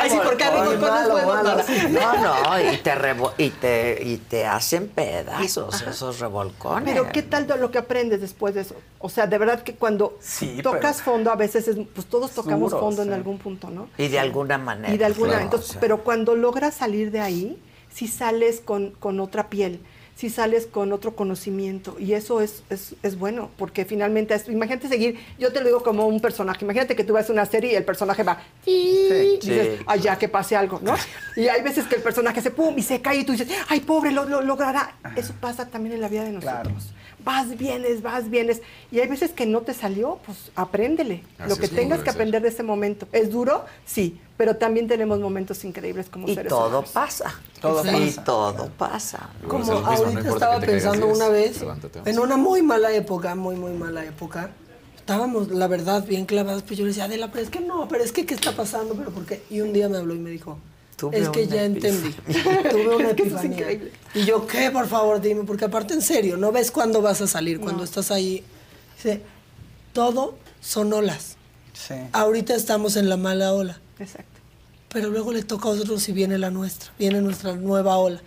Ay, sí, porque hay revolcones. No, no, y te, revo- y te, y te hacen pedazos esos revolcones. Pero ¿qué tal de lo que aprendes después de eso? O sea, de verdad que cuando Sí, tocas fondo, a veces es, pues todos tocamos fondo en algún punto, ¿no? Y de alguna manera. Y de alguna claro, entonces, sí. pero cuando logras salir de ahí, si sales con, con otra piel, si sales con otro conocimiento, y eso es, es, es bueno, porque finalmente, es- imagínate seguir, yo te lo digo como un personaje, imagínate que tú ves una serie y el personaje va, y dices, Sí. ay, ya que pase algo, ¿no? Y hay veces que el personaje se pum y se cae y tú dices, ay, pobre, lo, lo logrará. Eso pasa también en la vida de nosotros. Vas, vienes, vas, vienes. Y hay veces que no te salió, pues apréndele. Así lo que tengas que ser. aprender de ese momento. ¿Es duro? Sí, pero también tenemos momentos increíbles como Y seres todo humanos. pasa. Todo y pasa. todo pasa. Como mismo, ahorita estaba pensando una vez, levántate. en una muy mala época, muy, muy mala época, estábamos, la verdad, bien clavados, pero yo le decía, Adela, pero es que no, pero es que, ¿qué está pasando? ¿Pero por qué? Y un día me habló y me dijo, Tuve es que ya entendí, tuve una Es que eso es epifanía. increíble. y yo, ¿qué? Por favor, dime, porque aparte, en serio, no ves cuándo vas a salir, cuando estás ahí. Dice, todo son olas. Sí. Ahorita estamos en la mala ola. Exacto. Pero luego le toca a otros y viene la nuestra, viene nuestra nueva ola.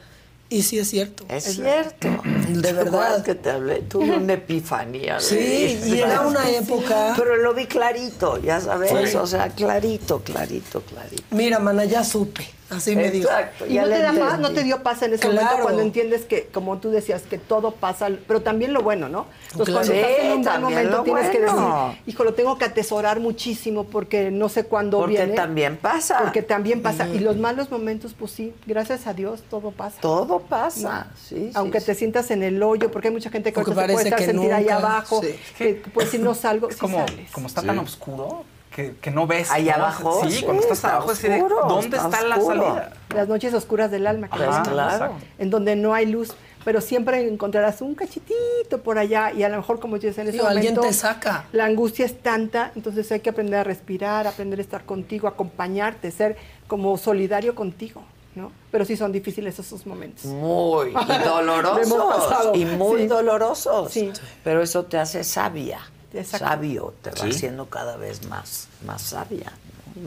Y sí es cierto. Es cierto. De ¿Te acuerdas verdad. que te hablé? Tuve una epifanía. Sí, y era una época- Pero lo vi clarito, ya sabes. Sí. O sea, clarito, clarito, clarito. Mira, mana, ya supe. Así me dijo. Exacto, Y no te le da paz, entendí. no te dio paz en ese Claro. momento cuando entiendes que, como tú decías, que todo pasa, pero también lo bueno, ¿no? Entonces, Claro. cuando estás en Sí, un buen también momento lo tienes que bueno. decir, hijo, lo tengo que atesorar muchísimo porque no sé cuándo Porque viene. también pasa. Porque también pasa. Y los malos momentos, pues sí, gracias a Dios, todo pasa. Todo pasa, ¿no? sí, sí, Aunque te sientas en el hoyo, porque hay mucha gente que se puede estar que sentir ahí nunca, abajo, sí. que pues si no salgo, Es como, sales. como está Sí. tan oscuro que, que no ves. Ahí ¿no? abajo, Sí, sí, cuando estás está abajo, es así de, oscuro, ¿dónde está está, la oscuro. salida? Las noches oscuras del alma, que claro. en donde no hay luz, pero siempre encontrarás un cachitito por allá y a lo mejor como dices en ese Sí, o alguien momento te saca. la angustia es tanta, entonces hay que aprender a respirar, aprender a estar contigo, acompañarte, ser como solidario contigo, ¿no? Pero sí son difíciles esos momentos. Muy. Y dolorosos. Y muy Sí. dolorosos. Sí. Pero eso te hace sabia. Exacto. Sabio. Te va Sí. haciendo cada vez más, más sabia.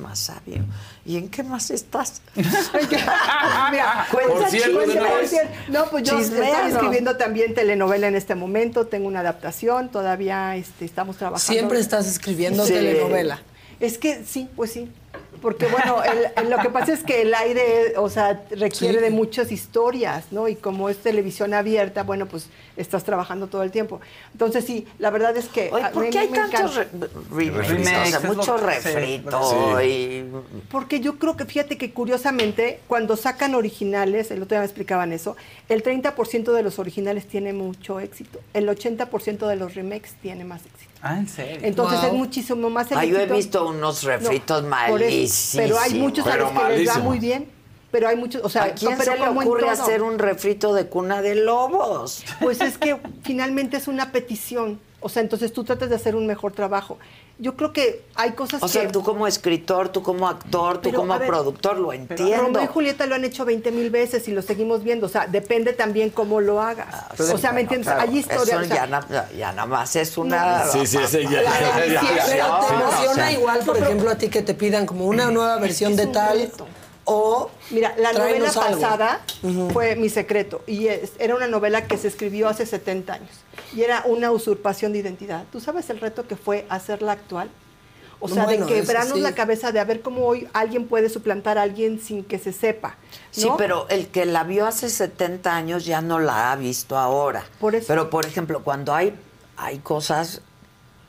Más sabio. ¿Y en qué más estás? Mira, cuenta cierto, chisme. No, pues yo estoy escribiendo también telenovela en este momento, tengo una adaptación, todavía este, estamos trabajando. Siempre estás escribiendo Sí. telenovela. Es que sí, pues sí. Porque bueno, el- el- lo que pasa es que el aire, o sea, requiere Sí. de muchas historias, ¿no? Y como es televisión abierta, bueno, pues estás trabajando todo el tiempo. Entonces sí, la verdad es que... Oye, ¿por qué hay tantos re- remakes? O sea, mucho refrito sí. y... Porque yo creo que, fíjate que curiosamente, cuando sacan originales, el otro día me explicaban eso, el 30% de los originales tiene mucho éxito, el 80% de los remakes tiene más éxito. Ah, ¿en serio? Entonces Wow. es muchísimo más Ah, yo he visto unos refritos No, malísimos. Pero hay muchos a Pero los que les va muy bien. Pero hay muchos, o sea, ¿A quién pero se le ocurre hacer un refrito de cuna de lobos? Pues es que finalmente es una petición. O sea, entonces tú tratas de hacer un mejor trabajo. Yo creo que hay cosas O que... sea, tú como escritor, tú como actor, tú Pero, como ver, productor, lo entiendo. Romeo y Julieta lo han hecho 20 mil veces y lo seguimos viendo. O sea, depende también cómo lo hagas. o sea, ¿me entiendes? Ah, Claro, hay historias. O sea, ya, na- ya nada más es una... Sí, sí, ese ya. La ya- ya- edición, ya- Pero ya- te sí, emociona o igual, por ejemplo, a ti que te pidan como una nueva versión Es de un tal reto. O Mira, la novela pasada fue Mi Secreto y es- era una novela que se escribió hace 70 años y era una usurpación de identidad. ¿Tú sabes el reto que fue hacerla actual? O sea, Bueno, de quebrarnos sí. la cabeza de a ver cómo hoy alguien puede suplantar a alguien sin que se sepa. Sí, pero el que la vio hace 70 años ya no la ha visto ahora. Por eso. Pero, por ejemplo, cuando hay, hay cosas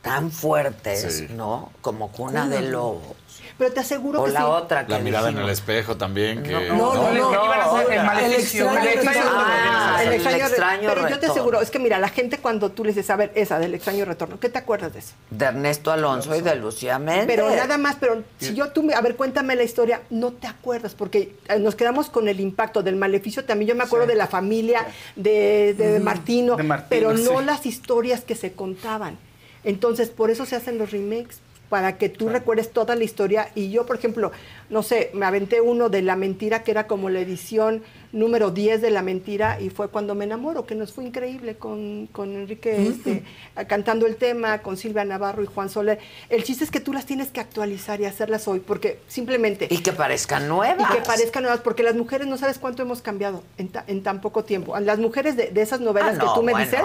tan fuertes, Sí. ¿no? Como Cuna de Lobos. Pero te aseguro O que la sí. otra que La mirada en el espejo también. Que, No, no, no. El maleficio. extraño el extraño. Ah, El Pero yo te aseguro, es que mira, la gente cuando tú le dices, a ver, esa del extraño retorno, ¿qué te acuerdas de eso? De Ernesto Alonso y de Lucía Méndez. Pero nada más, pero si yo tú, me- a ver, cuéntame la historia, no te acuerdas, porque eh, nos quedamos con el impacto del maleficio. También yo me acuerdo de la familia de, de Martino, De Martino, pero no sí. las historias que se contaban. Entonces, por eso se hacen los remakes, para que tú recuerdes toda la historia. Y yo, por ejemplo, no sé, me aventé uno de La Mentira, que era como la edición número 10 de La Mentira, y fue cuando me enamoro, que nos fue increíble con, con Enrique este, cantando el tema, con Silvia Navarro y Juan Soler. El chiste es que tú las tienes que actualizar y hacerlas hoy, porque simplemente... Y que parezcan nuevas. Y que parezcan nuevas, porque las mujeres no sabes cuánto hemos cambiado en, ta- en tan poco tiempo. Las mujeres de, de esas novelas Ah, no, que tú me bueno, dices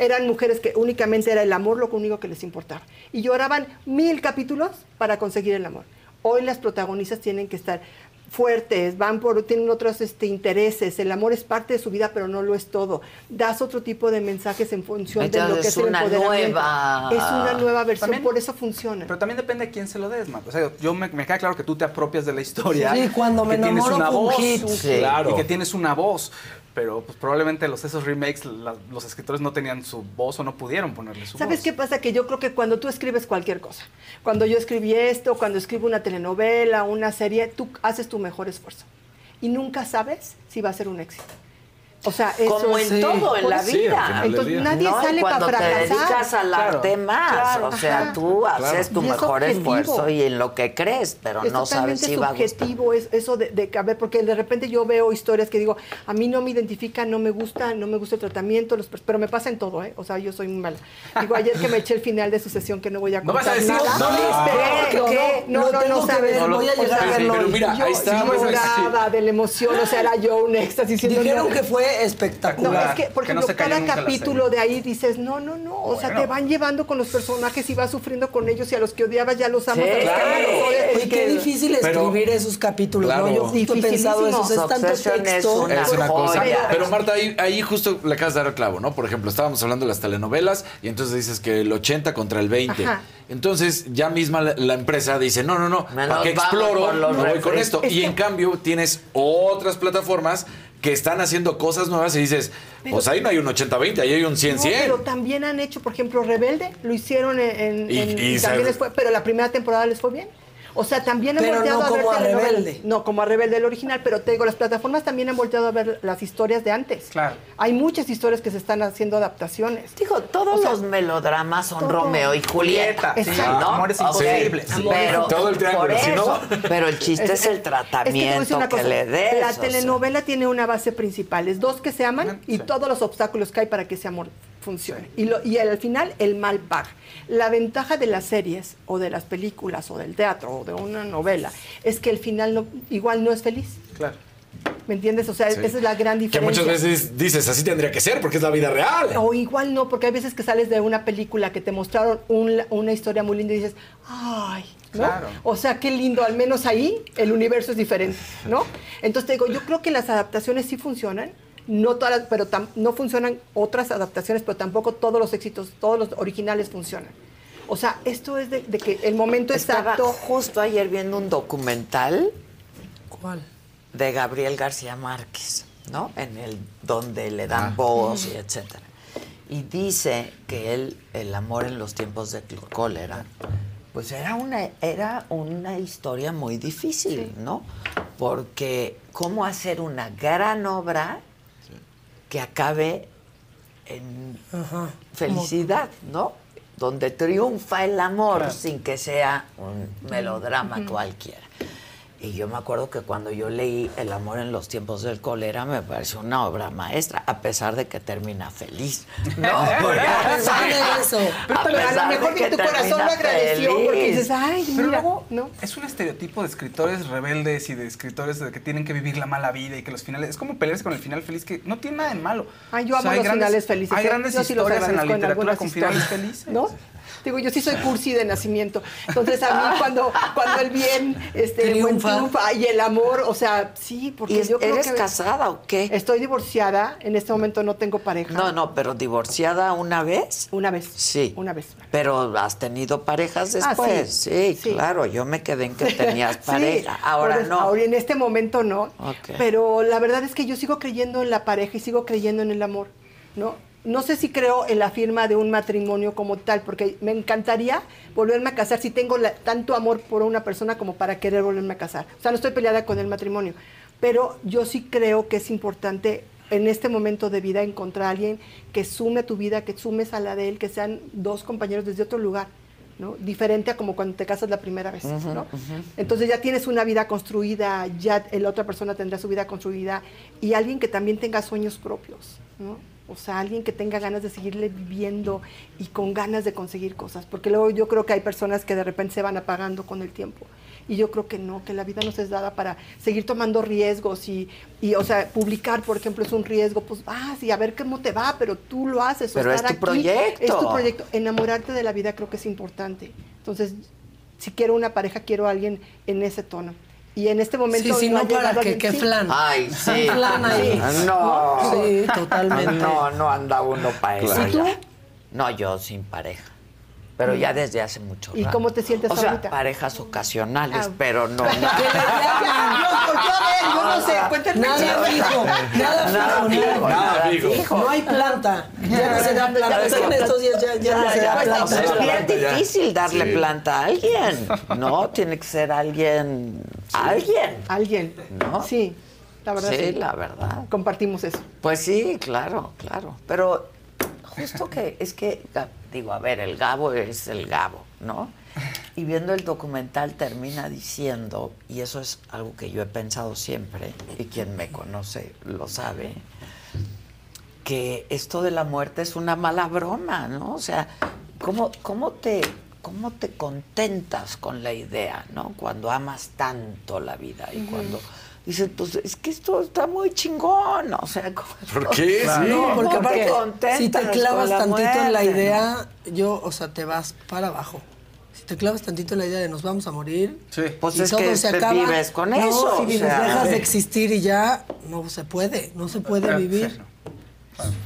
eran mujeres que únicamente era el amor lo único que les importaba. Y lloraban mil capítulos para conseguir el amor. Hoy las protagonistas tienen que estar fuertes, van por, tienen otros este, intereses, el amor es parte de su vida, pero no lo es todo. Das otro tipo de mensajes en función de lo que es el una empoderamiento. nueva- Es una nueva versión, También- por eso funciona. Pero también depende de quién se lo des, Marco. O sea, yo me, me queda claro que tú te apropias de la historia. Sí, cuando me que tienes enamoro una voz. hit. Sí. Claro. Y que tienes una voz. Pero pues, probablemente los, esos remakes, la- los escritores no tenían su voz o no pudieron ponerle su ¿Sabes voz. qué pasa? Que yo creo que cuando tú escribes cualquier cosa, cuando yo escribí esto, cuando escribo una telenovela, una serie, tú haces tu mejor esfuerzo. Y nunca sabes si va a ser un éxito. O sea, eso Como en todo en la vida. Sí, Entonces nadie No, sale para cuando te fracasar. dedicas al Claro, arte más, claro, o sea, ajá. tú haces tu mejor objetivo. esfuerzo y en lo que crees, pero es no sabes si va a gustar. subjetivo es eso de, de que, a ver, porque de repente yo veo historias que digo, a mí no me identifica, no me gusta, no me gusta el tratamiento, los, pero me pasa en todo, ¿eh? O sea, yo soy muy mala. Digo, ayer que me eché el final de su sesión que no voy a ¿No contar vas a decir? nada. No, Pero, ¿qué? No, no, no, sabes. ver, voy a llegar a verlo pero mira, yo ahí está. pues, lloraba de la emoción, o sea, era yo un éxtasis. Dijeron no. que fue No, espectacular. es que, por Que no ejemplo, cada capítulo de ahí dices, no, no, no. O sea, Bueno. te van llevando con los personajes y vas sufriendo con ellos y a los que odiabas ya los amas. Sí, a los que claro. los odias, Oye, porque- qué difícil Pero- escribir esos capítulos, Claro. ¿no? Yo justo he pensado eso, es tanto texto. una Es una cosa. joya. Pero Marta, ahí, ahí justo le acabas de dar el clavo, ¿no? Por ejemplo, estábamos hablando de las telenovelas y entonces dices que el 80 contra el 20. Ajá. Entonces ya misma la, la empresa dice, no, no, no, Me ¿para qué exploro? No voy con esto. Es Y que- en cambio tienes otras plataformas que están haciendo cosas nuevas y dices, Pero- pues ahí no hay un 80-20, ahí hay un No, 100-100. pero también han hecho, por ejemplo, Rebelde, lo hicieron en, en- Y- en- y y se- también les fue, pero la primera temporada les fue bien. O sea, también han Pero volteado no a ver como a. Rebelde. No, como a Rebelde el original, pero te digo, las plataformas también han volteado a ver las historias de antes. Claro. Hay muchas historias que se están haciendo adaptaciones. Digo, todos O sea, los melodramas son todo. Romeo y Julieta. Julieta, sí, ¿no? amores imposibles. Pero, Todo el triángulo, si no- pero el chiste es, el que tratamiento que, cosa, le des. La o sea. telenovela tiene una base principal, es dos que se aman y todos los obstáculos que hay para que ese amor funcione. Y, lo- y al final el mal paga. La ventaja de las series o de las películas o del teatro o de una novela es que el final no, igual no es feliz. Claro. ¿Me entiendes? O sea, Sí. esa es la gran Que diferencia. muchas veces dices, así tendría que ser, porque es la vida real. O igual no, porque hay veces que sales de una película que te mostraron un- una historia muy linda y dices, ay, ¿no? Claro. O sea, qué lindo, al menos ahí el universo es diferente, ¿no? Entonces te digo, yo creo que las adaptaciones sí funcionan, no todas, las- pero tam- no funcionan otras adaptaciones, pero tampoco todos los éxitos, todos los originales funcionan. O sea, esto es de, de que el momento Estaba exacto. justo ayer viendo un documental ¿Cuál? de Gabriel García Márquez, ¿no? En el donde le dan voz y etcétera. Y dice que él, el amor en los tiempos de cólera, pues era una, era una historia muy difícil, ¿no? Porque cómo hacer una gran obra que acabe en felicidad, ¿no? Donde triunfa el amor sin que sea un melodrama cualquiera. Y yo me acuerdo que cuando yo leí El amor en los tiempos del cólera me pareció una obra maestra, a pesar de que termina feliz. No, Porque- A pesar de eso. Pero A lo mejor de que tu corazón lo agradeció porque feliz. dices, ay, Pero mira, luego ¿no? es un estereotipo de escritores rebeldes y de escritores de que tienen que vivir la mala vida y que los finales es como pelearse con el final feliz que no tiene nada de malo. Ay, yo O amo sea, los grandes- finales felices. Hay ¿eh? grandes Yo sí los historias en la literatura con finales felices. ¿No? Digo, yo sí soy cursi de nacimiento. Entonces, a mí cuando, cuando el bien este, buen Triunfa. triunfa y el amor, o sea, sí, porque ¿Y es- yo creo eres que... casada o qué? Estoy divorciada, en este momento no tengo pareja. No, no, pero divorciada una vez. Una vez. Sí. Una vez. Pero has tenido parejas Ah, después. sí, sí, claro. Yo me quedé en que tenías pareja. Ahora por no. Ahora en este momento no. Ok. Pero la verdad es que yo sigo creyendo en la pareja y sigo creyendo en el amor, ¿no? No sé si creo en la firma de un matrimonio como tal, porque me encantaría volverme a casar si tengo la- tanto amor por una persona como para querer volverme a casar. O sea, no estoy peleada con el matrimonio, pero yo sí creo que es importante en este momento de vida encontrar a alguien que sume a tu vida, que sumes a la de él, que sean dos compañeros desde otro lugar, ¿no? Diferente a como cuando te casas la primera vez, ¿no? Entonces ya tienes una vida construida, ya la otra persona tendrá su vida construida y alguien que también tenga sueños propios, ¿no? O sea, alguien que tenga ganas de seguirle viviendo y con ganas de conseguir cosas, porque luego yo creo que hay personas que de repente se van apagando con el tiempo. Y yo creo que no, que la vida nos es dada para seguir tomando riesgos y, y, o sea, publicar, por ejemplo, es un riesgo, pues vas y a ver cómo te va, pero tú lo haces. o Pero es estar tu aquí proyecto. Es tu proyecto. Enamorarte de la vida creo que es importante. Entonces, si quiero una pareja, quiero a alguien en ese tono. Y en este momento. Sí, sí, no para que- sí. flan. Ay, sí. Flan ahí. No. Sí, totalmente. No, no anda uno para eso. Claro. ¿Y tú? No, yo sin pareja. Pero ya desde hace mucho ¿Y rato. cómo te sientes o sea, ahorita? parejas ocasionales, Ah. pero no. Yo, yo, a ver, yo no sé, cuéntame. Nada fijo, nada Nada fijo, nada nada fijo. No hay planta. Ya no se da planta. En estos días ya, ya no se da O planta. sea, es bien difícil darle Sí. planta a alguien, ¿no? Tiene que ser alguien, alguien. Alguien, ¿no? Sí, la verdad. Sí, la verdad. Compartimos eso. Pues sí, claro, claro. Pero justo que es que, digo, a ver, el Gabo es el Gabo, ¿no? Y viendo el documental termina diciendo, y eso es algo que yo he pensado siempre, y quien me conoce lo sabe, que esto de la muerte es una mala broma, ¿no? O sea, ¿cómo, cómo te... ¿Cómo te contentas con la idea, no? Cuando amas tanto la vida y cuando dices, pues es que esto está muy chingón, o sea, ¿cómo- ¿Por qué? Sí. No, porque ¿Cómo te aparte, si te clavas la tantito en la idea, yo, o sea, te vas para abajo. Si te clavas tantito en la idea de nos vamos a morir, Pues y es todo que se te acaba, vives con no, eso, si o sea. dejas de existir y ya no se puede, no se puede vivir.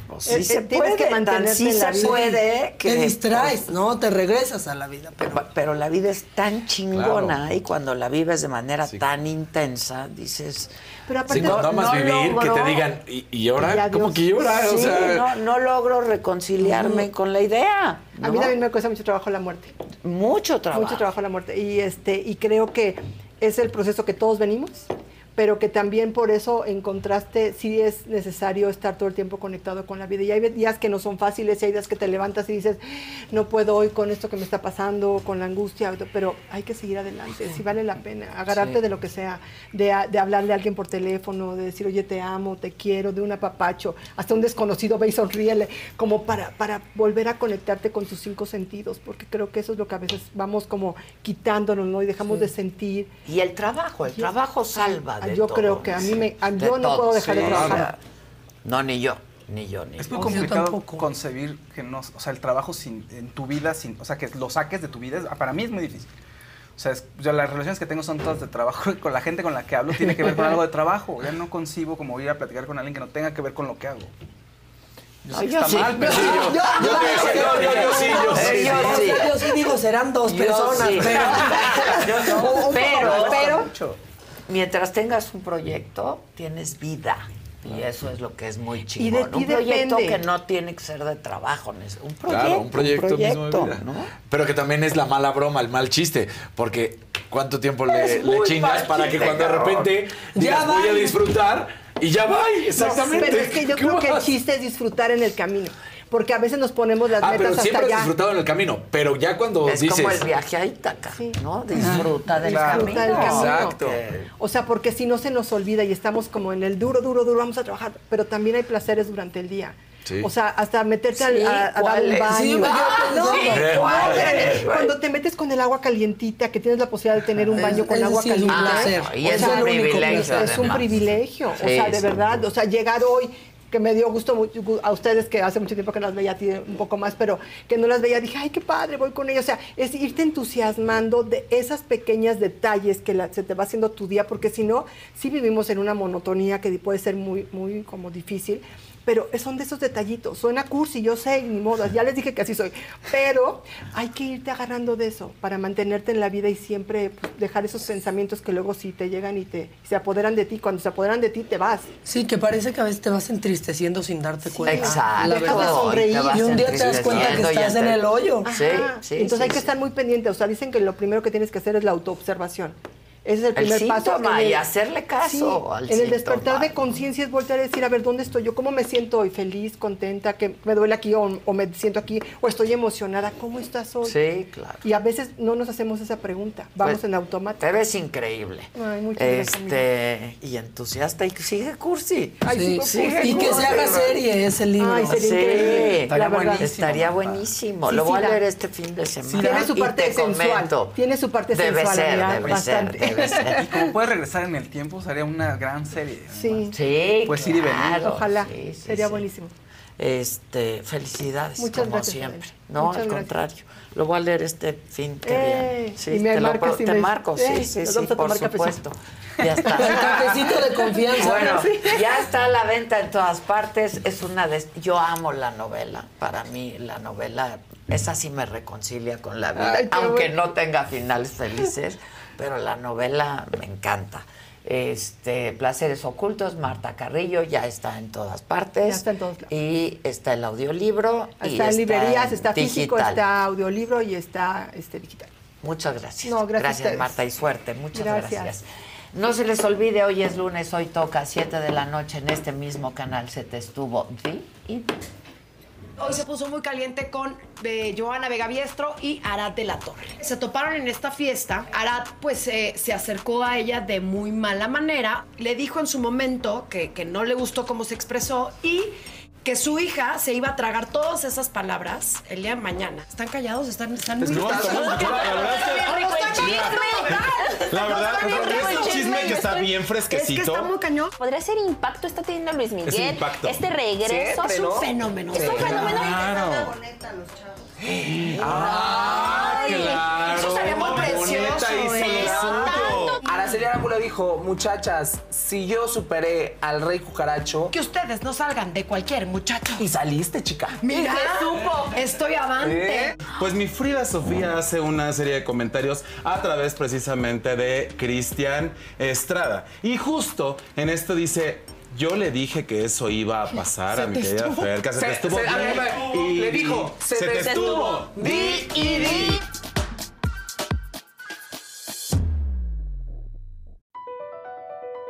Pues sí se puede, tan sí se puede que- te distraes, no, te regresas a la vida. Pero, pero la vida es tan chingona Claro. y cuando la vives de manera tan intensa, dices... Pero Sí, cuando amas vivir, que te digan, ¿y, y ahora? ¿Cómo que llora? O Sí, sea, no, no logro reconciliarme con la idea. A mí ¿no? también me cuesta mucho trabajo la muerte. Mucho trabajo. Mucho trabajo la muerte. Y este, y creo que es el proceso que todos venimos, pero que también por eso en contraste sí es necesario estar todo el tiempo conectado con la vida. Y hay días que no son fáciles, y hay días que te levantas y dices, no puedo hoy con esto que me está pasando, con la angustia, pero hay que seguir adelante, si vale la pena, agarrarte Sí. de lo que sea, de, de hablarle a alguien por teléfono, de decir, oye, te amo, te quiero, de un apapacho, hasta un desconocido ve y sonríele, como para, para volver a conectarte con tus cinco sentidos, porque creo que eso es lo que a veces vamos como quitándonos, ¿no? Y dejamos Sí. de sentir. Y el trabajo, el trabajo salva Yo todo. creo que a mí me, a- yo no todo. puedo dejar de Sí, trabajar. No, ni yo, ni yo, ni Es yo. muy complicado concebir que no, o sea, el trabajo sin, en tu vida, sin, o sea, que lo saques de tu vida, para mí es muy difícil. O sea, es- yo las relaciones que tengo son todas de trabajo y con la gente con la que hablo tiene que ver con algo de trabajo. Ya no concibo como ir a platicar con alguien que no tenga que ver con lo que hago. Yo yo está sí. mal, pero Yo- sí, yo- sí, yo sí, Eh, yo sí. Yo sí digo, serán dos Yo personas, sí. pero- Yo- pero, pero- mientras tengas un proyecto, tienes vida. Y eso es lo que es muy chingón. Y de ti un proyecto depende. que no tiene que ser de trabajo. Un proyecto, Claro, un proyecto, mismo de vida. ¿no? Pero que también es la mala broma, el mal chiste. Porque ¿cuánto tiempo le, le chingas para que cuando de repente Ya digas voy a disfrutar y ya va? Exactamente. Pero es que yo ¿Qué creo que el chiste es disfrutar en el camino. Porque a veces nos ponemos las Ah, metas pero hasta siempre has disfrutado en el camino. Pero ya cuando Es dices. como el viaje a Ítaca, ¿no? Disfruta del Disfruta camino. del camino. Exacto. O sea, porque si no se nos olvida y estamos como en el duro, duro, duro, vamos a trabajar, pero también hay placeres durante el día. Sí. O sea, hasta meterte al- Sí, a, a dar un ¿cuáles? baño. Sí, me quedo no, no, cuando te metes con el agua calientita, que tienes la posibilidad de tener un baño Es- con agua sí es un caliente. placer. y es sea, un privilegio, que- Es un privilegio, o Sí, sea, de sí. verdad, o sea, llegar hoy que me dio gusto a ustedes, que hace mucho tiempo que las veía a ti un poco más, pero que no las veía, dije, ay, qué padre, voy con ellos. O sea, es irte entusiasmando de esas pequeñas detalles que se te va haciendo tu día, porque si no, sí vivimos en una monotonía que puede ser muy, muy como difícil. Pero son de esos detallitos. Suena cursi, yo sé, ni modo. Ya les dije que así soy. Pero hay que irte agarrando de eso para mantenerte en la vida y siempre pues, dejar esos pensamientos que luego sí te llegan y te se apoderan de ti. Cuando se apoderan de ti, te vas. Sí, que parece que a veces te vas entristeciendo sin darte cuenta. Exacto. La Dejas de verdad. sonreír. Y un día te das cuenta que estás en el hoyo. Sí, Ajá. sí, Entonces sí, hay que sí. estar muy pendiente. O sea, dicen que lo primero que tienes que hacer es la autoobservación. Ese es el El primer paso. síntoma En y hacerle caso al En el despertar de conciencia es voltear a decir, a ver, ¿dónde estoy yo? ¿Cómo me siento hoy? ¿Feliz, contenta? ¿Que me duele aquí o, o me siento aquí? ¿O estoy emocionada? ¿Cómo estás hoy? Sí, claro. Y a veces no nos hacemos esa pregunta. Vamos Pues, en automático. Te ves increíble. Ay, muchas gracias, Este, y entusiasta y sigue cursi. Ay, Sí. Sigue Y que se haga serie ese libro. Ay, sería Sí, increíble, estaría, la verdad. buenísimo. estaría buenísimo. Sí, Lo sí voy a leer este fin de semana. Tiene su y parte te sensual. comento. Tiene su parte Debe sensual. ser, debe bastante. ser, debe Y como puedes regresar en el tiempo, sería una gran serie. Sí. Sí, Pues ir y venir. claro. Ojalá. Sí, sí, Sería sí. buenísimo. Este, felicidades, Muchas como gracias, siempre. No, Muchas al gracias. contrario. Lo voy a leer este fin que Eh, viene. Sí, y me te, lo puedo- te me- marco, eh, sí, sí, nos sí, a por supuesto. Ya está. El cafecito de confianza. Bueno, ya está a la venta en todas partes. Es una de yo amo la novela. Para mí la novela esa sí me reconcilia con la vida, Ay, aunque bueno. no tenga finales felices, pero la novela me encanta. Este, Placeres Ocultos, Marta Carrillo, ya está en todas partes. Ya está en todos lados. Y está el audiolibro. y Está en librerías, está físico, digital. está audiolibro y está este digital. Muchas gracias. No, gracias. Marta, y suerte. Muchas gracias. Gracias. No se les olvide, hoy es lunes, hoy toca 7 de la noche en este mismo canal. Se te estuvo Di y. Hoy se puso muy caliente con Joana Vega Biestro y Arad de la Torre. Se toparon en esta fiesta. Arad pues eh, se acercó a ella de muy mala manera. Le dijo en su momento que, que no le gustó cómo se expresó y que su hija se iba a tragar todas esas palabras el día de mañana. ¿Están callados? ¿Están, están muy... No, estamos- la verdad es que- La verdad, es un chisme que está bien fresquecito. Es que está muy cañón. ¿Podría ser impacto está teniendo Luis Miguel? Es impacto. Este regreso es un ¿no? fenómeno. Es un fenómeno. Claro. Ah, claro. Eso sería muy precioso, hizo lo suyo. Araceli Arámbula dijo, muchachas, si yo superé al rey cucaracho... Que ustedes no salgan de cualquier muchacho. Y saliste, chica. Mira, supo. Estoy avante. Pues mi Frida Sofía hace una serie de comentarios a través precisamente de Cristian Estrada. Y justo en esto dice, yo le dije que eso iba a pasar Se a mi te querida estuvo. Fer, que se, Se- te estuvo se- a di ver, y le di. dijo, se, te, estuvo. Di y di.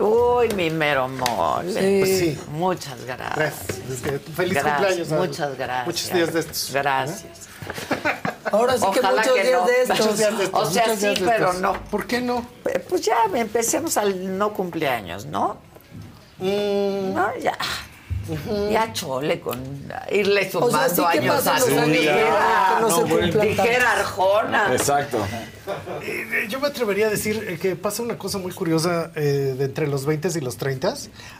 Uy, mi mero mole. Sí. Pues sí. Muchas gracias. Gracias. Feliz Gracias, cumpleaños. Muchas gracias. Muchos días de estos. Gracias. Ahora sí que Ojalá muchos que días no. de estos. Muchos días de estos, O sea, muchos sí, días pero no. ¿Por qué no? Pues ya empecemos al no cumpleaños, ¿no? Mm. No, ya. Ya chole con irle O sea, sumando sí años a los su vida. no se cumplan Dijera Arjona. Exacto. Eh, Yo me atrevería a decir eh, que pasa una cosa muy curiosa eh, de entre los 20 y los 30.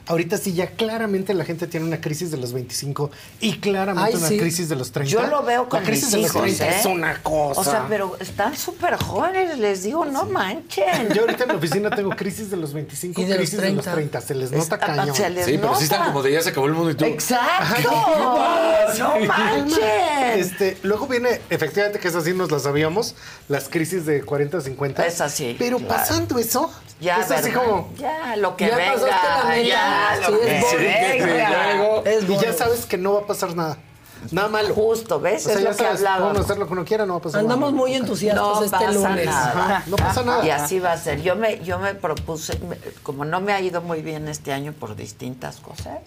Ahorita sí ya claramente la gente tiene una crisis de los 25 y claramente Ay, una sí. crisis de los 30. Yo lo veo con La crisis mis de los hijos, 30 ¿eh? es una cosa. O sea, pero están súper jóvenes, les digo, no manchen. Yo ahorita en la oficina tengo crisis de los 25, Y de los crisis de los 30. Se les nota Está- cañón. se les Sí, pero sí están nota. como de ya se acabó el mundo y tú. Exacto. no manchen. Este, luego viene, efectivamente, que esas sí nos las sabíamos, las crisis de 40, 50. Es así, Pero claro. pasando eso, Ya, es así como. Ya, lo que Ya venga. la. Ya, lo que venga. Es y ya sabes que no va a pasar nada. Nada malo. Justo, ¿ves? O sea, es ya lo que. Podemos hacer lo que uno quiera, no va a pasar Andamos nada. muy entusiastas no este pasa lunes. Nada. Ajá, no pasa nada. Y así va a ser. Yo me, yo me propuse, como no me ha ido muy bien este año por distintas cosas,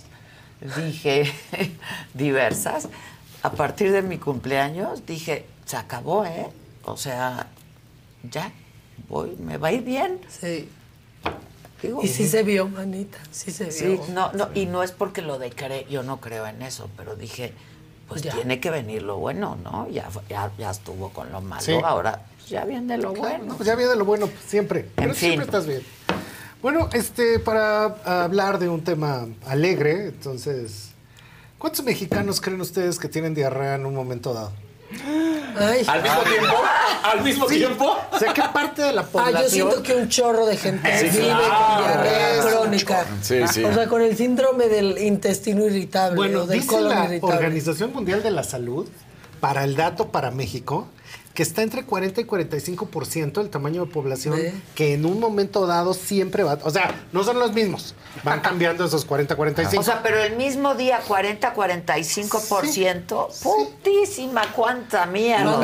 dije diversas. A partir de mi cumpleaños dije, se acabó, ¿eh? O sea, ya, voy, me va a ir bien. Sí. Digo, Y sí se vio, manita, sí se Sí, vio. no, no, y no es porque lo de cre- yo no creo en eso, pero dije, pues Ya. tiene que venir lo bueno, ¿no? Ya, fue- ya, ya estuvo con lo malo, Sí. ahora pues, ya viene lo bueno. No, pues ya viene lo bueno siempre. Pero fin. siempre estás bien. Bueno, este, para hablar de un tema alegre, entonces, ¿cuántos mexicanos creen ustedes que tienen diarrea en un momento dado? Ay. ¿Al mismo tiempo? ¿Al mismo Sí. tiempo? O sea, ¿qué parte de la Ah, población? yo siento que un chorro de gente Sí, vive claro. con diarrea Es crónica. Sí, sí. O sea, con el síndrome del intestino irritable Bueno, o del dice colon la irritable. Organización Mundial de la Salud, para el dato para México, que está entre 40 y 45% el tamaño de población que en un momento dado siempre va, o sea, no son los mismos, van cambiando esos 40, 45. O sea, pero el mismo día 40-45%, putísima, cuánta mierda.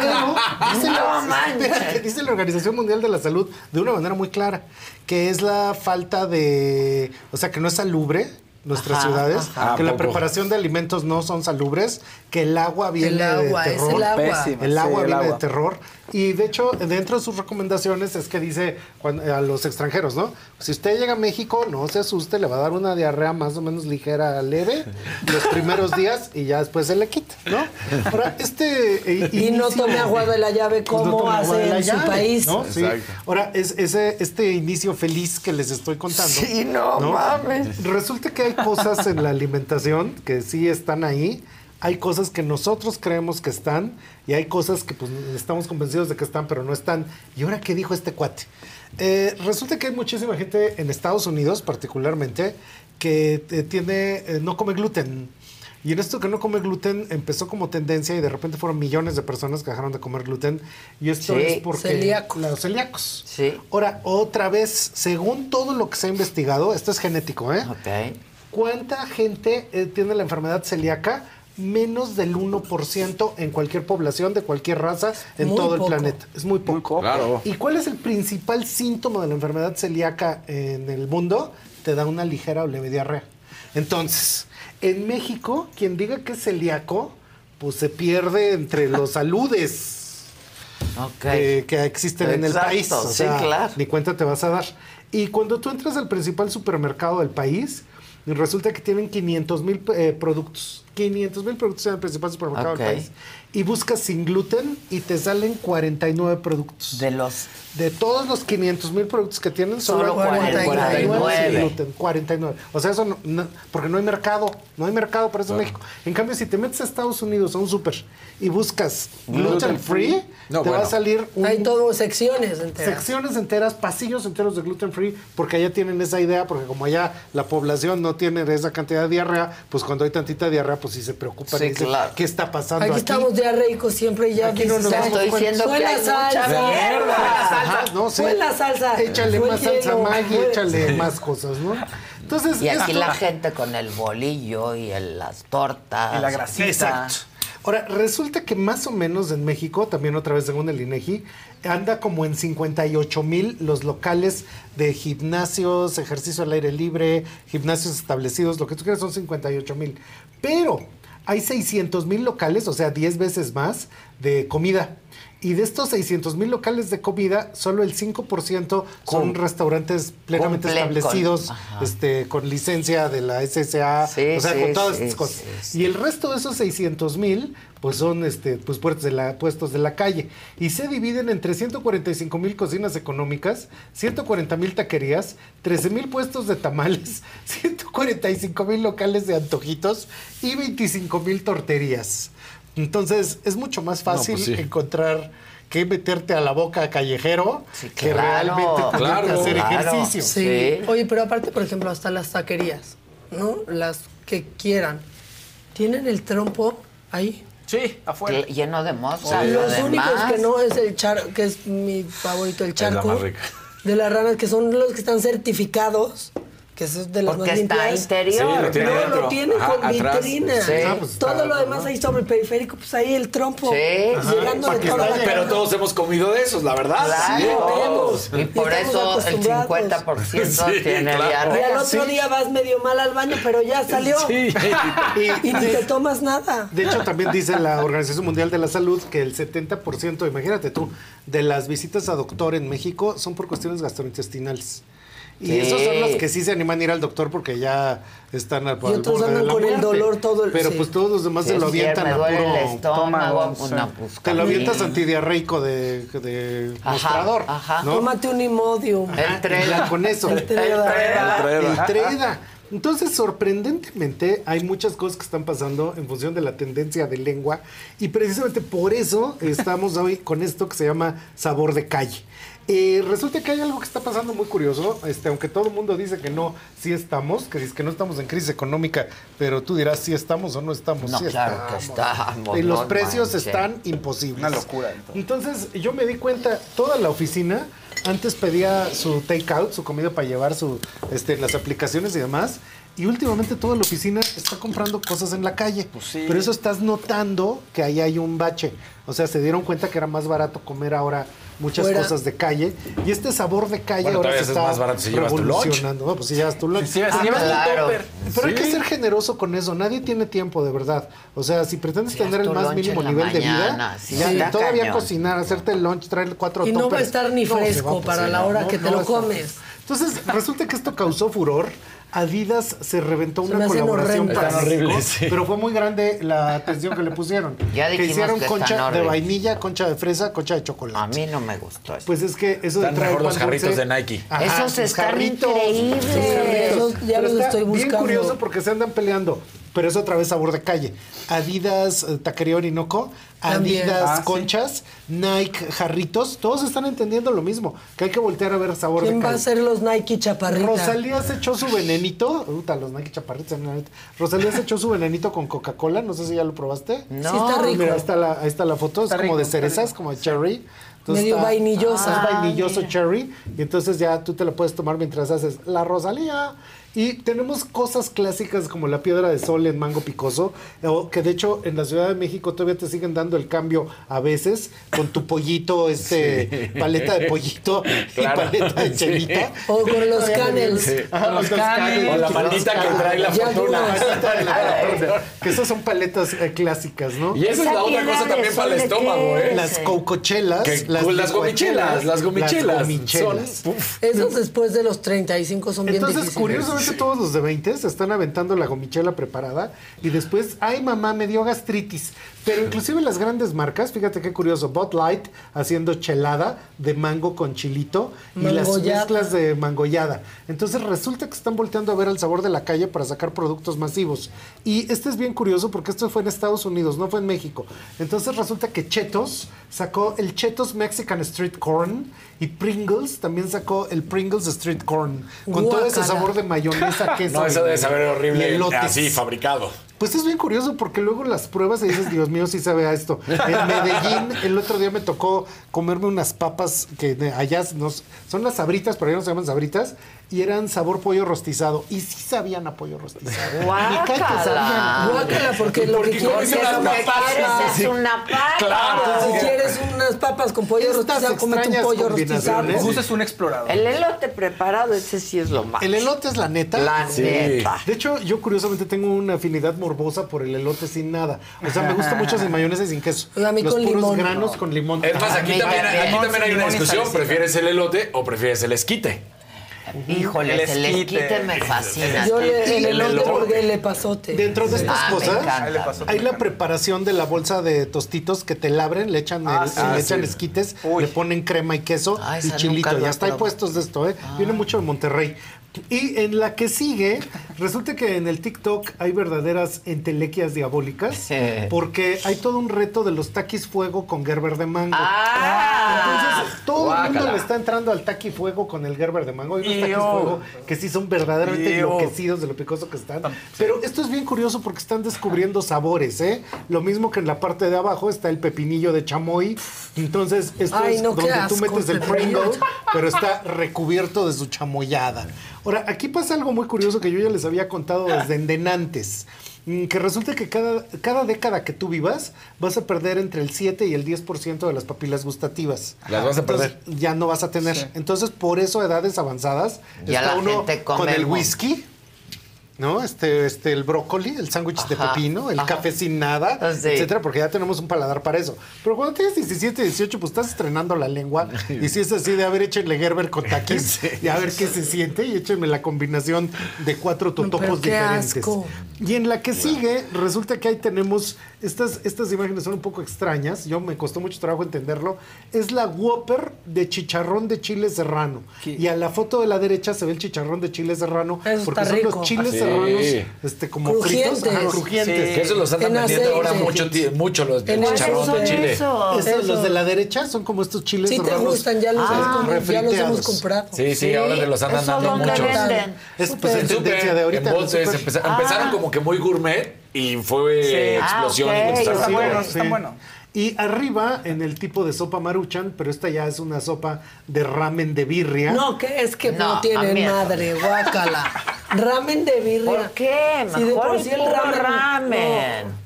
Pero dice, no la, espérate, dice la Organización Mundial de la Salud de una manera muy clara, que es la falta de, o sea, que no es salubre nuestras Ajá, ciudades, ajá. que la preparación de alimentos no son salubres, que el agua viene El agua, de es terror. el agua. Pésima, El sí, agua el viene agua. de terror. Y de hecho, dentro de sus recomendaciones es que dice cuando- a los extranjeros, ¿no? Si usted llega a México, no se asuste, le va a dar una diarrea más o menos ligera, leve, los primeros días y ya después se le quita, ¿no? Ahora, este... eh, Y no tome agua de la llave pues no como hace en su país. Sí. Ahora, es, ese, este inicio feliz que les estoy contando. Sí, no mames. Resulta que hay cosas en la alimentación que sí están ahí. Hay cosas que nosotros creemos que están y hay cosas que pues estamos convencidos de que están, pero no están. ¿Y ahora qué dijo este cuate? Eh, resulta que hay muchísima gente en Estados Unidos, particularmente, que eh, tiene eh, no come gluten. Y en esto que no come gluten empezó como tendencia y de repente fueron millones de personas que dejaron de comer gluten. Y esto Sí. es porque Celíacos. los celíacos. Sí. Ahora, otra vez, según todo lo que se ha investigado, esto es genético, ¿eh? Ok. ¿Cuánta gente eh, tiene la enfermedad celíaca? Menos del 1% en cualquier población de cualquier raza en Muy todo el planeta. Es muy poco. Claro. ¿Y cuál es el principal síntoma de la enfermedad celíaca en el mundo? Te da una ligera o leve diarrea. Entonces, en México, quien diga que es celíaco, pues se pierde entre los saludes Ok. que, que existen en el país. O sí, sea, claro. Ni cuenta te vas a dar. Y cuando tú entras al principal supermercado del país, resulta que tienen 500 mil eh, productos. 500 mil productos en el principal supermercado Ok. del país. Y buscas sin gluten y te salen 49 productos. De los De todos los 500 mil productos que tienen, solo, Solo hay 49 49. sin gluten. 49. O sea, eso no, no- porque no hay mercado. No hay mercado para eso en México. En cambio, si te metes a Estados Unidos a un súper y buscas gluten free, No, te va a salir un Hay todo secciones enteras. secciones enteras, pasillos enteros de gluten free, porque allá tienen esa idea, porque como allá la población no tiene esa cantidad de diarrea, pues cuando hay tantita diarrea, pues sí se preocupan Sí, y dicen, claro. ¿qué está pasando Aquí aquí? estamos diarreicos siempre y ya Aquí no nos "Ay, damos estoy cuenta". diciendo fue que la hay salsa, mierda. fue la salsa, Ajá, no, sí. fue la salsa, Échale fue más salsa hielo, Maggi, fue- échale más cosas, ¿no? Entonces, Y aquí esto- la gente con el bolillo y el- las tortas. Y la grasita. Exacto. Ahora, resulta que más o menos en México, también otra vez según el INEGI, anda como en 58 mil los locales de gimnasios, ejercicio al aire libre, gimnasios establecidos, lo que tú quieras son 58 mil. Pero hay 600 mil locales, o sea, 10 veces más de comida. Y de estos 600 mil locales de comida, solo el 5% son restaurantes plenamente con- establecidos, Ajá. este, con licencia de la SSA, Sí, o sea, sí, con todas sí, estas cosas. Y el resto de esos 600 mil, pues son este, pues puestos de, la, puestos de la calle. Y se dividen entre 145 mil cocinas económicas, 140 mil taquerías, 13 mil puestos de tamales, 145 mil locales de antojitos y 25 mil torterías. Entonces, es mucho más fácil pues sí. encontrar que meterte a la boca callejero que claro, realmente claro, hacer claro. ejercicio. Sí. Sí. Oye, pero aparte, por ejemplo, hasta las taquerías, ¿no? Las que quieran, tienen el trompo ahí. Sí, afuera. Lleno de mosca. Los además. únicos que no es el charco, que es mi favorito, el la charco más rica. de las ranas, que son los que están certificados, que es de las Porque más está limpias. interior. Sí, lo tiene no, dentro. lo tiene Ajá, con atrás. vitrina. Sí. Ah, pues Todo está- lo demás ahí sobre el periférico, pues ahí el trompo. Sí. Llegando de toda la Pero cara. todos hemos comido de esos, la verdad. Claro. Sí, todos. Y por eso el acostumbrados. 50% Sí, tiene claro. Y diarrea. al otro día vas medio mal al baño, pero ya salió. Sí. Y, Y ni te tomas nada. de hecho, también dice la Organización Mundial de la Salud que el 70%, imagínate tú, de las visitas a doctor en México son por cuestiones gastrointestinales. Y Sí. esos son los que sí se animan a ir al doctor porque ya están al, Y otros andan con el dolor todo el- Pero sí. pues todos los demás Sí, se lo avientan a puro... estómago, una pues, Te lo avientas antidiarreico de, de Ajá, mostrador. ajá. ¿no? Tómate un imodium. El Treda. con eso. El Treda. El Treda. Entonces, sorprendentemente, hay muchas cosas que están pasando en función de la tendencia de lengua y precisamente por eso estamos hoy con esto que se llama sabor de calle. Eh, resulta que hay algo que está pasando muy curioso, este, aunque todo el mundo dice que no, sí estamos, que dice que no estamos en crisis económica, pero tú dirás si estamos o no estamos. No, sí claro que estamos, Y los no precios están imposibles. Una locura. entonces. Entonces yo me di cuenta, toda la oficina antes pedía su takeout, su comida para llevar su, este, las aplicaciones y demás. Y últimamente toda la oficina está comprando cosas en la calle. Pues sí. Pero eso estás notando que ahí hay un bache. O sea, se dieron cuenta que era más barato comer ahora muchas Fuera. cosas de calle. Y este sabor de calle Bueno, ahora se es está más barato si llevas tu lunch. revolucionando. No, pues si llevas tu lunch. Si llevas- Ah, llevas tu claro. topper. pero hay que ser generoso con eso. Nadie tiene tiempo, de verdad. O sea, si pretendes tener el tu más mínimo nivel de vida, sí, ya, está todavía cañón. cocinar, hacerte el lunch, traer cuatro Y no va a estar ni fresco para la hora no, que te no lo comes. Entonces, resulta que esto causó furor. Adidas se reventó Se una colaboración para horribles, sí. pero fue muy grande la atención que le pusieron. Ya que hicieron que están concha de vainilla, concha de fresa, concha de chocolate. A mí no me gustó eso. Pues es que eso de Están traer mejor los dulce- jarritos de Nike. Esos están jarritos, increíbles. jarritos. Esos ya Pero los está estoy Bien buscando. curioso porque se andan peleando. Pero es otra vez sabor de calle. Adidas, eh, Taquería Orinoco, También. Adidas, Ah, sí. Conchas, Nike, Jarritos, todos están entendiendo lo mismo. Que hay que voltear a ver sabor ¿Quién de va a calle. ser los Nike chaparrita? Rosalía se echó su venenito. Puta, los Nike chaparritos. Rosalía se echó su venenito con Coca-Cola. No sé si ya lo probaste. No. Sí está rico. Mira, ahí está la, ahí está la foto. Está es como rico, de cerezas, como de cherry. Medio está- vainillosa. Es vainilloso cherry. Y entonces ya tú te lo puedes tomar mientras haces la Rosalía. Y tenemos cosas clásicas como la piedra de sol en mango picoso, o que de hecho en la Ciudad de México todavía te siguen dando el cambio a veces con tu pollito, este paleta de pollito Claro. y paleta de chelita. O con los canels. Sí. Ajá, Los los canels. O la manita que trae la fortuna. Que esas son paletas eh, clásicas, ¿no? Y esa es la otra cosa también para el sol, ¿de estómago, ¿eh? Las coucochelas, Que- las, pues, las gomichelas, las gomichelas. gomichelas. Son-. Esos después de los 35 son bien Entonces, difíciles. Todos los de 20 se están aventando la gomichela preparada y después, ay mamá, me dio gastritis. Pero inclusive las grandes marcas, fíjate qué curioso, Bud Light haciendo chelada de mango con chilito y las mezclas de mangollada. Entonces resulta que están volteando a ver el sabor de la calle para sacar productos masivos. Y este es bien curioso porque esto fue en Estados Unidos, no fue en México. Entonces resulta que Chetos sacó el Chetos Mexican Street Corn y Pringles también sacó el Pringles Street Corn con todo ese sabor de mayonesa, queso. No, eso debe saber horrible así, fabricado. Pues es bien curioso porque luego las pruebas y dices, Dios mío, sí sabe a esto. En Medellín, el otro día me tocó comerme unas papas que allá son las sabritas, pero allá no se llaman sabritas, y eran sabor pollo rostizado. Y sí sabían a pollo rostizado. Me cae que sabían. Guácala, porque lo que Porque como quieres es las una papas, papa. es una papa. Claro. Si quieres unas papas con pollo Estas rostizado, cómete un pollo rostizado. Gus es un explorador. El elote preparado, ese sí es lo más. El elote es la neta. La Sí. neta. De hecho, yo curiosamente tengo una afinidad morbosa por el elote sin nada. O sea, me gusta mucho sin mayonesa y sin queso. A mí Los con puros limón. granos con limón. Es más, aquí también, aquí también hay una discusión. ¿Prefieres el elote o prefieres el esquite? Híjole, El el esquite. me fascina. Yo le, el El elote elote. porque el epazote. Dentro de estas Ah, cosas encanta. Hay la preparación de la bolsa de tostitos que te labren, le echan, Ah, el- sí. le Ah, echan sí. esquites, Uy. le ponen crema y queso Ah, y chilito. he está hay puestos de esto, ¿eh? Ah. Viene mucho de Monterrey. Y en la que sigue, resulta que en el TikTok hay verdaderas entelequias diabólicas porque hay todo un reto de los taquis fuego con Gerber de mango. Ah. Entonces, todo el mundo le está entrando al taqui fuego con el Gerber de mango. Hay unos taquis fuego que sí son verdaderamente Iu. enloquecidos de lo picoso que están. Pero esto es bien curioso porque están descubriendo sabores, ¿eh? Lo mismo que en la parte de abajo está el pepinillo de chamoy. Entonces, esto Ay, es no, donde tú metes el. Pringle, pero está recubierto de su chamoyada. Ahora, aquí pasa algo muy curioso que yo ya les había contado desde endenantes. Mm, Que resulta que cada, cada década que tú vivas vas a perder entre el 7 y el 10% de las papilas gustativas. Las vas a Entonces, perder. Ya no vas a tener. Sí. Entonces, por eso a edades avanzadas Ya está la uno gente con come el whisky. ¿No? Este, este, el brócoli, el sándwich de pepino, el ajá. café sin nada, Ah, sí. etcétera, porque ya tenemos un paladar para eso. Pero cuando tienes 17, 18, pues estás estrenando la lengua. Y si es así de, a ver, échenle Gerber con taquis y a ver qué se siente y échenme la combinación de cuatro totopos pero qué diferentes. asco. Y en la que sigue, resulta que ahí tenemos, estas, estas imágenes son un poco extrañas, yo me costó mucho trabajo entenderlo, es la Whopper de chicharrón de chile serrano. Y a la foto de la derecha se ve el chicharrón de chile serrano, Eso porque son rico. los chiles Sí. serranos este, como fritos, Crujientes. ajá, crujientes. Que eso los andan En vendiendo ahora mucho, mucho los de chicharrón de chile. Eso. Esos, los de la derecha son como estos chiles Sí te serranos. gustan, ya los, ah, has comido, ya los hemos comprado. Sí, sí, ahora te los andan ¿Eso dando venden? Es pues en En tendencia de ahorita. en en bolsas, súper. empeza- Ah. empezaron como que muy gourmet y fue Sí. explosión Ah, y ok. empezaron Están a buenos, vender. están buenos. Y arriba, en el tipo de sopa maruchan, pero esta ya es una sopa de ramen de birria. No, que es que no, también. madre, guácala. Ramen de birria. ¿Por qué? Si de Mejor por el sí el ramen. ramen. no.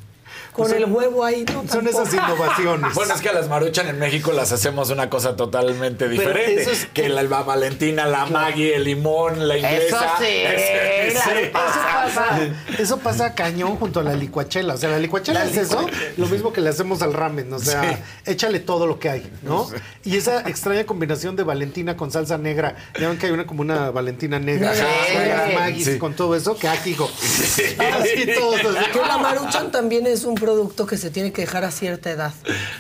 Con el huevo ahí, no. Son tampoco. esas innovaciones. Bueno, es que a las maruchan en México las hacemos una cosa totalmente diferente. eso es- Que la, la Valentina, la Maggie, el limón, la inglesa. Eso sí, sí. pasa. Eso pasa cañón junto a la licuachela. O sea, la licuachela es eso, lo mismo que le hacemos al ramen. O sea, Sí. échale todo lo que hay, ¿no? Y esa extraña combinación de Valentina con salsa negra. Ya ven que hay una como una Valentina negra. Sí. Con todo eso, que aquí, hijo. Así todos. así. Que la maruchan también es un producto que se tiene que dejar a cierta edad.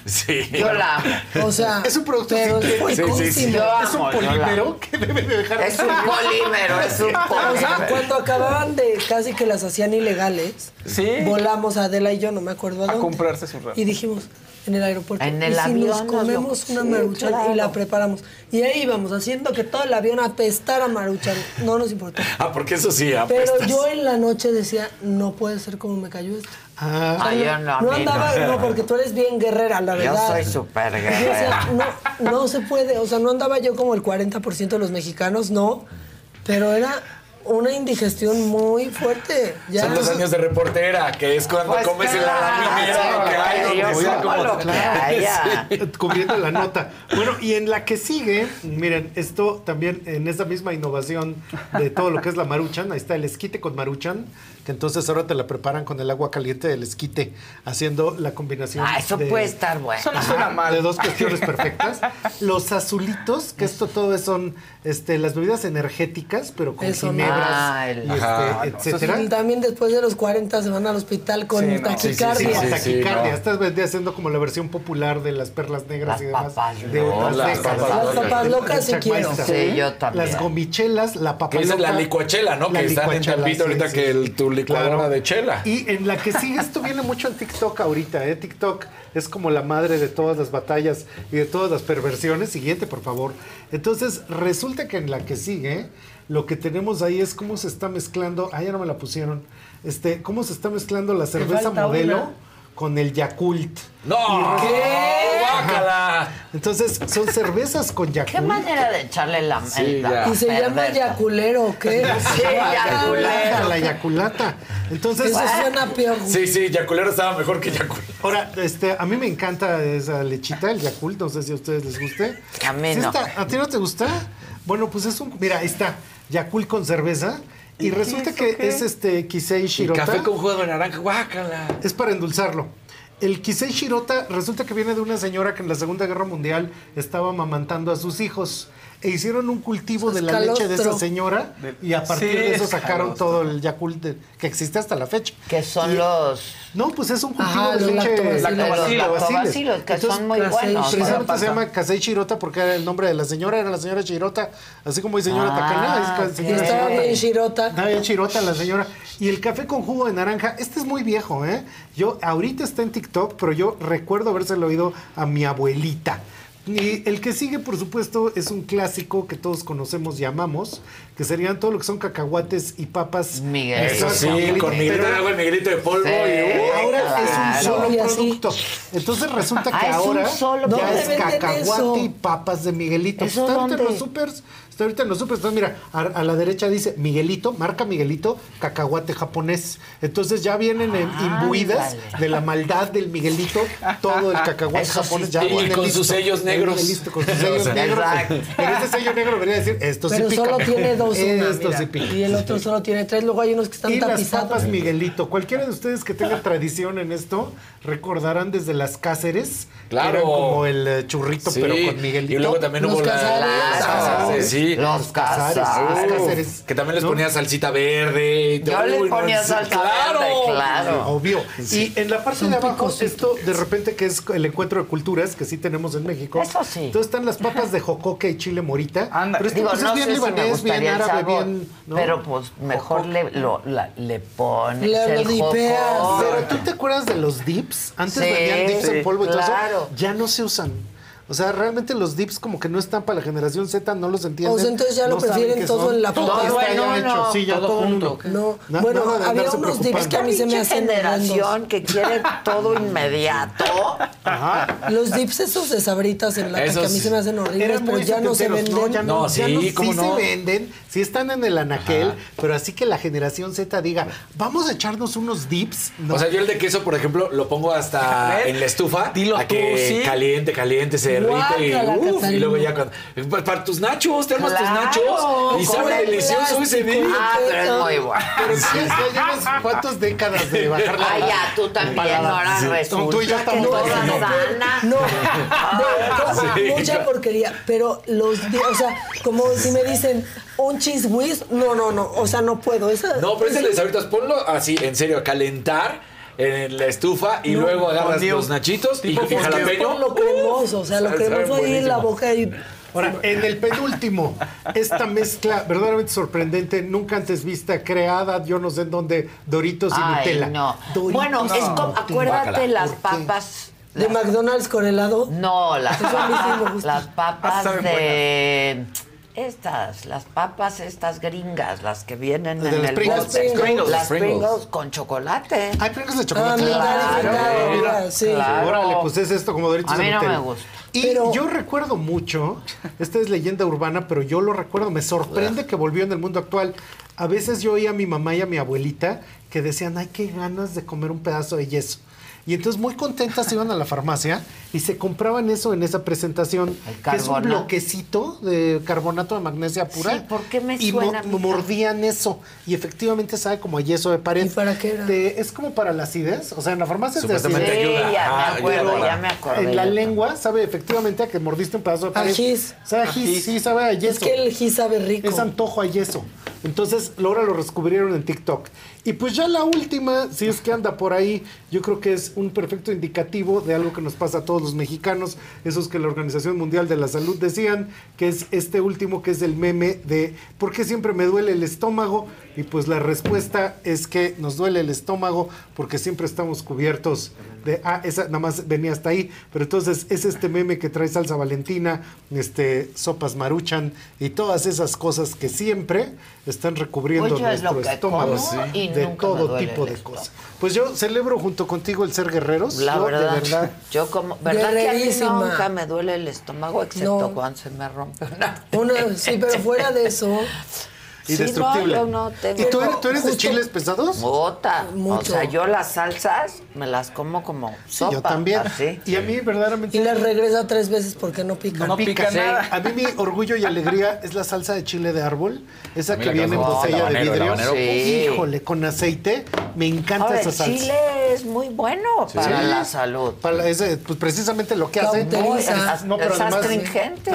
Sí. Yo la amo. O sea, Es un producto pero es sí, sí, sí. Yo Es un amo, yo la polímero que debe de dejar. Es un polímero, es un O sea, polímero. cuando acababan de casi que las hacían ilegales, Sí. volamos Adela y yo, no me acuerdo a A dónde. comprarse su ramen. Y dijimos, en el aeropuerto, En ¿y el si avión nos nos comemos lo- una sí, maruchan y la preparamos. Y ahí íbamos, haciendo que todo el avión apestara maruchan. No nos importó. Ah, porque eso sí, Pero apestas. yo en la noche decía, no puede ser como me cayó esto. Ah, Ay, yo no, mí andaba, no. no, porque tú eres bien guerrera, la Yo verdad. soy súper Y yo decía, guerrera. no, no se puede, o sea, no andaba yo como el 40% de los mexicanos, no, pero era una indigestión muy fuerte. Ya. Son los años de reportera, que es cuando Pues comes en la laminera que hay. cubriendo la nota. Bueno, y en la que sigue, miren, esto también en esa misma innovación de todo lo que es la maruchan, ahí está el esquite con maruchan, que entonces ahora te la preparan con el agua caliente del esquite, haciendo la combinación. Ah, eso de- puede estar bueno. Eso no suena mal. de dos cuestiones perfectas. Los azulitos, que esto todo es- son este, las bebidas energéticas, pero con Eso no. ginebras, Ah, y Ajá, este, no, etcétera. Y también después de los 40 se van al hospital con Sí, no. taquicardia. Sí, sí, sí, sí. taquicardia. no. Estás siendo como la versión popular de las perlas negras Las y demás. papas de otras Las décadas. papas Las papas locas sí Jack quiero. Sí, yo también. Las gomichelas, la papa esa es la licuachela, ¿no? la que están en licuachela, sí, ahorita sí, que el- tu licuadora Claro. de chela. Y en la que sigue, esto viene mucho en TikTok ahorita, ¿eh? TikTok es como la madre de todas las batallas y de todas las perversiones. Siguiente, por favor. Entonces, resulta que en la que sigue, lo que tenemos ahí es cómo se está mezclando. Ah, ya no me la pusieron. Este, cómo se está mezclando la cerveza modelo una. Con el Yakult. ¡No! ¿Qué? ¡Guácala! Entonces, son cervezas con Yakult. ¿Qué manera de echarle la Sí, ya. Y se llama yaculero, ¿o ¿qué? Sí, yaculero. La yaculata. Entonces, Eso suena peor. Sí, sí, Yaculero estaba mejor que Yaculero. Ahora, este, a mí me encanta esa lechita, el Yakult, no sé si a ustedes les guste. A mí. ¿A ti no te gusta? Bueno, pues es un, mira, ahí está, Yakult con cerveza. Y, resulta que es este Kisei Shirota. café con jugo de naranja, guácala. Es para endulzarlo. El Kisei Shirota resulta que viene de una señora que en la Segunda Guerra Mundial estaba amamantando a sus hijos. E hicieron un cultivo de la leche de esa señora y a partir Sí, de eso es sacaron calostro. todo el Yakult de- que existe hasta la fecha. Que son Y- los... No, pues es un cultivo Ajá, de los leche. lactobacilos. Los lactobacilos. lactobacilos, que son muy Entonces, buenos. Precisamente se llama Kasei Shirota porque era el nombre de la señora, era la señora Shirota, así como hay señora Ah, Takana, es señora Estaba Shirota. bien chirota. Estaba bien Shirota la señora. Y el café con jugo de naranja, este es muy viejo, ¿eh? Yo, ahorita está en TikTok, pero yo recuerdo habérselo oído a mi abuelita. Y el que sigue, por supuesto, es un clásico que todos conocemos y amamos, que serían todo lo que son cacahuates y papas. Miguel. Eso sí, con Miguelito de agua y Miguelito de polvo. Sí. y, uh, Ahora Claro. es un solo producto. Entonces resulta que Ah, es un ahora solo ya ¿Dónde es cacahuate eso? y papas de Miguelito. ¿Eso está ahorita en los supers. Ahorita en los supers. Entonces, mira, a, a la derecha dice Miguelito, marca Miguelito, cacahuate japonés. Entonces ya vienen en- imbuidas de la maldad del Miguelito, todo el cacahuate Eso japonés. Ya Y viene con listo. sus sellos negros. listo, con sus sellos negros. exacto. Pero ese sello negro debería decir, esto Pero sí pica. solo tiene dos una, Esto mira. sí pica. Y el otro solo tiene tres. Luego hay unos que están Y las tapizados. papas Miguelito. Cualquiera de ustedes que tenga tradición en esto, recordarán desde las Cáceres. que Claro. eran como el eh, churrito, Sí, pero con Miguelito. Y luego también hubo las Casares, sí. Los Cáceres. Que también les ¿no? ponía salsita verde. Yo le Uy, no, ponía sí, salsa claro. verde, claro. Obvio. Y en la parte de abajo, esto de repente que es el encuentro de culturas que sí tenemos en México. Eso sí. Entonces están las papas de jocoque y chile morita. Anda. Pero esto Digo, pues, no es bien si libanés, bien árabe, sabor, bien. ¿no? pero pues mejor le, lo, la- le pones lo el. Pero tú te acuerdas de los dips? Antes Sí, vendían dips sí, en polvo y todo claro. eso. Ya no se usan. O sea, realmente los dips como que no están para la generación Z, no los entienden. O sea, entonces ya lo no prefieren todo son. en la Todo papa. está Bueno, ya no, hecho. Sí, ya todo todo, junto. No, bueno, había unos dips que a mí se me hacen generación que quiere todo inmediato. Ajá. Los dips esos de sabritas en lata que a mí Esos se me hacen horribles, pero ya no se venden. ya no, No, ya sí, no, sí ¿cómo no? se venden, sí están en el anaquel, pero así que la generación Z diga, vamos a echarnos unos dips. No. O sea, yo el de queso, por ejemplo, lo pongo hasta en la estufa. Dilo a que sí. caliente, caliente, se derrite y, uf, luego ya cuando. Pues para tus nachos, te armas tus nachos y sabe el delicioso ese día. Ah, pero es muy bueno. pero sí, ya llevas cuántas décadas de bajar la Ay, ya, tú también, ahora Sí. resulta Tú y yo estamos haciendo- sana. No, Ah, de- Sí, mucha porquería. Pero los, o sea, como si me dicen un cheese whiz, no, no, no, o sea, no puedo. Esa, No, pero ese de sabritas, ponlo así, en serio, a calentar en la estufa y No, luego agarras Dios. los nachitos y, Tipo y jalapeño. Lo cremoso, o sea, lo cremoso ahí en la boca y Ahora, en el penúltimo, esta mezcla verdaderamente sorprendente, nunca antes vista, creada, yo no sé en dónde, Doritos y Ay, Nutella. no. Doritos Bueno, es como, acuérdate las papas. de McDonald's con helado. No, las Eso a mí sí me papas, gusta. las papas Saben de estas, las papas estas gringas, las que vienen De en las el Pringles. bote. Las Pringles. Las Pringles. Pringles con chocolate. Hay Pringles de Ah, chocolate. mira, Claro, mira, mira, mira, sí. claro. Órale, pues es esto como Doritos A mí de no me gusta. Y Pero- yo recuerdo mucho, esta es leyenda urbana, pero yo lo recuerdo, me sorprende que volvió en el mundo actual. A veces yo oía a mi mamá y a mi abuelita que decían, ay, qué ganas de comer un pedazo de yeso. Y entonces muy contentas iban a la farmacia y se compraban eso en esa presentación, El que es un bloquecito de carbonato de magnesia pura. Sí, ¿por qué me y suena a mí mordían eso. Y efectivamente sabe como a yeso de pared. ¿Y para qué era? De- es como para la acidez. O sea, en la farmacia es de Supuestamente acidez. Sí, ayuda. ya Ah, me acuerdo, ya me acordé. En la lengua sabe efectivamente a que mordiste un pedazo de pared. Ajís. Sabe a ajís, sí, sabe a yeso. Es que el gis sabe rico. Es antojo a yeso. Entonces, ahora lo descubrieron en TikTok. Y pues ya la última, si es que anda por ahí, yo creo que es un perfecto indicativo de algo que nos pasa a todos los mexicanos, esos que la Organización Mundial de la Salud decían, que es este último que es el meme de ¿por qué siempre me duele el estómago? Y pues la respuesta es que nos duele el estómago porque siempre estamos cubiertos de ah, esa nada más venía hasta ahí, pero entonces es este meme que trae salsa valentina, este sopas maruchan y todas esas cosas que siempre están recubriendo Pues es nuestro estómago de todo tipo de cosas. Pues yo celebro junto contigo el ser guerreros, La yo, verdad, de verdad. yo como, ¿verdad que a mí nunca me duele el estómago excepto No. cuando se me rompe una Una, sí, pero fuera de eso, Indestructible. Sí, no, yo no tengo- ¿Y tú eres, tú eres de chiles pesados? Bota. O Mucho. sea, yo las salsas me las como como Sí, sopa. yo también. así. Y a mí verdaderamente y le regresa tres veces porque no pica. No pica Sí. nada. A mí mi orgullo y alegría es la salsa de chile de árbol, esa que viene en botella el de vidrio. Híjole, con aceite, me encanta Ahora, esa el salsa. chile es muy bueno para Sí. la salud. Para ese, pues precisamente lo que hace. No, es, No, astringente.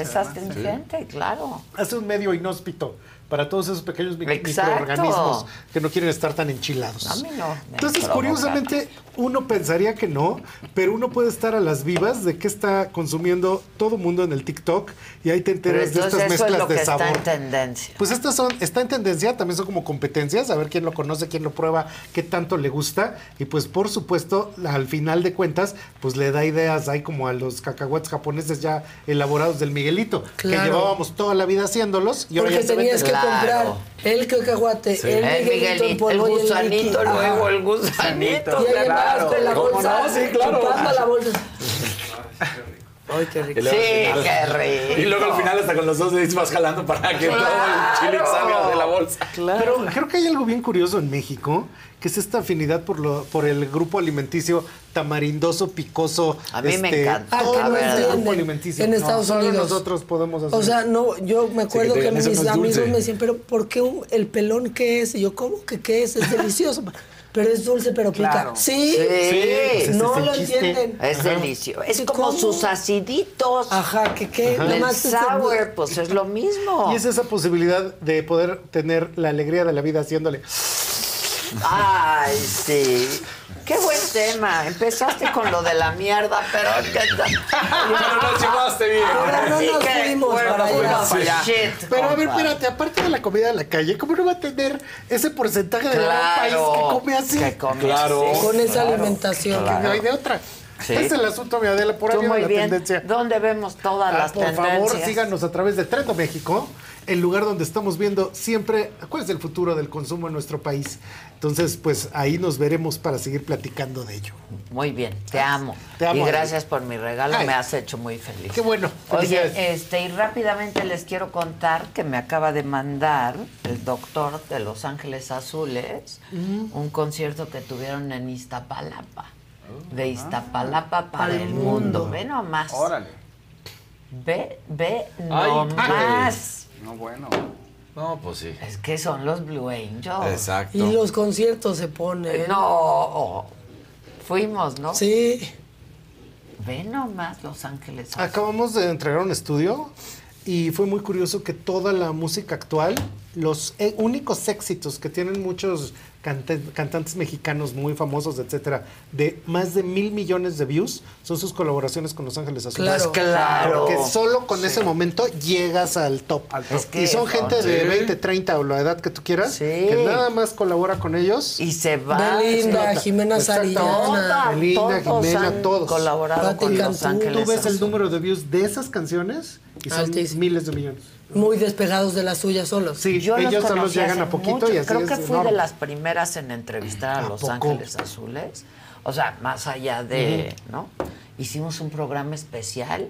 Es astringente, claro. Hace un medio inhóspito para todos esos pequeños microorganismos que no quieren estar tan enchilados. A mí no. Entonces, curiosamente, uno pensaría que no, pero uno puede estar a las vivas de qué está consumiendo todo mundo en el TikTok y ahí te enteras de estas eso es mezclas lo que de está sabor. en tendencia. Pues estas son, está en tendencia, también son como competencias, a ver quién lo conoce, quién lo prueba, qué tanto le gusta. Y pues por supuesto, al final de cuentas, pues le da ideas, hay como a los cacahuates japoneses ya elaborados del Miguelito, que llevábamos toda la vida haciéndolos y ahora Porque ya tenías que comprar el cacahuate, Sí. el El Miguelito, Miguelito, en polvo el y gusanito, líquido. luego Ajá. el gusanito, Y ahí claro. con la ¿Cómo bolsa, no? Sí, claro. chupando la bolsa. Ay, qué rico. Luego Sí, qué rico. Y luego al final hasta con los dos dedos vas jalando para que todo el chile salga de la bolsa. Pero creo que hay algo bien curioso en México, que es esta afinidad por lo, por el grupo alimenticio tamarindoso, picoso. A mí me este, encanta. todo Ah, que no el entienden. grupo alimenticio. En No, Estados solo Unidos. nosotros podemos hacer O sea, no, yo me acuerdo que, eso mis es amigos dulce. me decían, pero ¿por qué un- el pelón qué es? Y yo, ¿cómo que qué es? Es delicioso. Pero es dulce, pero pica. Claro. Sí, Sí. no Ese es el lo entienden. Es Ajá. delicioso. Es como ¿cómo? sus aciditos. Ajá, que qué. El Nomás es el- sour, pues es lo mismo. Y es esa posibilidad de poder tener la alegría de la vida haciéndole. Ay, sí. Qué buen tema. Empezaste con lo de la mierda, pero ¿qué tal? Pero nos llevaste bien. Ahora no nos fuimos bueno, para allá. Sí. Shit, Pero a ver, compa. espérate, aparte de la comida de la calle, ¿cómo no va a tener ese porcentaje de Claro, gran país que come así? que come Claro. así, Con esa claro, alimentación. Que no hay de otra. Sí. Es el asunto, mi Adela, por ahí viene la bien. tendencia. ¿Dónde vemos todas Ah, las por tendencias? favor, síganos a través de Trendo México, el lugar donde estamos viendo siempre cuál es el futuro del consumo en nuestro país. Entonces, pues ahí nos veremos para seguir platicando de ello. Muy bien, te amo. Te amo, y gracias por mi regalo, Ay. me has hecho muy feliz. Qué bueno. Oye, este, y rápidamente les quiero contar que me acaba de mandar el doctor de Los Ángeles Azules un concierto que tuvieron en Iztapalapa. De Iztapalapa para el mundo. Ve nomás. Órale. Ve, ve nomás. No, bueno. No, pues sí. Es que son los Blue Angels. Exacto. Y los conciertos se ponen. No, fuimos, ¿no? Sí. Ve nomás Los Ángeles Azules. Acabamos de entregar un estudio y fue muy curioso que toda la música actual, los eh, únicos éxitos que tienen muchos cantantes mexicanos muy famosos, etcétera, de más de mil millones de views, son sus colaboraciones con Los Ángeles Azules. Claro. Claro. Porque solo con ese momento llegas al top. Es que y son gente de sí. 20, 30 o la edad que tú quieras, Sí. que nada más colabora con ellos. Y se va. Belinda. Jimena. Sariñana. Belinda, Jimena, todos. colaborado Pati con Los. Ángeles Tú ves el número de views de esas canciones y son Altísimo. miles de millones. Muy despegados de la suya solos. Sí, Yo ellos los solo conocí llegan a poquito mucho. y así Creo es que fui enorme. de las primeras en entrevistar a, ¿A Los poco? Ángeles Azules. O sea, más allá de, ¿no? Hicimos un programa especial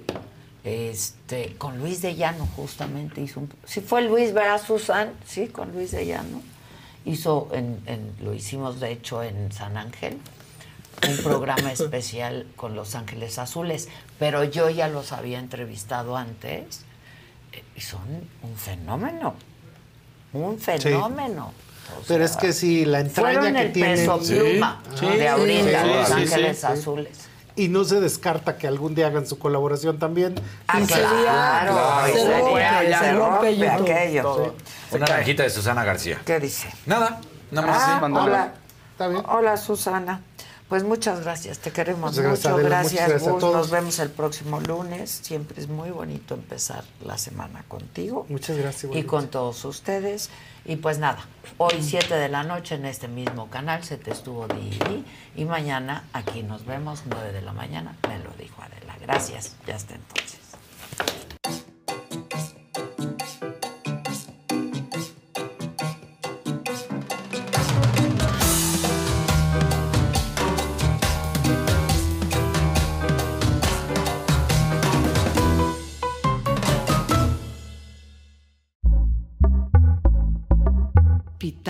este, con Luis de Llano, justamente. Hizo un, sí, fue Luis, ¿verdad, Susan? Sí, con Luis de Llano. Hizo, en, en- lo hicimos de hecho en San Ángel, un programa especial con Los Ángeles Azules. Pero yo ya los había entrevistado antes son un fenómeno. Un fenómeno. O Pero es sea, que sí, la entraña que el tienen. peso pluma Sí. de ahorita, Sí, Los sí, Ángeles sí, sí. Azules. Y no se descarta que algún día hagan su colaboración también. Ah, Y claro, sería- se sería- rompe, ya, se rompe YouTube. aquello. Una naranjita de Susana García. ¿Qué dice? Nada, nada más. Ah, hola. Está bien. Hola, Susana. Pues muchas gracias, te queremos Muchas gracias, mucho. Gracias, Gus. Nos vemos el próximo lunes. Siempre es muy bonito empezar la semana contigo. Muchas gracias. y igualmente. con todos ustedes. Y pues nada, hoy 7 de la noche en este mismo canal se te estuvo Didi y mañana aquí nos vemos 9 de la mañana, me lo dijo Adela. Gracias, ya hasta entonces.